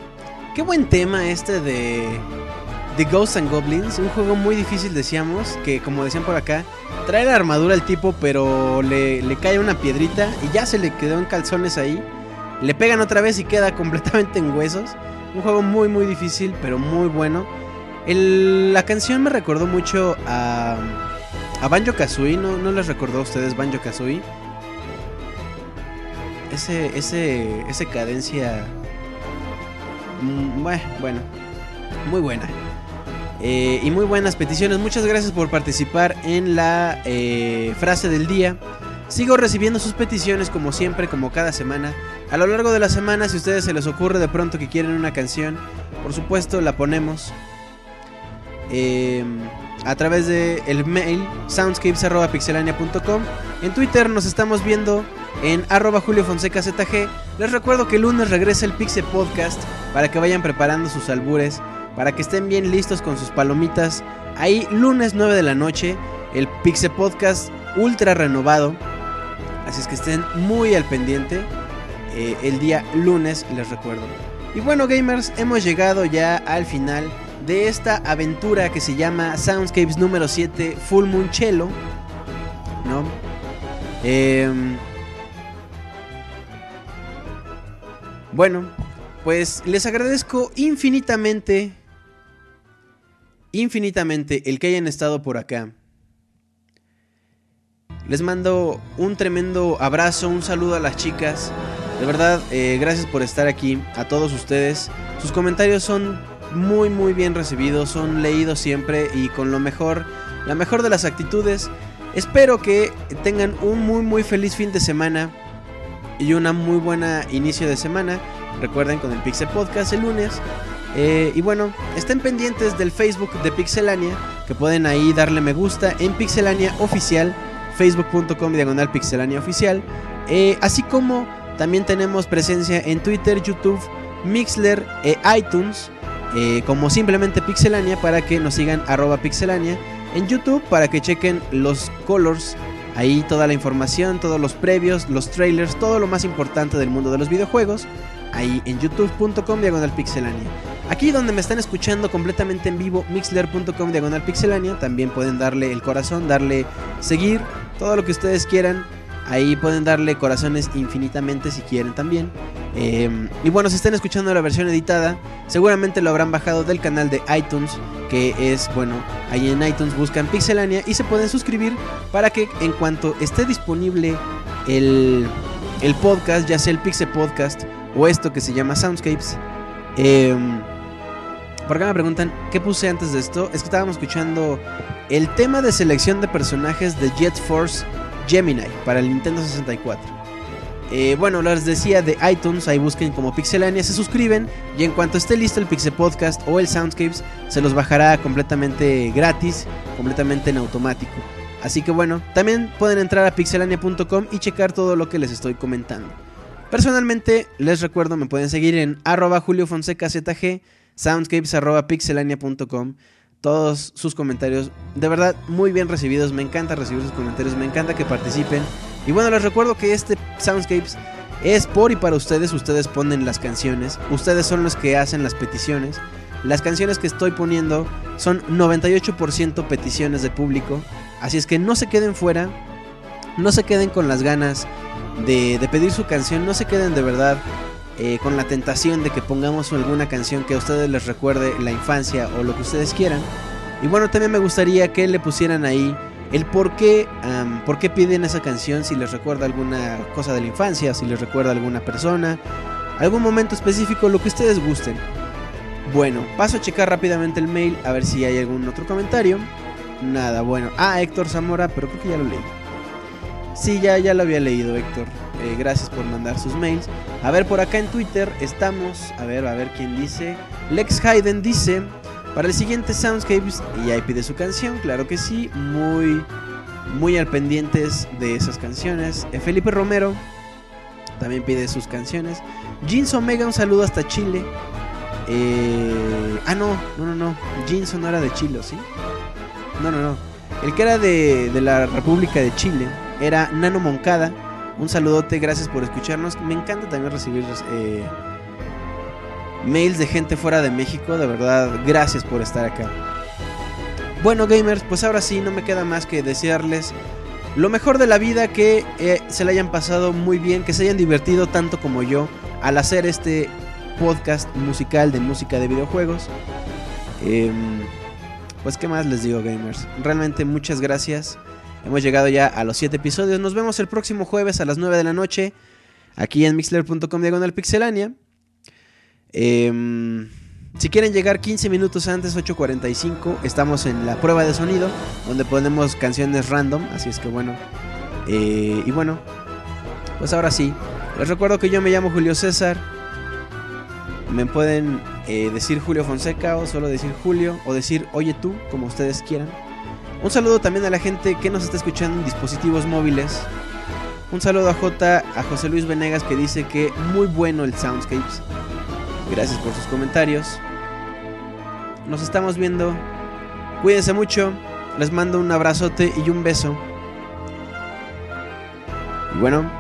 qué buen tema este de The Ghosts and Goblins. Un juego muy difícil, decíamos, que como decían por acá, trae la armadura al tipo, pero le, cae una piedrita y ya se le quedó en calzones ahí. Le pegan otra vez y queda [laughs] completamente en huesos. Un juego muy, muy difícil, pero muy bueno. La canción me recordó mucho a, a Banjo Kazooie. ¿No, ¿No les recordó a ustedes Banjo Kazooie? Ese, ese, ese cadencia. Bue- Bueno, muy buena. Eh, y muy buenas peticiones. Muchas gracias por participar en la eh, frase del día. Sigo recibiendo sus peticiones como siempre, como cada semana. A lo largo de la semana, si a ustedes se les ocurre de pronto que quieren una canción, por supuesto la ponemos. eh, a través de el mail soundscapes.pixelania.com. En Twitter nos estamos viendo en arroba Julio Fonseca ZG. Les recuerdo que el lunes regresa el Pixel Podcast para que vayan preparando sus albures, para que estén bien listos con sus palomitas. Ahí lunes 9 de la noche, el Pixel Podcast ultra renovado. Así es que estén muy al pendiente. eh, el día lunes, les recuerdo. Y bueno, gamers, hemos llegado ya al final de esta aventura que se llama Soundscapes número 7 Full Moon Cello. ¿No? Em, bueno, pues les agradezco infinitamente, infinitamente el que hayan estado por acá. Les mando un tremendo abrazo, un saludo a las chicas. De verdad, eh, gracias por estar aquí, a todos ustedes. Sus comentarios son muy muy bien recibidos, son leídos siempre y con lo mejor, la mejor de las actitudes. Espero que tengan un muy muy feliz fin de semana y una muy buena inicio de semana. Recuerden con el Pixel Podcast el lunes. Eh, y bueno, estén pendientes del Facebook de Pixelania, que pueden ahí darle me gusta en Pixelania Oficial, facebook.com diagonal Pixelania Oficial. Eh, así como también tenemos presencia en Twitter, YouTube, Mixler e iTunes, eh, como simplemente Pixelania, para que nos sigan arroba Pixelania. En YouTube, para que chequen los colors, ahí toda la información, todos los previos, los trailers, todo lo más importante del mundo de los videojuegos ahí en youtube.com diagonal pixelania. Aquí donde me están escuchando completamente en vivo, mixler.com diagonal pixelania, también pueden darle el corazón, darle seguir, todo lo que ustedes quieran. Ahí pueden darle corazones infinitamente si quieren también. Eh, y bueno, si están escuchando la versión editada, seguramente lo habrán bajado del canal de iTunes, que es, bueno, ahí en iTunes buscan Pixelania y se pueden suscribir para que en cuanto esté disponible el, el podcast, ya sea el Pixel Podcast o esto que se llama Soundscapes. Eh, por acá me preguntan, ¿qué puse antes de esto? Es que estábamos escuchando el tema de selección de personajes de Jet Force Gemini para el Nintendo 64. Eh, bueno, les decía de iTunes, ahí busquen como Pixelania, se suscriben y en cuanto esté listo el Pixel Podcast o el Soundscapes, se los bajará completamente gratis, completamente en automático. Así que bueno, también pueden entrar a pixelania.com y checar todo lo que les estoy comentando. Personalmente, les recuerdo, me pueden seguir en arroba Julio Fonseca ZG, soundscapes arroba pixelania.com. Todos sus comentarios, de verdad, muy bien recibidos. Me encanta recibir sus comentarios, me encanta que participen. Y bueno, les recuerdo que este Soundscapes es por y para ustedes. Ustedes ponen las canciones, ustedes son los que hacen las peticiones. Las canciones que estoy poniendo son 98% peticiones de público. Así es que no se queden fuera, no se queden con las ganas de, de pedir su canción, no se queden de verdad eh, con la tentación de que pongamos alguna canción que a ustedes les recuerde la infancia o lo que ustedes quieran. Y bueno, también me gustaría que le pusieran ahí el por qué, por qué piden esa canción, si les recuerda alguna cosa de la infancia, si les recuerda alguna persona, algún momento específico, lo que ustedes gusten. Bueno, paso a checar rápidamente el mail a ver si hay algún otro comentario. Nada, bueno. Ah, Héctor Zamora, pero creo que ya lo leí. Sí, ya, ya lo había leído, Héctor. Eh, gracias por mandar sus mails. A ver, por acá en Twitter estamos. A ver, a ver quién dice. Lex Hayden dice. Para el siguiente Soundscapes. Y ahí pide su canción, claro que sí. Muy, muy al pendientes de esas canciones. Eh, Felipe Romero también pide sus canciones. Jeans Omega, un saludo hasta Chile. Eh, ah, no, no, no, no. Jeans no era de Chile, ¿sí? No, no, no. El que era de, de la República de Chile era Nano Moncada. Un saludote, gracias por escucharnos. Me encanta también recibir eh, mails de gente fuera de México. De verdad, gracias por estar acá. Bueno, gamers, pues ahora sí, no me queda más que desearles lo mejor de la vida, que eh, se la hayan pasado muy bien, que se hayan divertido tanto como yo al hacer este podcast musical de música de videojuegos. Em, pues qué más les digo gamers. Realmente muchas gracias. Hemos llegado ya a los 7 episodios. Nos vemos el próximo jueves a las 9 de la noche. Aquí en mixler.com diagonal pixelania. Em, si quieren llegar 15 minutos antes, 8.45, estamos en la prueba de sonido, donde ponemos canciones random, así es que bueno. Eh, y bueno, pues ahora sí, les recuerdo que yo me llamo Julio César. Me pueden eh, decir Julio Fonseca o solo decir Julio o decir Oye tú, como ustedes quieran. Un saludo también a la gente que nos está escuchando en dispositivos móviles. Un saludo a J, a José Luis Venegas que dice que muy bueno el Soundscapes. Gracias por sus comentarios. Nos estamos viendo. Cuídense mucho. Les mando un abrazote y un beso. Y bueno,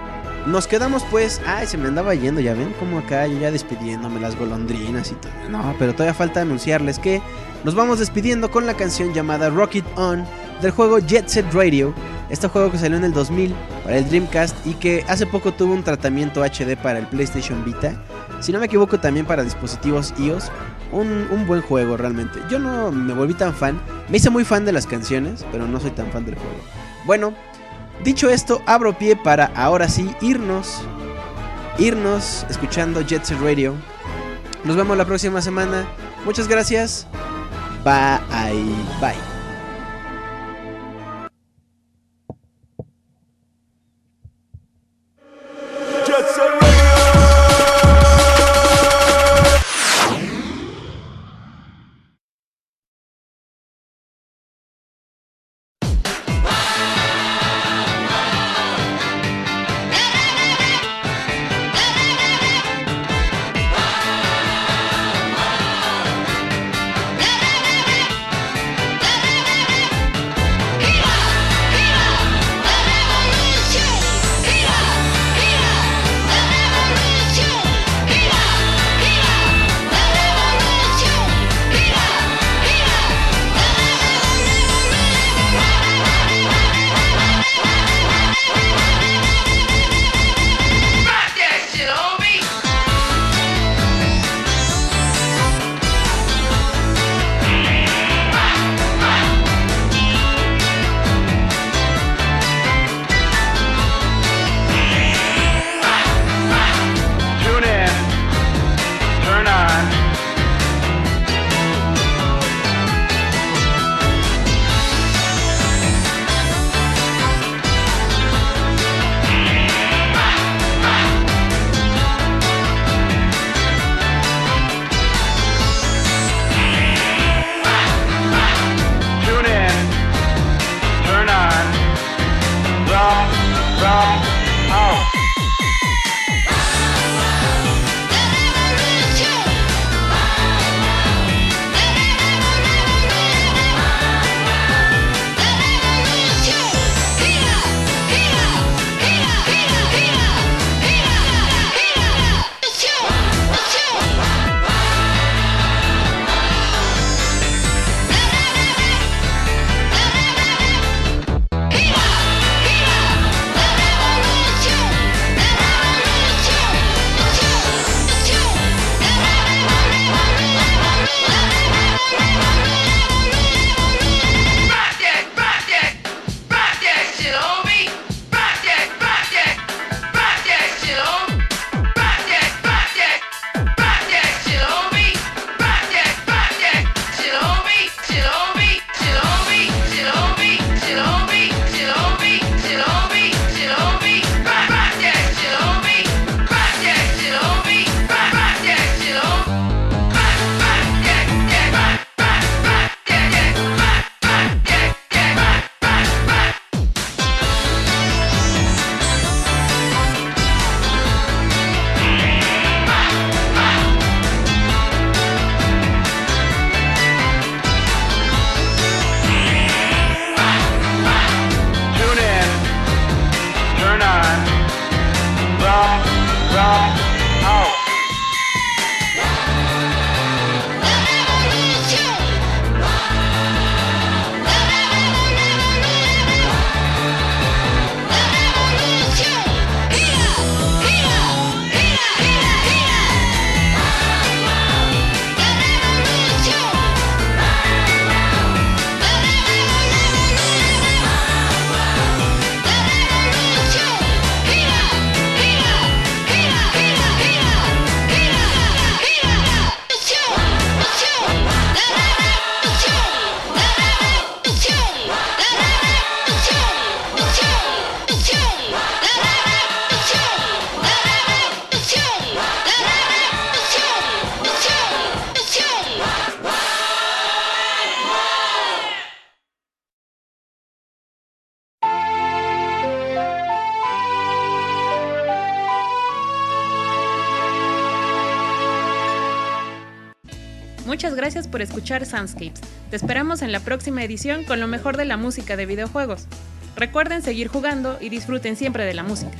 nos quedamos pues. Ay, se me andaba yendo, ya ven como acá yo ya despidiéndome las golondrinas y todo. No, pero todavía falta anunciarles que nos vamos despidiendo con la canción llamada Rocket On del juego Jet Set Radio. Este juego que salió en el 2000 para el Dreamcast y que hace poco tuvo un tratamiento HD para el PlayStation Vita. Si no me equivoco también para dispositivos iOS. Un, un buen juego realmente. Yo no me volví tan fan. Me hice muy fan de las canciones, pero no soy tan fan del juego. Bueno, dicho esto, abro pie para ahora sí irnos. Irnos escuchando Jet Set Radio. Nos vemos la próxima semana. Muchas gracias. Bye. Bye. Escuchar Soundscapes. Te esperamos en la próxima edición con lo mejor de la música de videojuegos. Recuerden seguir jugando y disfruten siempre de la música.